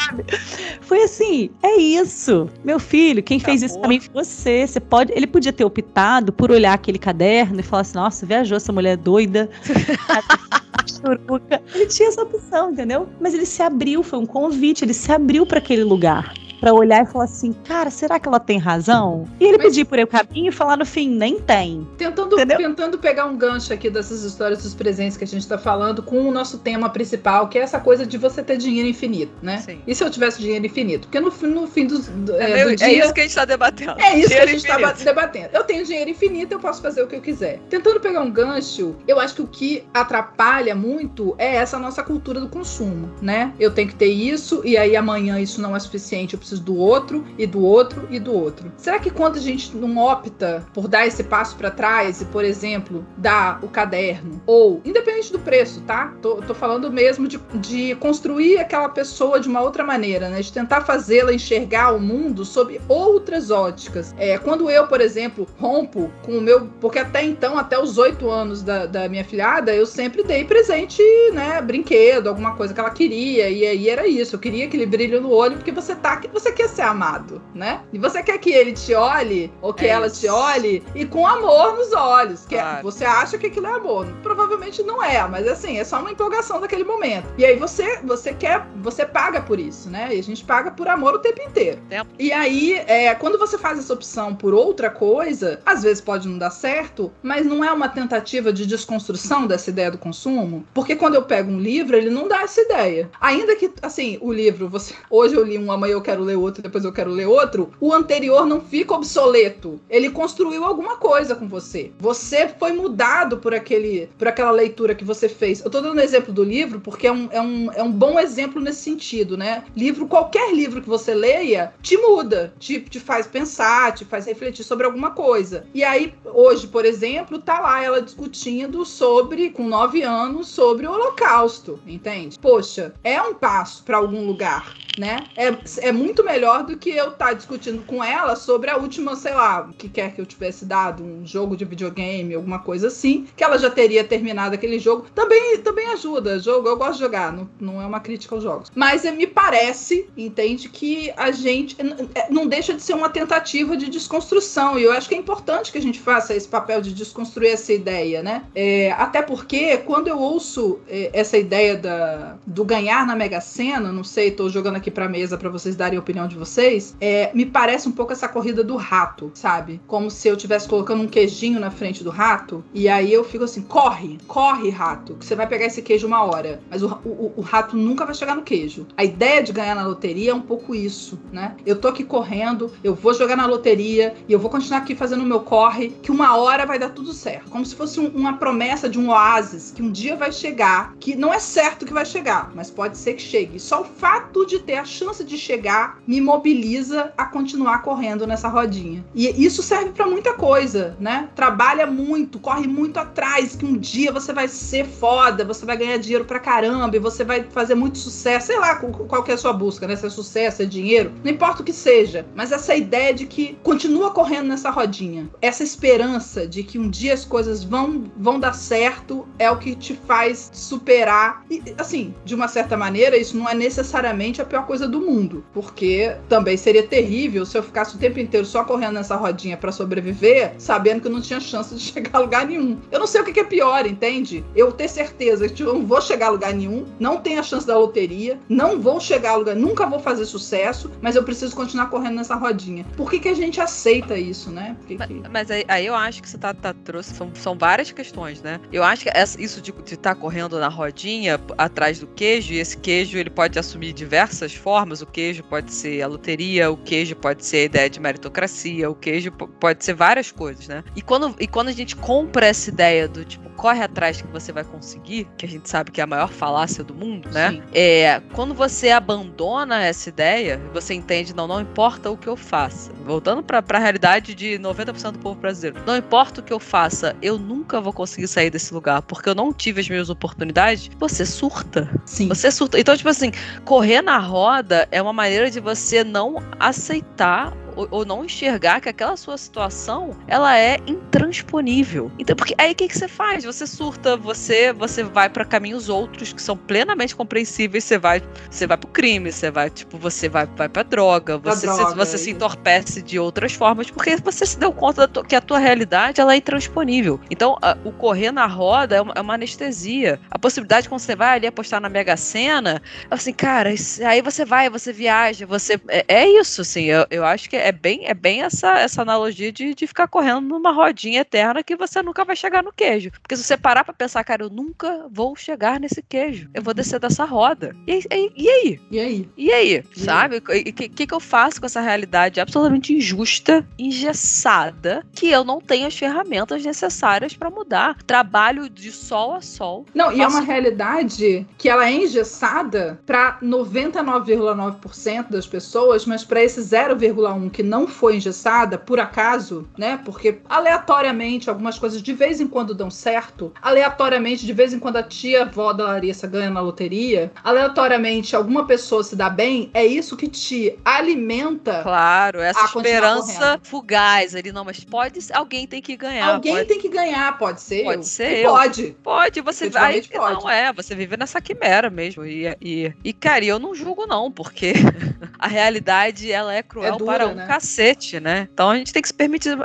[SPEAKER 4] Foi assim assim, é isso. Meu filho, quem Acabou. fez isso também foi você. Você pode. Ele podia ter optado por olhar aquele caderno e falar assim: nossa, viajou essa mulher doida. ele tinha essa opção, entendeu? Mas ele se abriu, foi um convite, ele se abriu para aquele lugar para olhar e falar assim, cara, será que ela tem razão? E ele Mas... pedir por eu caminho e falar no fim, nem tem.
[SPEAKER 3] Tentando, tentando pegar um gancho aqui dessas histórias dos presentes que a gente tá falando com o nosso tema principal, que é essa coisa de você ter dinheiro infinito, né? Sim. E se eu tivesse dinheiro infinito? Porque no, no fim do, do,
[SPEAKER 2] é,
[SPEAKER 3] do
[SPEAKER 2] é dia... É isso que a gente tá debatendo.
[SPEAKER 3] É isso dinheiro que a gente tá infinito. tá debatendo. Eu tenho dinheiro infinito, eu posso fazer o que eu quiser. Tentando pegar um gancho, eu acho que o que atrapalha muito é essa nossa cultura do consumo, né? Eu tenho que ter isso, e aí amanhã isso não é suficiente, eu preciso do outro e do outro e do outro. Será que quando a gente não opta por dar esse passo para trás e, por exemplo, dar o caderno, ou independente do preço, tá? Tô, tô falando mesmo de, de construir aquela pessoa de uma outra maneira, né? De tentar fazê-la enxergar o mundo sob outras óticas. É, quando eu, por exemplo, rompo com o meu. Porque até então, até os oito anos da, da minha filhada, eu sempre dei presente, né? Brinquedo, alguma coisa que ela queria. E aí era isso. Eu queria aquele brilho no olho, porque você tá. Você quer ser amado, né? E você quer que ele te olhe ou que é ela isso. te olhe e com amor nos olhos. Que é, claro. você acha que aquilo é amor. Provavelmente não é, mas assim, é só uma empolgação daquele momento. E aí você, você quer, você paga por isso, né? E a gente paga por amor o tempo inteiro. Tempo. E aí, é, quando você faz essa opção por outra coisa, às vezes pode não dar certo, mas não é uma tentativa de desconstrução dessa ideia do consumo. Porque quando eu pego um livro, ele não dá essa ideia. Ainda que, assim, o livro, você. Hoje eu li um Amanhã Eu Quero ler outro, depois eu quero ler outro, o anterior não fica obsoleto. Ele construiu alguma coisa com você. Você foi mudado por aquele, por aquela leitura que você fez. Eu tô dando exemplo do livro porque é um, é um, é um bom exemplo nesse sentido, né? Livro, qualquer livro que você leia, te muda, te, te faz pensar, te faz refletir sobre alguma coisa. E aí, hoje, por exemplo, tá lá ela discutindo sobre, com nove anos, sobre o Holocausto, entende? Poxa, é um passo para algum lugar, né? É, é muito melhor do que eu estar tá discutindo com ela sobre a última, sei lá, que quer que eu tivesse dado, um jogo de videogame, alguma coisa assim, que ela já teria terminado aquele jogo. Também, também ajuda, jogo, eu gosto de jogar, não, não é uma crítica aos jogos. Mas é, me parece, entende, que a gente é, não deixa de ser uma tentativa de desconstrução, e eu acho que é importante que a gente faça esse papel de desconstruir essa ideia, né? É, até porque quando eu ouço é, essa ideia da, do ganhar na Mega Sena, não sei, tô jogando aqui pra mesa para vocês darem opinião de vocês, é, me parece um pouco essa corrida do rato, sabe? Como se eu estivesse colocando um queijinho na frente do rato, e aí eu fico assim, corre, corre, rato, que você vai pegar esse queijo uma hora. Mas o, o, o rato nunca vai chegar no queijo. A ideia de ganhar na loteria é um pouco isso, né? Eu tô aqui correndo, eu vou jogar na loteria e eu vou continuar aqui fazendo o meu corre, que uma hora vai dar tudo certo. Como se fosse um, uma promessa de um oásis que um dia vai chegar, que não é certo que vai chegar, mas pode ser que chegue. Só o fato de ter a chance de chegar me mobiliza a continuar correndo nessa rodinha. E isso serve para muita coisa, né? Trabalha muito, corre muito atrás, que um dia você vai ser foda, você vai ganhar dinheiro pra caramba e você vai fazer muito sucesso. Sei lá qual que é a sua busca, né? Se é sucesso, é dinheiro, não importa o que seja. Mas essa ideia de que continua correndo nessa rodinha, essa esperança de que um dia as coisas vão, vão dar certo é o que te faz superar. E, assim, de uma certa maneira, isso não é necessariamente a pior coisa do mundo, porque também seria terrível se eu ficasse o tempo inteiro só correndo nessa rodinha para sobreviver, sabendo que eu não tinha chance de chegar a lugar nenhum. Eu não sei o que é pior, entende? Eu ter certeza que eu não vou chegar a lugar nenhum, não tenho a chance da loteria, não vou chegar a lugar, nunca vou fazer sucesso, mas eu preciso continuar correndo nessa rodinha. Por que, que a gente aceita isso, né? Que
[SPEAKER 2] mas, mas aí, aí, eu acho que você tá, tá trouxe, são, são várias questões, né? Eu acho que essa, isso de estar tá correndo na rodinha atrás do queijo, e esse queijo ele pode assumir diversas formas. O queijo pode ser a loteria, o queijo pode ser a ideia de meritocracia, o queijo pode ser várias coisas, né? E quando, e quando a gente compra essa ideia do tipo, corre atrás que você vai conseguir, que a gente sabe que é a maior falácia do mundo, né? Sim. É, quando você abandona essa ideia, você entende, não, não importa o que eu faça. Voltando para a realidade de 90% do povo brasileiro. Não importa o que eu faça, eu nunca vou conseguir sair desse lugar, porque eu não tive as minhas oportunidades. Você surta.
[SPEAKER 4] Sim.
[SPEAKER 2] Você surta. Então, tipo assim, correr na roda é uma maneira de você não aceitar ou, ou, não enxergar que aquela sua situação ela é intransponível. Então, porque aí o que, que você faz? Você surta, você você vai para caminhos outros que são plenamente compreensíveis. Você vai você vai pro crime, você vai tipo você vai vai para droga, você droga, se, você é se entorpece de outras formas porque você se deu conta que a tua realidade ela é intransponível. Então, a, o correr na roda é uma, é uma, anestesia. A possibilidade quando você vai ali apostar na Mega Sena, assim, cara, isso, aí você vai, você viaja, você é, é isso, assim. Eu, eu acho que é é bem, é bem essa, essa analogia de, de ficar correndo numa rodinha eterna que você nunca vai chegar no queijo. Porque se você parar pra pensar, cara, eu nunca vou chegar nesse queijo. Eu vou descer dessa roda. E, e, e aí?
[SPEAKER 3] E aí?
[SPEAKER 2] E aí? E sabe? O que, que, que eu faço com essa realidade absolutamente injusta, engessada, que eu não tenho as ferramentas necessárias para mudar? Trabalho de sol a sol.
[SPEAKER 3] Não, e é uma realidade que ela é engessada para 99,9% das pessoas, mas para esse 0,1 que não foi engessada, por acaso, né? Porque aleatoriamente algumas coisas de vez em quando dão certo, aleatoriamente de vez em quando a tia avó da Larissa ganha na loteria, aleatoriamente alguma pessoa se dá bem, é isso que te alimenta.
[SPEAKER 2] Claro, essa esperança fugaz ali, não, mas pode alguém tem que ganhar.
[SPEAKER 3] Alguém
[SPEAKER 2] pode...
[SPEAKER 3] tem que ganhar, pode ser.
[SPEAKER 2] Pode
[SPEAKER 3] eu.
[SPEAKER 2] ser.
[SPEAKER 3] Eu. Pode.
[SPEAKER 2] Pode, você vai. Não é, você vive nessa quimera mesmo. E, e, e cara, eu não julgo, não, porque a realidade ela é cruel é dura, para um né? Cacete, né? Então a gente tem que se permitir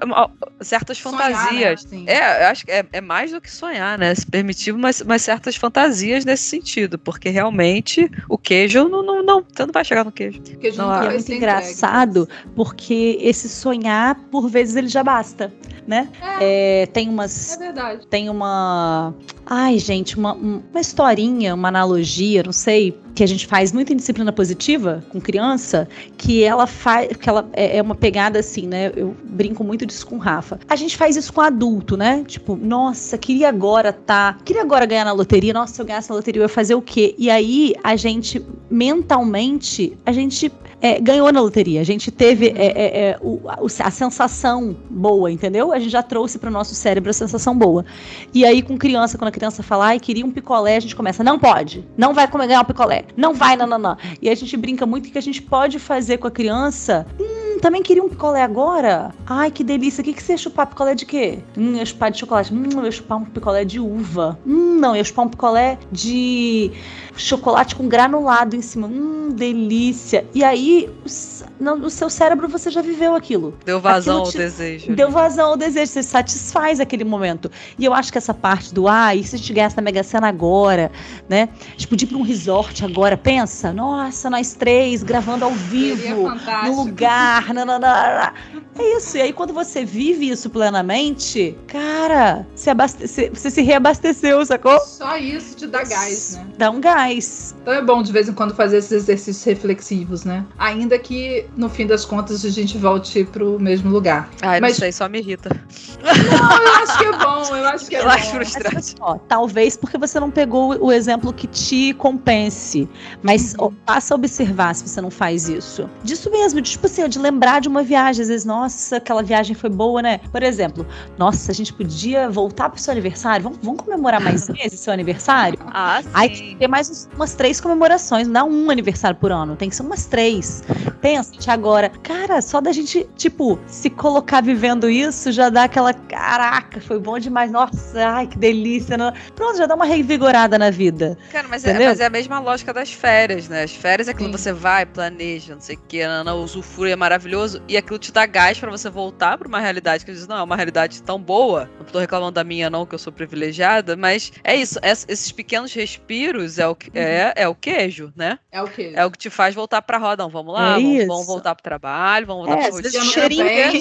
[SPEAKER 2] certas sonhar, fantasias. Né? É, acho que é, é, mais do que sonhar, né? Se permitir umas, umas certas fantasias nesse sentido, porque realmente o queijo não, não, não você não vai chegar no queijo.
[SPEAKER 4] não, é muito engraçado, entregue. porque esse sonhar, por vezes, ele já basta. né?
[SPEAKER 3] É,
[SPEAKER 4] É, tem
[SPEAKER 3] é
[SPEAKER 4] umas.
[SPEAKER 3] verdade.
[SPEAKER 4] Tem uma. Ai, gente, uma, um- uma historinha, uma analogia, não sei, que a gente faz muito em disciplina positiva com criança, que ela faz. que ela é, é uma pegada assim, né? Eu brinco muito disso com o Rafa. A gente faz isso com adulto, né? Tipo, nossa, queria agora tá. Queria agora ganhar na loteria. Nossa, se eu ganhasse na loteria, eu ia fazer o quê? E aí, a gente, mentalmente, a gente é, ganhou na loteria. A gente teve é, é, é, o- a, sensação boa, entendeu? A gente já trouxe para o nosso cérebro a sensação boa. E aí, com criança, quando a criança fala, ai, queria um picolé, a gente começa, não pode, não vai comer ganhar um picolé, não vai, não, não, não. E a gente brinca muito que a gente pode fazer com a criança. Hum, também queria um picolé agora? Ai, que delícia. O que, que você ia chupar? Picolé de quê? Hum, eu ia chupar de chocolate. Hum, eu ia chupar um picolé de uva. Hum, não, eu ia chupar um picolé de chocolate com granulado em cima. Hum, delícia. E aí, no, seu cérebro você já viveu aquilo.
[SPEAKER 2] Deu vazão
[SPEAKER 4] Aquilo
[SPEAKER 2] ao
[SPEAKER 4] te-
[SPEAKER 2] desejo.
[SPEAKER 4] Deu vazão ao desejo, você satisfaz aquele momento. E eu acho que essa parte do, ah, e se a gente ganhasse na Mega Sena agora, né? Podia ir pra um resort agora, pensa, nossa, nós três gravando ao vivo, no lugar, nananana. É isso, e aí quando você vive isso plenamente, cara, você, abaste- você se reabasteceu, sacou?
[SPEAKER 3] Só isso te dá gás, né?
[SPEAKER 4] Dá um gás.
[SPEAKER 3] Então é bom de vez em quando fazer esses exercícios reflexivos, né? Ainda que no fim das contas a gente volte pro mesmo lugar.
[SPEAKER 2] Ai,
[SPEAKER 3] Mas-
[SPEAKER 2] não sei, só me irrita.
[SPEAKER 3] Não, eu acho que é bom, eu acho que é
[SPEAKER 2] Eu acho
[SPEAKER 3] bom.
[SPEAKER 2] frustrante.
[SPEAKER 4] Mas, ó, talvez porque você não pegou o exemplo que te compense. Mas ó, passa a observar se você não faz isso. Disso mesmo, de, tipo assim, ó, de lembrar de uma viagem. Às vezes, nossa, aquela viagem foi boa, né? Por exemplo, nossa, a gente podia voltar pro seu aniversário. Vamos, vamos comemorar mais vezes seu aniversário?
[SPEAKER 2] Ah,
[SPEAKER 4] Aí tem que ter mais uns- umas três comemorações, não dá um aniversário por ano, tem que ser umas três. Pensa, agora, cara, só da gente, tipo, se colocar vivendo isso, já dá aquela, caraca, foi bom demais, nossa, ai, que delícia. Pronto, já dá uma revigorada na vida.
[SPEAKER 2] Cara, mas é, mas é a mesma lógica das férias, né? As férias é quando você vai, planeja, não sei o que, Ana, usufrui, é maravilhoso, e aquilo te dá gás pra você voltar pra uma realidade que diz, não, é uma realidade tão boa. Não tô reclamando da minha, não, que eu sou privilegiada, mas é isso, es- esses pequenos respiros é o, que- é, é o queijo, né?
[SPEAKER 3] É o quê?
[SPEAKER 2] É o que te faz voltar pra roda. Não, vamos lá,
[SPEAKER 4] É
[SPEAKER 2] vamos, vamos voltar pro trabalho, vamos voltar
[SPEAKER 4] É,
[SPEAKER 2] pro
[SPEAKER 4] um
[SPEAKER 3] que
[SPEAKER 4] cheirinho
[SPEAKER 3] vem-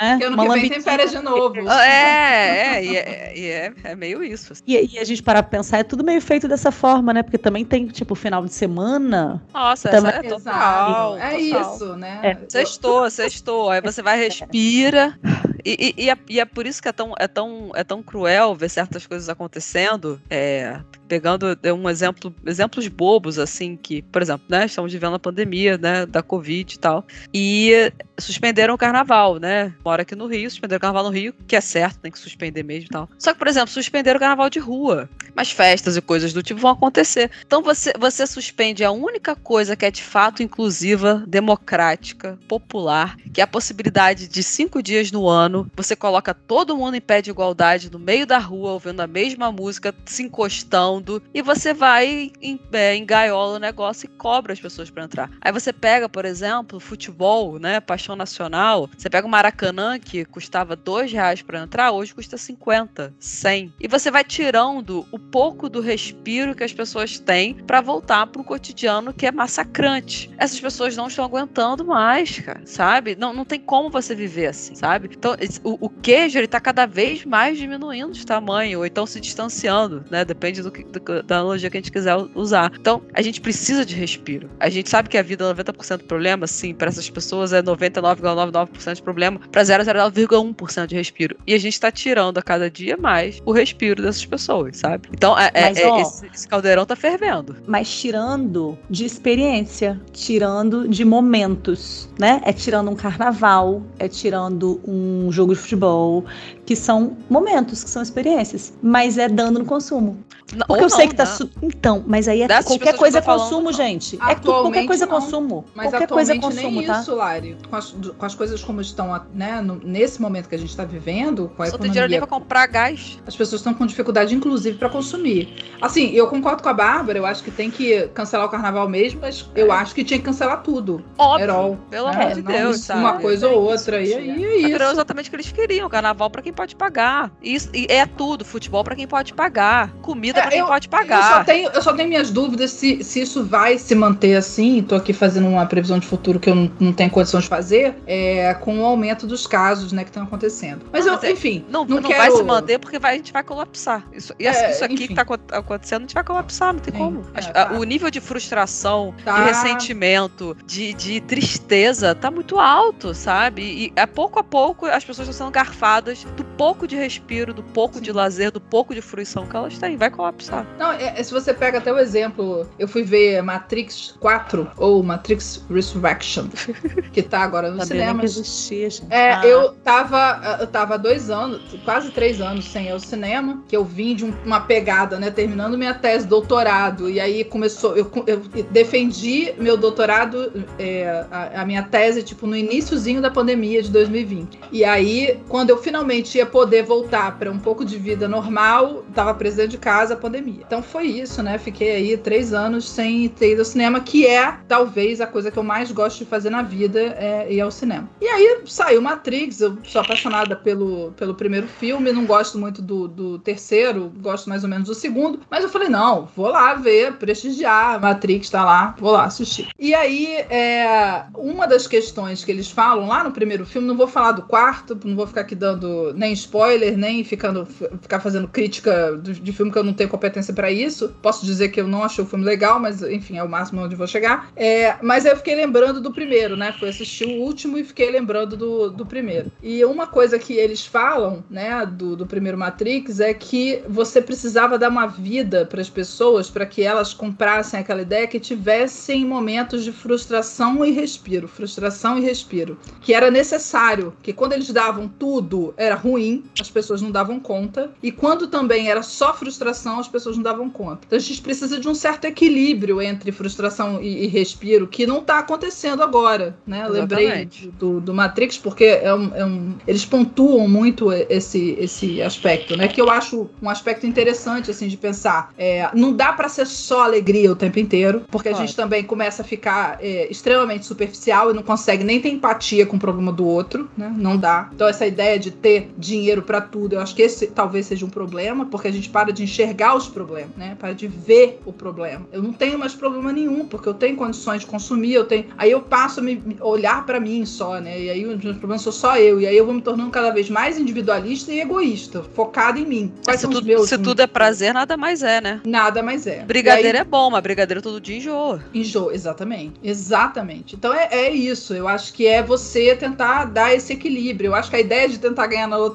[SPEAKER 4] né?
[SPEAKER 3] Porque ano
[SPEAKER 4] Uma
[SPEAKER 3] que vem tem férias de novo.
[SPEAKER 2] É, é, e é, e é, é meio isso. assim.
[SPEAKER 4] E, e a gente parar pra pensar, é tudo meio feito dessa forma, né? Porque também tem, tipo, final de semana.
[SPEAKER 2] Nossa,
[SPEAKER 4] Também-
[SPEAKER 2] é
[SPEAKER 3] Exato.
[SPEAKER 2] total.
[SPEAKER 3] é
[SPEAKER 2] total.
[SPEAKER 3] isso, né?
[SPEAKER 4] É.
[SPEAKER 2] Sextou, sextou. Aí você vai, respira. E, e- e é, e é por isso que é tão, é, tão, é tão cruel ver certas coisas acontecendo. É, pegando é, um exemplo, exemplos bobos, assim, que, por exemplo, né, estamos vivendo a pandemia, né, da Covid e tal. E suspenderam o carnaval, né? Mora aqui no Rio, suspenderam o carnaval no Rio, que é certo, tem que suspender mesmo e tal. Só que, por exemplo, suspenderam o carnaval de rua. Mas festas e coisas do tipo vão acontecer. Então você, você suspende a única coisa que é de fato inclusiva, democrática, popular, que é a possibilidade de cinco dias no ano você coloca todo mundo em pé de igualdade no meio da rua, ouvindo a mesma música, se encostando, e você vai em, é, engaiola o negócio e cobra as pessoas para entrar. Aí você pega, por exemplo, futebol, né? Paixão nacional. Você pega o Maracanã, que custava dois reais para entrar, hoje custa 50, 100. E você vai tirando o pouco do respiro que as pessoas têm para voltar para um cotidiano que é massacrante. Essas pessoas não estão aguentando mais, cara, sabe? Não, não tem como você viver assim, sabe? Então, o, o queijo, ele tá cada vez mais diminuindo de tamanho, ou então se distanciando, né? Depende do que, da analogia que a gente quiser usar. Então, a gente precisa de respiro. A gente sabe que a vida é 90% do problema, sim, para essas pessoas é 99,99% de problema, para 0,01% de respiro. E a gente tá tirando a cada dia mais o respiro dessas pessoas, sabe? Então, é, é-
[SPEAKER 4] Mas,
[SPEAKER 2] é-
[SPEAKER 4] ó,
[SPEAKER 2] esse, esse caldeirão tá fervendo.
[SPEAKER 4] mas tirando de experiência, tirando de momentos, né? É tirando um carnaval, é tirando um jogo de futebol, que são momentos, que são experiências, mas é dando no consumo.
[SPEAKER 2] N-
[SPEAKER 4] Porque eu sei
[SPEAKER 2] não,
[SPEAKER 4] que tá su... então, mas aí é
[SPEAKER 2] Dessas
[SPEAKER 4] qualquer coisa é
[SPEAKER 2] falando,
[SPEAKER 4] consumo,
[SPEAKER 2] não.
[SPEAKER 4] gente. É tudo, qualquer coisa é
[SPEAKER 3] não.
[SPEAKER 4] consumo.
[SPEAKER 3] Mas
[SPEAKER 4] qualquer coisa é
[SPEAKER 3] atualmente
[SPEAKER 4] consumo,
[SPEAKER 3] nem
[SPEAKER 4] tá?
[SPEAKER 3] isso, Lari. Com as, com as coisas como estão né, no- nesse momento que a gente está vivendo, com a
[SPEAKER 2] Só tem dinheiro nem
[SPEAKER 3] economia,
[SPEAKER 2] pra comprar gás.
[SPEAKER 3] as pessoas estão com dificuldade, inclusive, para consumir. Assim, eu concordo com a Bárbara, eu acho que tem que cancelar o carnaval mesmo, mas eu acho que tinha que cancelar tudo.
[SPEAKER 2] Óbvio.
[SPEAKER 3] Herol.
[SPEAKER 2] Pelo
[SPEAKER 3] né?
[SPEAKER 2] amor de
[SPEAKER 3] Não
[SPEAKER 2] Deus,
[SPEAKER 3] isso,
[SPEAKER 2] sabe?
[SPEAKER 3] Uma coisa ou outra. E aí é
[SPEAKER 2] Virou
[SPEAKER 3] isso.
[SPEAKER 2] exatamente o que eles queriam, carnaval pra quem pode pagar. Isso, e é tudo, futebol pra quem pode pagar, comida
[SPEAKER 3] É,
[SPEAKER 2] pra quem não pode
[SPEAKER 3] Eu
[SPEAKER 2] pagar.
[SPEAKER 3] só, tenho, eu só tenho minhas dúvidas se, se isso vai se manter assim. Tô aqui fazendo uma previsão de futuro que eu não, não tenho condição de fazer, é, com o aumento dos casos né, que estão acontecendo. Mas,
[SPEAKER 2] Não,
[SPEAKER 3] eu,
[SPEAKER 2] mas é-
[SPEAKER 3] enfim,
[SPEAKER 2] Não,
[SPEAKER 3] não,
[SPEAKER 2] não,
[SPEAKER 3] quero...
[SPEAKER 2] vai se manter porque vai, a gente vai colapsar. Isso, e
[SPEAKER 3] É,
[SPEAKER 2] isso aqui
[SPEAKER 3] enfim.
[SPEAKER 2] que tá acon- acontecendo, a gente vai colapsar, não tem
[SPEAKER 3] Sim,
[SPEAKER 2] como.
[SPEAKER 3] é, tá.
[SPEAKER 2] O nível de frustração,
[SPEAKER 3] Tá.
[SPEAKER 2] de ressentimento, de, de tristeza tá muito alto, sabe? E a pouco a pouco as pessoas estão sendo garfadas do pouco de respiro, do pouco de
[SPEAKER 3] Sim.
[SPEAKER 2] lazer, do pouco de fruição que elas têm. Vai colapsar.
[SPEAKER 3] Não, é- é, se você pega até o exemplo, eu fui ver Matrix 4 ou Matrix Resurrection, que tá agora no
[SPEAKER 4] Sabia nem
[SPEAKER 3] cinema.
[SPEAKER 4] que existia, gente.
[SPEAKER 3] É,
[SPEAKER 4] Ah,
[SPEAKER 3] eu tava, eu tava há dois anos, quase três anos sem ir ao cinema, que eu vim de um- uma pegada, né, terminando minha tese, doutorado, e aí começou, eu, eu defendi meu doutorado, é, a, a minha tese, tipo, no iníciozinho da pandemia de 2020. E aí, quando eu finalmente ia poder voltar para um pouco de vida normal, tava preso dentro de casa a pandemia. Então foi isso, né, fiquei aí três anos sem ter ido ao cinema, que é, talvez, a coisa que eu mais gosto de fazer na vida, é ir ao cinema. E aí saiu Matrix, eu sou apaixonada pelo, pelo primeiro filme, não gosto muito do, do terceiro, gosto mais ou menos do segundo, mas eu falei, não, vou lá ver, prestigiar, Matrix tá lá, vou lá assistir. E aí, é, uma das questões que eles falam lá no primeiro filme, não vou falar do quarto, não vou ficar aqui dando nem spoiler, nem ficando, ficar fazendo crítica de, filme que eu não tenho competência pra isso. Posso dizer que eu não achei o filme legal, mas enfim, é o máximo onde vou chegar. É, mas eu fiquei lembrando do primeiro, né? Fui assistir o último e fiquei lembrando do, do primeiro. E uma coisa que eles falam, né, do, do primeiro Matrix é que você precisava dar uma vida para as pessoas para que elas comprassem aquela ideia que tivessem momentos de frustração e respiro, frustração e respiro, que era necessário, que quando eles davam tudo era ruim, as pessoas não davam conta, e quando também era só frustração, as pessoas não davam conta. Então a gente precisa de um certo equilíbrio entre frustração e, e respiro, que não está acontecendo agora, né? Eu Lembrei do, do Matrix porque é um, é um- eles pontuam muito esse, esse aspecto, né? Que eu acho um aspecto interessante assim de pensar. É, não dá para ser só alegria o tempo inteiro, porque a
[SPEAKER 2] Claro.
[SPEAKER 3] gente também começa a ficar é, extremamente superficial e não consegue nem ter empatia com o problema do outro, né? Não dá. Então essa ideia de ter dinheiro para tudo, eu acho que esse talvez seja um problema, porque a gente para de enxergar os problemas, né? Para de ver o problema. Eu não tenho mais problema nenhum, porque eu tenho condições de consumir, eu tenho. Aí eu passo a me olhar para mim só, né? E aí os meus problemas sou só eu. E aí eu vou me tornando cada vez mais individualista e egoísta, focado em mim. Quais
[SPEAKER 2] se
[SPEAKER 3] são
[SPEAKER 2] tudo,
[SPEAKER 3] meus?
[SPEAKER 2] se tudo é prazer, nada mais é, né?
[SPEAKER 3] Nada mais é.
[SPEAKER 2] Brigadeiro
[SPEAKER 3] aí,
[SPEAKER 2] é bom, mas brigadeiro todo dia enjoa.
[SPEAKER 3] Enjoo, exatamente. Exatamente. Então é, é isso. Eu acho que é você tentar dar esse equilíbrio. Eu acho que a ideia de tentar ganhar na loteria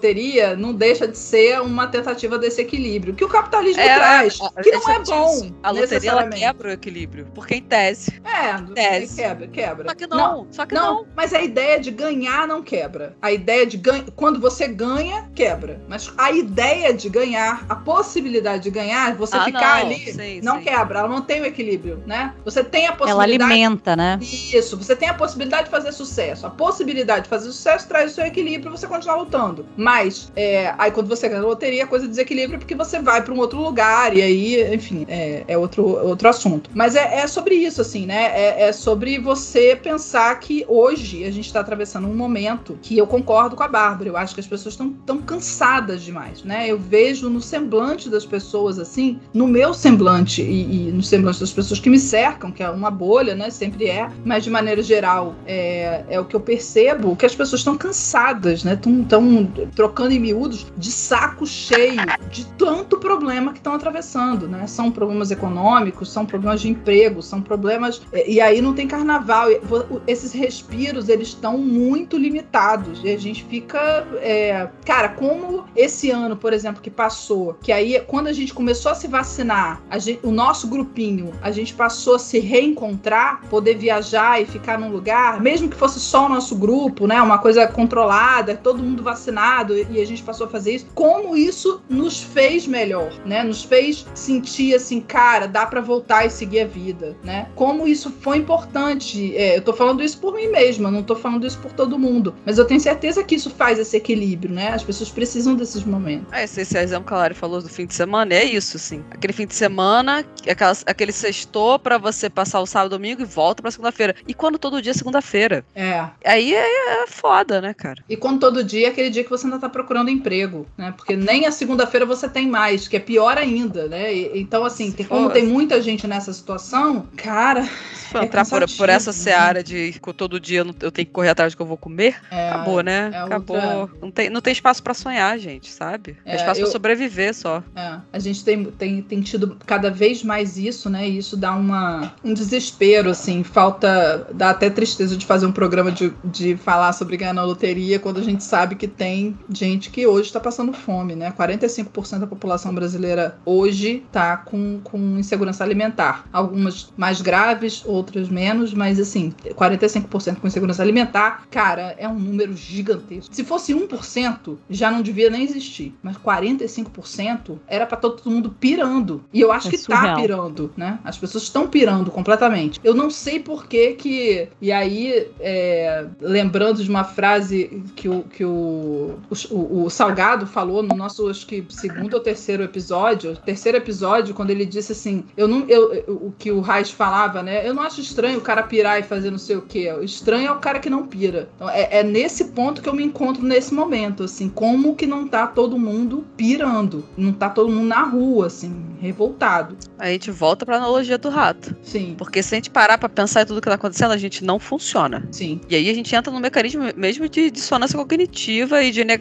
[SPEAKER 3] não deixa de ser uma tentativa desse equilíbrio. Que o capitalismo
[SPEAKER 2] É,
[SPEAKER 3] traz.
[SPEAKER 2] é,
[SPEAKER 3] que não é bom.
[SPEAKER 2] A loteria ela quebra o equilíbrio. Porque em tese.
[SPEAKER 3] É,
[SPEAKER 2] Tese.
[SPEAKER 3] quebra, quebra.
[SPEAKER 2] Só que não. Só que
[SPEAKER 3] Não,
[SPEAKER 2] não.
[SPEAKER 3] mas a ideia de ganhar não quebra. A ideia de ganhar. Quando você ganha, quebra. Mas a ideia de ganhar, a possibilidade de ganhar, você
[SPEAKER 2] Ah,
[SPEAKER 3] ficar
[SPEAKER 2] não.
[SPEAKER 3] ali,
[SPEAKER 2] Sim,
[SPEAKER 3] não
[SPEAKER 2] sim.
[SPEAKER 3] quebra. Ela mantém o equilíbrio, né? Você tem a
[SPEAKER 1] Ela
[SPEAKER 3] possibilidade.
[SPEAKER 1] alimenta, né?
[SPEAKER 3] Isso, você tem a possibilidade de fazer sucesso. A possibilidade de fazer sucesso traz o seu equilíbrio e você continua lutando. Mas, é, aí quando você ganha na loteria, a coisa desequilibra porque você vai para um outro lugar e aí, enfim, é, é outro, outro assunto. Mas é, é sobre isso, assim, né? É, é sobre você pensar que hoje a gente está atravessando um momento que eu concordo com a Bárbara. Eu acho que as pessoas estão tão cansadas demais, né? Eu vejo no semblante das pessoas, assim, no meu semblante e, e no semblante das pessoas que me cercam, que é uma bolha, né? Sempre é, mas de maneira geral é, é o que eu percebo, que as pessoas estão cansadas, né? Estão trocando em miúdos de saco cheio de tanto problema que estão atravessando, né? São problemas econômicos, são problemas de emprego, são problemas. é, E aí não tem carnaval. Esses respiros, eles estão muito limitados. E a gente fica. é, Cara, como esse ano, por exemplo, que passou, que aí quando a gente começou a se vacinar, a gente- o nosso grupinho, a gente passou a se reencontrar, poder viajar e ficar num lugar, mesmo que fosse só o nosso grupo, né? Uma coisa controlada, todo mundo vacinado, e a gente passou a fazer isso. Como isso nos fez melhor, né? Nos fez sentir assim, cara, dá pra voltar e seguir a vida, né? Como isso foi importante. É, eu tô falando isso por mim mesma, não tô falando isso por todo mundo. Mas eu tenho certeza que isso faz esse equilíbrio, né? As pessoas precisam desses momentos.
[SPEAKER 2] É, esse, esse exemplo que a Lari falou do fim de semana é isso, assim. Aquele fim de semana, aquele sextou pra você passar o sábado domingo e volta pra segunda-feira. E quando todo dia é segunda-feira?
[SPEAKER 3] É.
[SPEAKER 2] Aí é, é foda, né, cara?
[SPEAKER 3] E quando todo dia é aquele dia que você ainda tá procurando emprego, né? Porque nem a segunda-feira você tem mais, que é pior ainda. né? E- então, assim, tem, como tem muita gente nessa situação, cara,
[SPEAKER 2] Se for
[SPEAKER 3] É
[SPEAKER 2] entrar por, por essa
[SPEAKER 3] cansativo,
[SPEAKER 2] seara de todo dia eu tenho que correr atrás do que eu vou comer,
[SPEAKER 3] é,
[SPEAKER 2] acabou, né?
[SPEAKER 3] é
[SPEAKER 2] acabou.
[SPEAKER 3] outra-
[SPEAKER 2] Não, tem, não tem espaço pra sonhar, gente, sabe? Tem
[SPEAKER 3] É,
[SPEAKER 2] espaço
[SPEAKER 3] eu-
[SPEAKER 2] pra sobreviver só.
[SPEAKER 3] É, a gente tem, tem, tem tido cada vez mais isso, né? E isso dá uma, um desespero, assim. Falta. Dá até tristeza de fazer um programa de, de falar sobre ganhar na loteria quando a gente sabe que tem gente que hoje está passando fome, né? 45% da população brasileira hoje tá com, com insegurança alimentar. Algumas mais graves, outras menos, mas assim, 45% com insegurança alimentar, cara, é um número gigantesco. Se fosse 1%, já não devia nem existir. Mas 45% era pra todo mundo pirando. E eu acho
[SPEAKER 4] É
[SPEAKER 3] que
[SPEAKER 4] surreal.
[SPEAKER 3] tá pirando, né? As pessoas estão pirando completamente. Eu não sei por que que. E aí, é, lembrando de uma frase que o, que o, o, o Salgado falou no nosso, acho que, segundo ou terceiro episódio, terceiro episódio, quando ele disse assim: eu não. Eu, eu- o que o Reis falava, né? Eu não acho estranho o cara pirar e fazer não sei o quê. O estranho é o cara que não pira. Então, é, é nesse ponto que eu me encontro nesse momento, assim, como que não tá todo mundo pirando? Não tá todo mundo na rua, assim, revoltado.
[SPEAKER 2] Aí a gente volta pra analogia do rato.
[SPEAKER 3] Sim,
[SPEAKER 2] Porque se a gente parar pra pensar em tudo que tá acontecendo, a gente não funciona.
[SPEAKER 3] sim.
[SPEAKER 2] E aí a gente entra no mecanismo mesmo de dissonância cognitiva e de negação.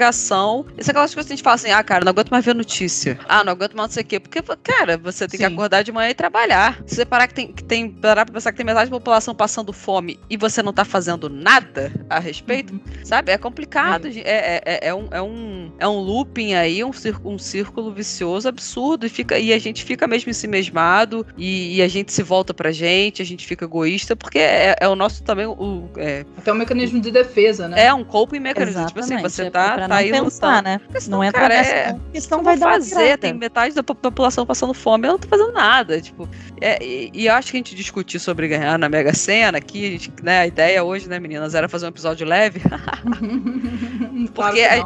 [SPEAKER 2] Isso é aquelas coisas que a gente fala assim, ah, cara, não aguento mais ver notícia. Ah, não aguento mais não sei o quê. Porque, cara, você tem que
[SPEAKER 3] Sim.
[SPEAKER 2] acordar de manhã e trabalhar. Se você parar que tem, que tem parar pra pensar que tem metade da população passando fome e você não tá fazendo nada a respeito, sabe? É complicado. gente. É, é, é, um, é, um, é um looping aí, um círculo, um círculo vicioso absurdo. E, fica, e a gente fica mesmo em si mesmado e, e a gente se volta pra gente, a gente fica egoísta, porque é, é o nosso também. O, é,
[SPEAKER 3] Até um mecanismo de defesa, né?
[SPEAKER 2] é um coping mecanismo. Tipo assim,
[SPEAKER 4] Exatamente,
[SPEAKER 2] você
[SPEAKER 4] é
[SPEAKER 2] tá,
[SPEAKER 4] pra
[SPEAKER 2] tá
[SPEAKER 4] não pensar, né?
[SPEAKER 2] Porque senão,
[SPEAKER 4] Não entra
[SPEAKER 2] cara,
[SPEAKER 4] nessa
[SPEAKER 2] é,
[SPEAKER 4] não vai dar
[SPEAKER 2] fazer, tem metade da po- população passando fome, eu não tô fazendo nada, tipo, é, e, e eu acho que a gente discutir sobre ganhar na Mega Sena aqui, a, gente, né, a ideia hoje, né, meninas, era fazer um episódio leve,
[SPEAKER 3] Claro
[SPEAKER 2] porque
[SPEAKER 3] que
[SPEAKER 2] a, a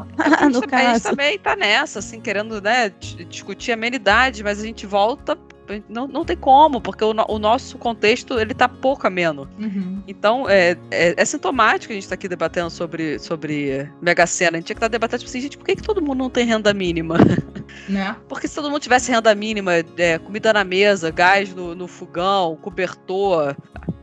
[SPEAKER 2] gente, a gente também tá nessa, assim, querendo, né, di- discutir amenidade, mas a gente volta, não, não tem como, porque o, o nosso contexto, ele tá pouco ameno.
[SPEAKER 3] Uhum.
[SPEAKER 2] Então, é, é, é sintomático a gente estar aqui debatendo sobre, sobre Mega Sena. A gente tinha que estar debatendo, tipo assim, gente, por que, que todo mundo não tem renda mínima?
[SPEAKER 3] Né?
[SPEAKER 2] Porque se todo mundo tivesse renda mínima, é, comida na mesa, gás no, no fogão, cobertor,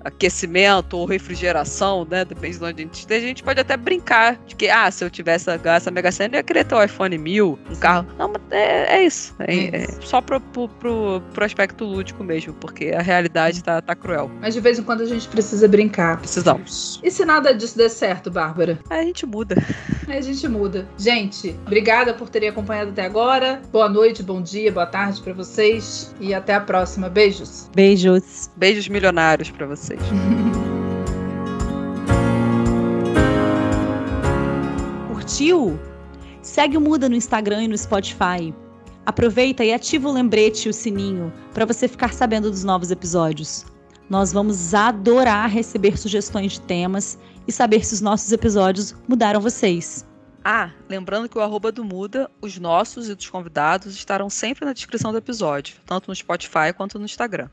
[SPEAKER 2] aquecimento ou refrigeração, né? Depende de onde a gente esteja, a gente pode até brincar de que, ah, se eu tivesse essa, Mega Sena, eu ia querer ter um iPhone 1000, um carro. Não, mas é, é isso. É,
[SPEAKER 3] É
[SPEAKER 2] é
[SPEAKER 3] isso.
[SPEAKER 2] só pro, pro, pro, pro aspecto lúdico mesmo, porque a realidade tá, tá cruel.
[SPEAKER 3] Mas de vez em quando a gente precisa brincar.
[SPEAKER 2] Precisamos.
[SPEAKER 3] E se nada disso der certo, Bárbara?
[SPEAKER 2] Aí a gente muda.
[SPEAKER 3] Aí a gente muda. Gente, obrigada por terem acompanhado até agora. Boa noite, bom dia, boa tarde pra vocês. E até a próxima. Beijos.
[SPEAKER 4] Beijos.
[SPEAKER 2] Beijos milionários pra vocês.
[SPEAKER 4] Curtiu? Segue o Muda no Instagram e no Spotify. Aproveita e ativa o lembrete e o sininho para você ficar sabendo dos novos episódios. Nós vamos adorar receber sugestões de temas e saber se os nossos episódios mudaram vocês.
[SPEAKER 2] Ah, lembrando que o arroba do Muda, os nossos e dos convidados estarão sempre na descrição do episódio, tanto no Spotify quanto no Instagram.